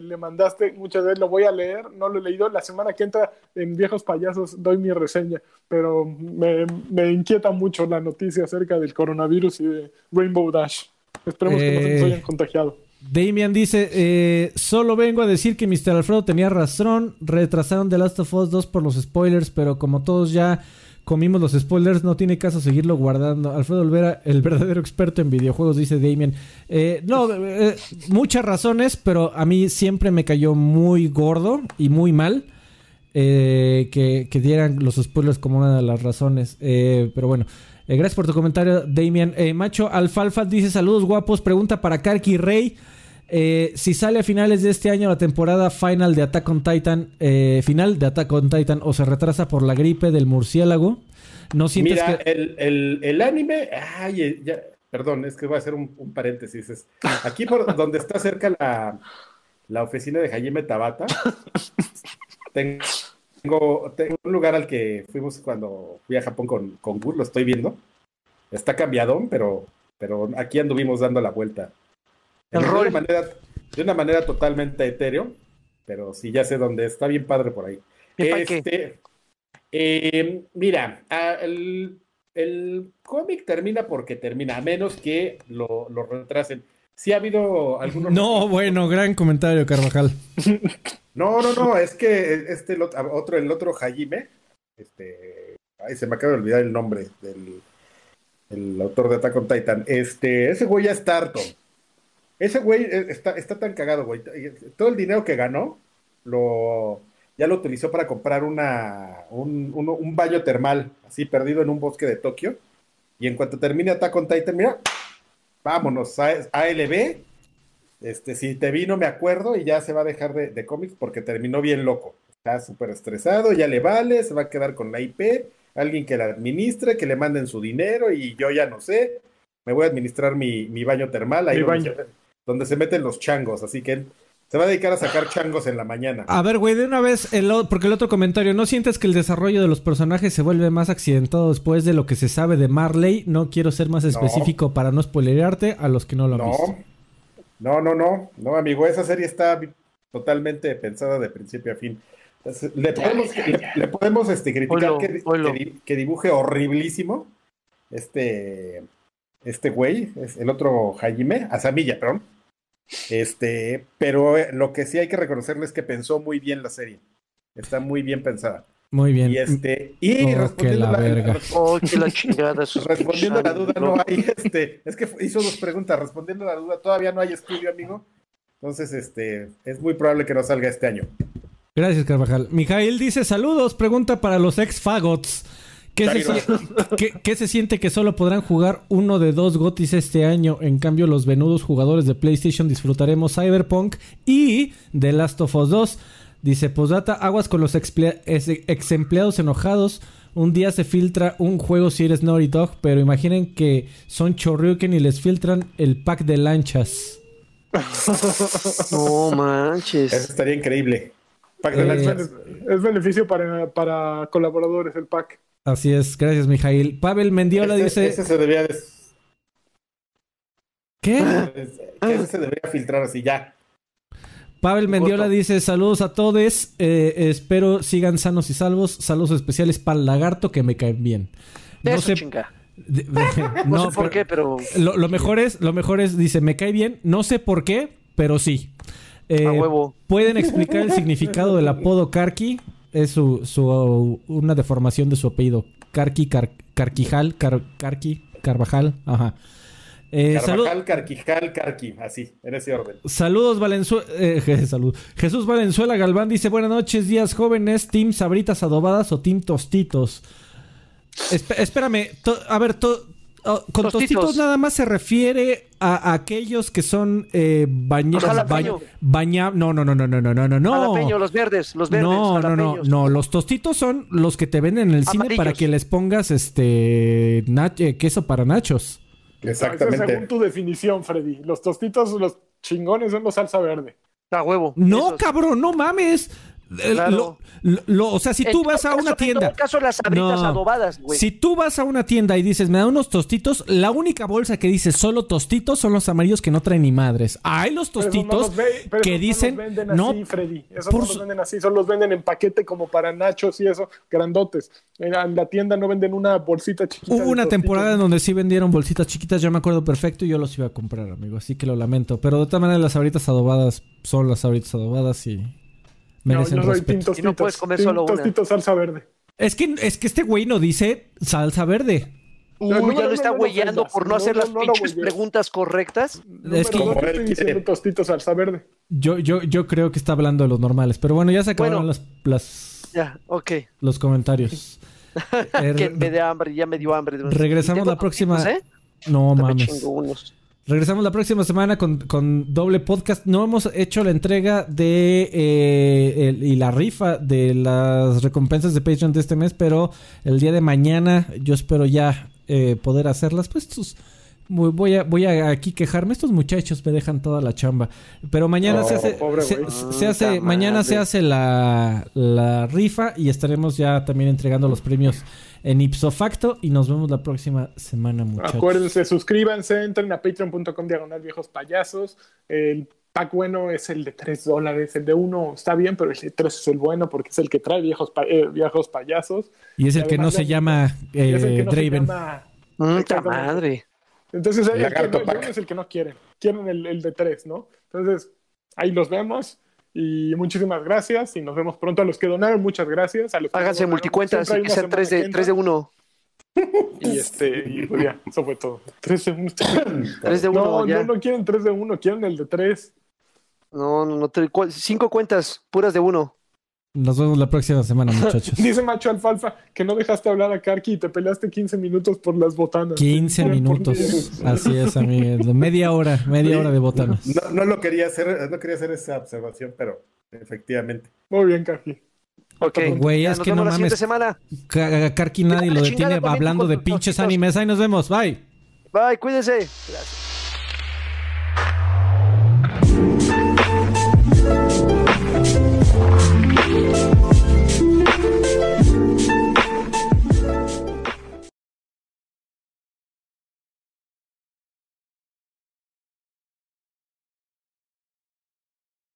le mandaste. Muchas veces lo voy a leer. No lo he leído. La semana que entra en Viejos Payasos doy mi reseña. Pero me, inquieta mucho la noticia acerca del coronavirus y de Rainbow Dash. Esperemos que no se eh, hayan contagiado. Damian dice, eh, solo vengo a decir que Mr. Alfredo tenía razón, retrasaron The Last of Us 2 por los spoilers, pero como todos ya comimos los spoilers, no tiene caso seguirlo guardando. Alfredo Olvera, el verdadero experto en videojuegos, dice Damien. Eh, no, eh, muchas razones, pero a mí siempre me cayó muy gordo y muy mal eh, que, dieran los spoilers como una de las razones. pero bueno. gracias por tu comentario, Damien. Macho Alfalfa dice saludos guapos. Pregunta para Karki Rey. Eh, si sale a finales de este año la temporada final de Attack on Titan, eh, final de Attack on Titan, o se retrasa por la gripe del murciélago, ¿no sientes Mira, el, anime, ay, eh, ya, perdón, es que voy a hacer un, paréntesis. aquí por [laughs] donde está cerca la, la oficina de Jaime Tabata, tengo, tengo, un lugar al que fuimos cuando fui a Japón con, con Gur, lo estoy viendo. Está cambiado, pero, pero aquí anduvimos dando la vuelta. De una, manera, de una manera totalmente etéreo, pero sí, ya sé dónde está bien padre por ahí. Este, eh, mira, el, cómic termina porque termina, a menos que lo, retrasen. Sí ha habido algunos... No, bueno, gran comentario, Carvajal. [laughs] no, no, no, es que este otro, el otro Jaime, este, ay, se me acaba de olvidar el nombre del el autor de Attack on Titan. Este, ese güey ya está harto. Ese güey eh, está, está tan cagado, güey. Todo el dinero que ganó, lo, ya lo utilizó para comprar una, un, baño termal, así perdido en un bosque de Tokio. Y en cuanto termine Attack on Titan, mira, vámonos, a, ALB. Este, si te vino, me acuerdo, y ya se va a dejar de, de cómics porque terminó bien loco. Está súper estresado, ya le vale, se va a quedar con la IP, alguien que la administre, que le manden su dinero, y yo ya no sé. Me voy a administrar mi, baño termal. Ahí mi baño donde se meten los changos, así que se va a dedicar a sacar changos en la mañana. A ver, güey, de una vez, el, porque el otro comentario, ¿no sientes que el desarrollo de los personajes se vuelve más accidentado después de lo que se sabe de Marley? No quiero ser más específico para no spoilerarte a los que no lo han visto. No, no, no, no, amigo, esa serie está totalmente pensada de principio a fin. Le podemos, le, podemos este, criticar que, que, dibuje horriblísimo este este güey, es el otro Jaime, Asamilla, perdón. Este, pero eh, lo que sí hay que reconocerle es que pensó muy bien la serie. Está muy bien pensada. Muy bien. Y este, y respondiendo la, la, [laughs] oh, la chingada, respondiendo la duda, no hay este, es que hizo dos preguntas, respondiendo la duda, todavía no hay estudio, amigo. Entonces, este, es muy probable que no salga este año. Gracias, Carvajal. Mijail dice, saludos, pregunta para los ex fagots. ¿Qué se, siente que solo podrán jugar uno de dos GOTIS este año? En cambio, los venudos jugadores de PlayStation disfrutaremos Cyberpunk y The Last of Us 2. Dice, posdata, aguas con los ex empleados enojados. Un día se filtra un juego si eres Naughty Dog, pero imaginen que son Chorriuken y les filtran el pack de lanchas. [laughs] no manches. Eso estaría increíble. Pack de lanchas es, beneficio para, para colaboradores el pack. Así es, gracias, Mijail. Pavel Mendiola dice. Ese se debía. ¿Qué? ese se debería filtrar así ya. Pavel Mendiola dice: Saludos a todos. Eh, espero sigan sanos y salvos. Saludos especiales para el lagarto que me caen bien. No sé. [laughs] no, sé por qué, pero. Lo, mejor es, lo mejor es, dice, me cae bien. No sé por qué, pero sí. Eh, huevo. ¿Pueden explicar el significado del apodo Karki? Es su, su, una deformación de su apellido. Carqui, Carquijal, Carqui, Carvajal, ajá. Eh, Carvajal, Carquijal, Carqui, así, en ese orden. Saludos, Valenzuela. Eh, [laughs] salud. Jesús Valenzuela Galván dice: Buenas noches, días jóvenes, Team Sabritas Adobadas o Team Tostitos. espérame, a ver, Oh, con tostitos. nada más se refiere a, aquellos que son eh, bañados. Baña, no, no, no, no, no, no, no, no. los verdes, los verdes. No, no, no, no. Los tostitos son los que te venden en el cine para que les pongas este eh, queso para nachos. Exactamente. según tu definición, Freddy. Los tostitos, los chingones son los salsa verde. A huevo. No, cabrón, no mames. Lo, o sea, si tú vas a una tienda. En caso, las adobadas, güey. Si tú vas a una tienda y dices, me da unos tostitos, la única bolsa que dice solo tostitos son los amarillos que no traen ni madres. Hay los tostitos que dicen. No los venden así, Freddy. Esos no los venden así, solo los venden en paquete como para nachos y eso, grandotes. En la tienda no venden una bolsita chiquita. Hubo una temporada en donde sí vendieron bolsitas chiquitas, yo me acuerdo perfecto y yo los iba a comprar, amigo. Así que lo lamento. Pero de todas maneras, las abritas adobadas son las abritas adobadas y no, yo soy tintos, y no puedes comer solo una. salsa verde. Es que, es que este güey no dice salsa verde. Uy, ya lo está huellando por no, hacer las pinches preguntas correctas. es que no estoy diciendo tostitos salsa verde. Yo, yo, yo creo que está hablando de los normales. Pero bueno, ya se acabaron las, las, Ya, ok. Los comentarios. [laughs] que me dé hambre, ya me dio hambre. Regresamos la próxima. ¿eh? No mames. Regresamos la próxima semana con, doble podcast. No hemos hecho la entrega de eh, y la rifa de las recompensas de Patreon de este mes, pero el día de mañana yo espero ya eh, poder hacerlas. Pues voy a voy a aquí quejarme. Estos muchachos me dejan toda la chamba. Pero mañana se hace, se, hace mañana se hace la, la rifa y estaremos ya también entregando los premios en ipso facto y nos vemos la próxima semana, muchachos. Acuérdense, suscríbanse, entren a patreon.com diagonal viejos payasos. El pack bueno es el de 3 dólares, el de 1 está bien, pero el de 3 es el bueno porque es el que trae viejos, eh, viejos payasos. Y es el que no se llama eh, Draven. Mucha madre. Entonces, el, que no, es el que no quieren. Quieren el, el de 3, ¿no? Entonces, ahí los vemos. Y muchísimas gracias y nos vemos pronto. A los que donaron, muchas gracias. A los Háganse multicuentas que sean 3 de, 3 de 1. Y este, y pues ya, eso fue todo. 3 de 1. 3 [coughs] de 1. No, ya. no, no quieren 3 de 1, quieren el de 3. No, no, no. 5 cuentas puras de 1. Nos vemos la próxima semana, [laughs] muchachos. Dice Macho Alfalfa que no dejaste hablar a Karki y te peleaste 15 minutos por las botanas. 15 minutos. Así es, amigo. Media hora, media hora de botanas. No, no, lo quería hacer, no quería hacer esa observación, pero efectivamente. Muy bien, Karki. Ok, güey, es que no mames. Semana. Karki nadie lo detiene hablando de pinches animes. Ahí nos vemos. Bye. Bye, cuídense. Gracias.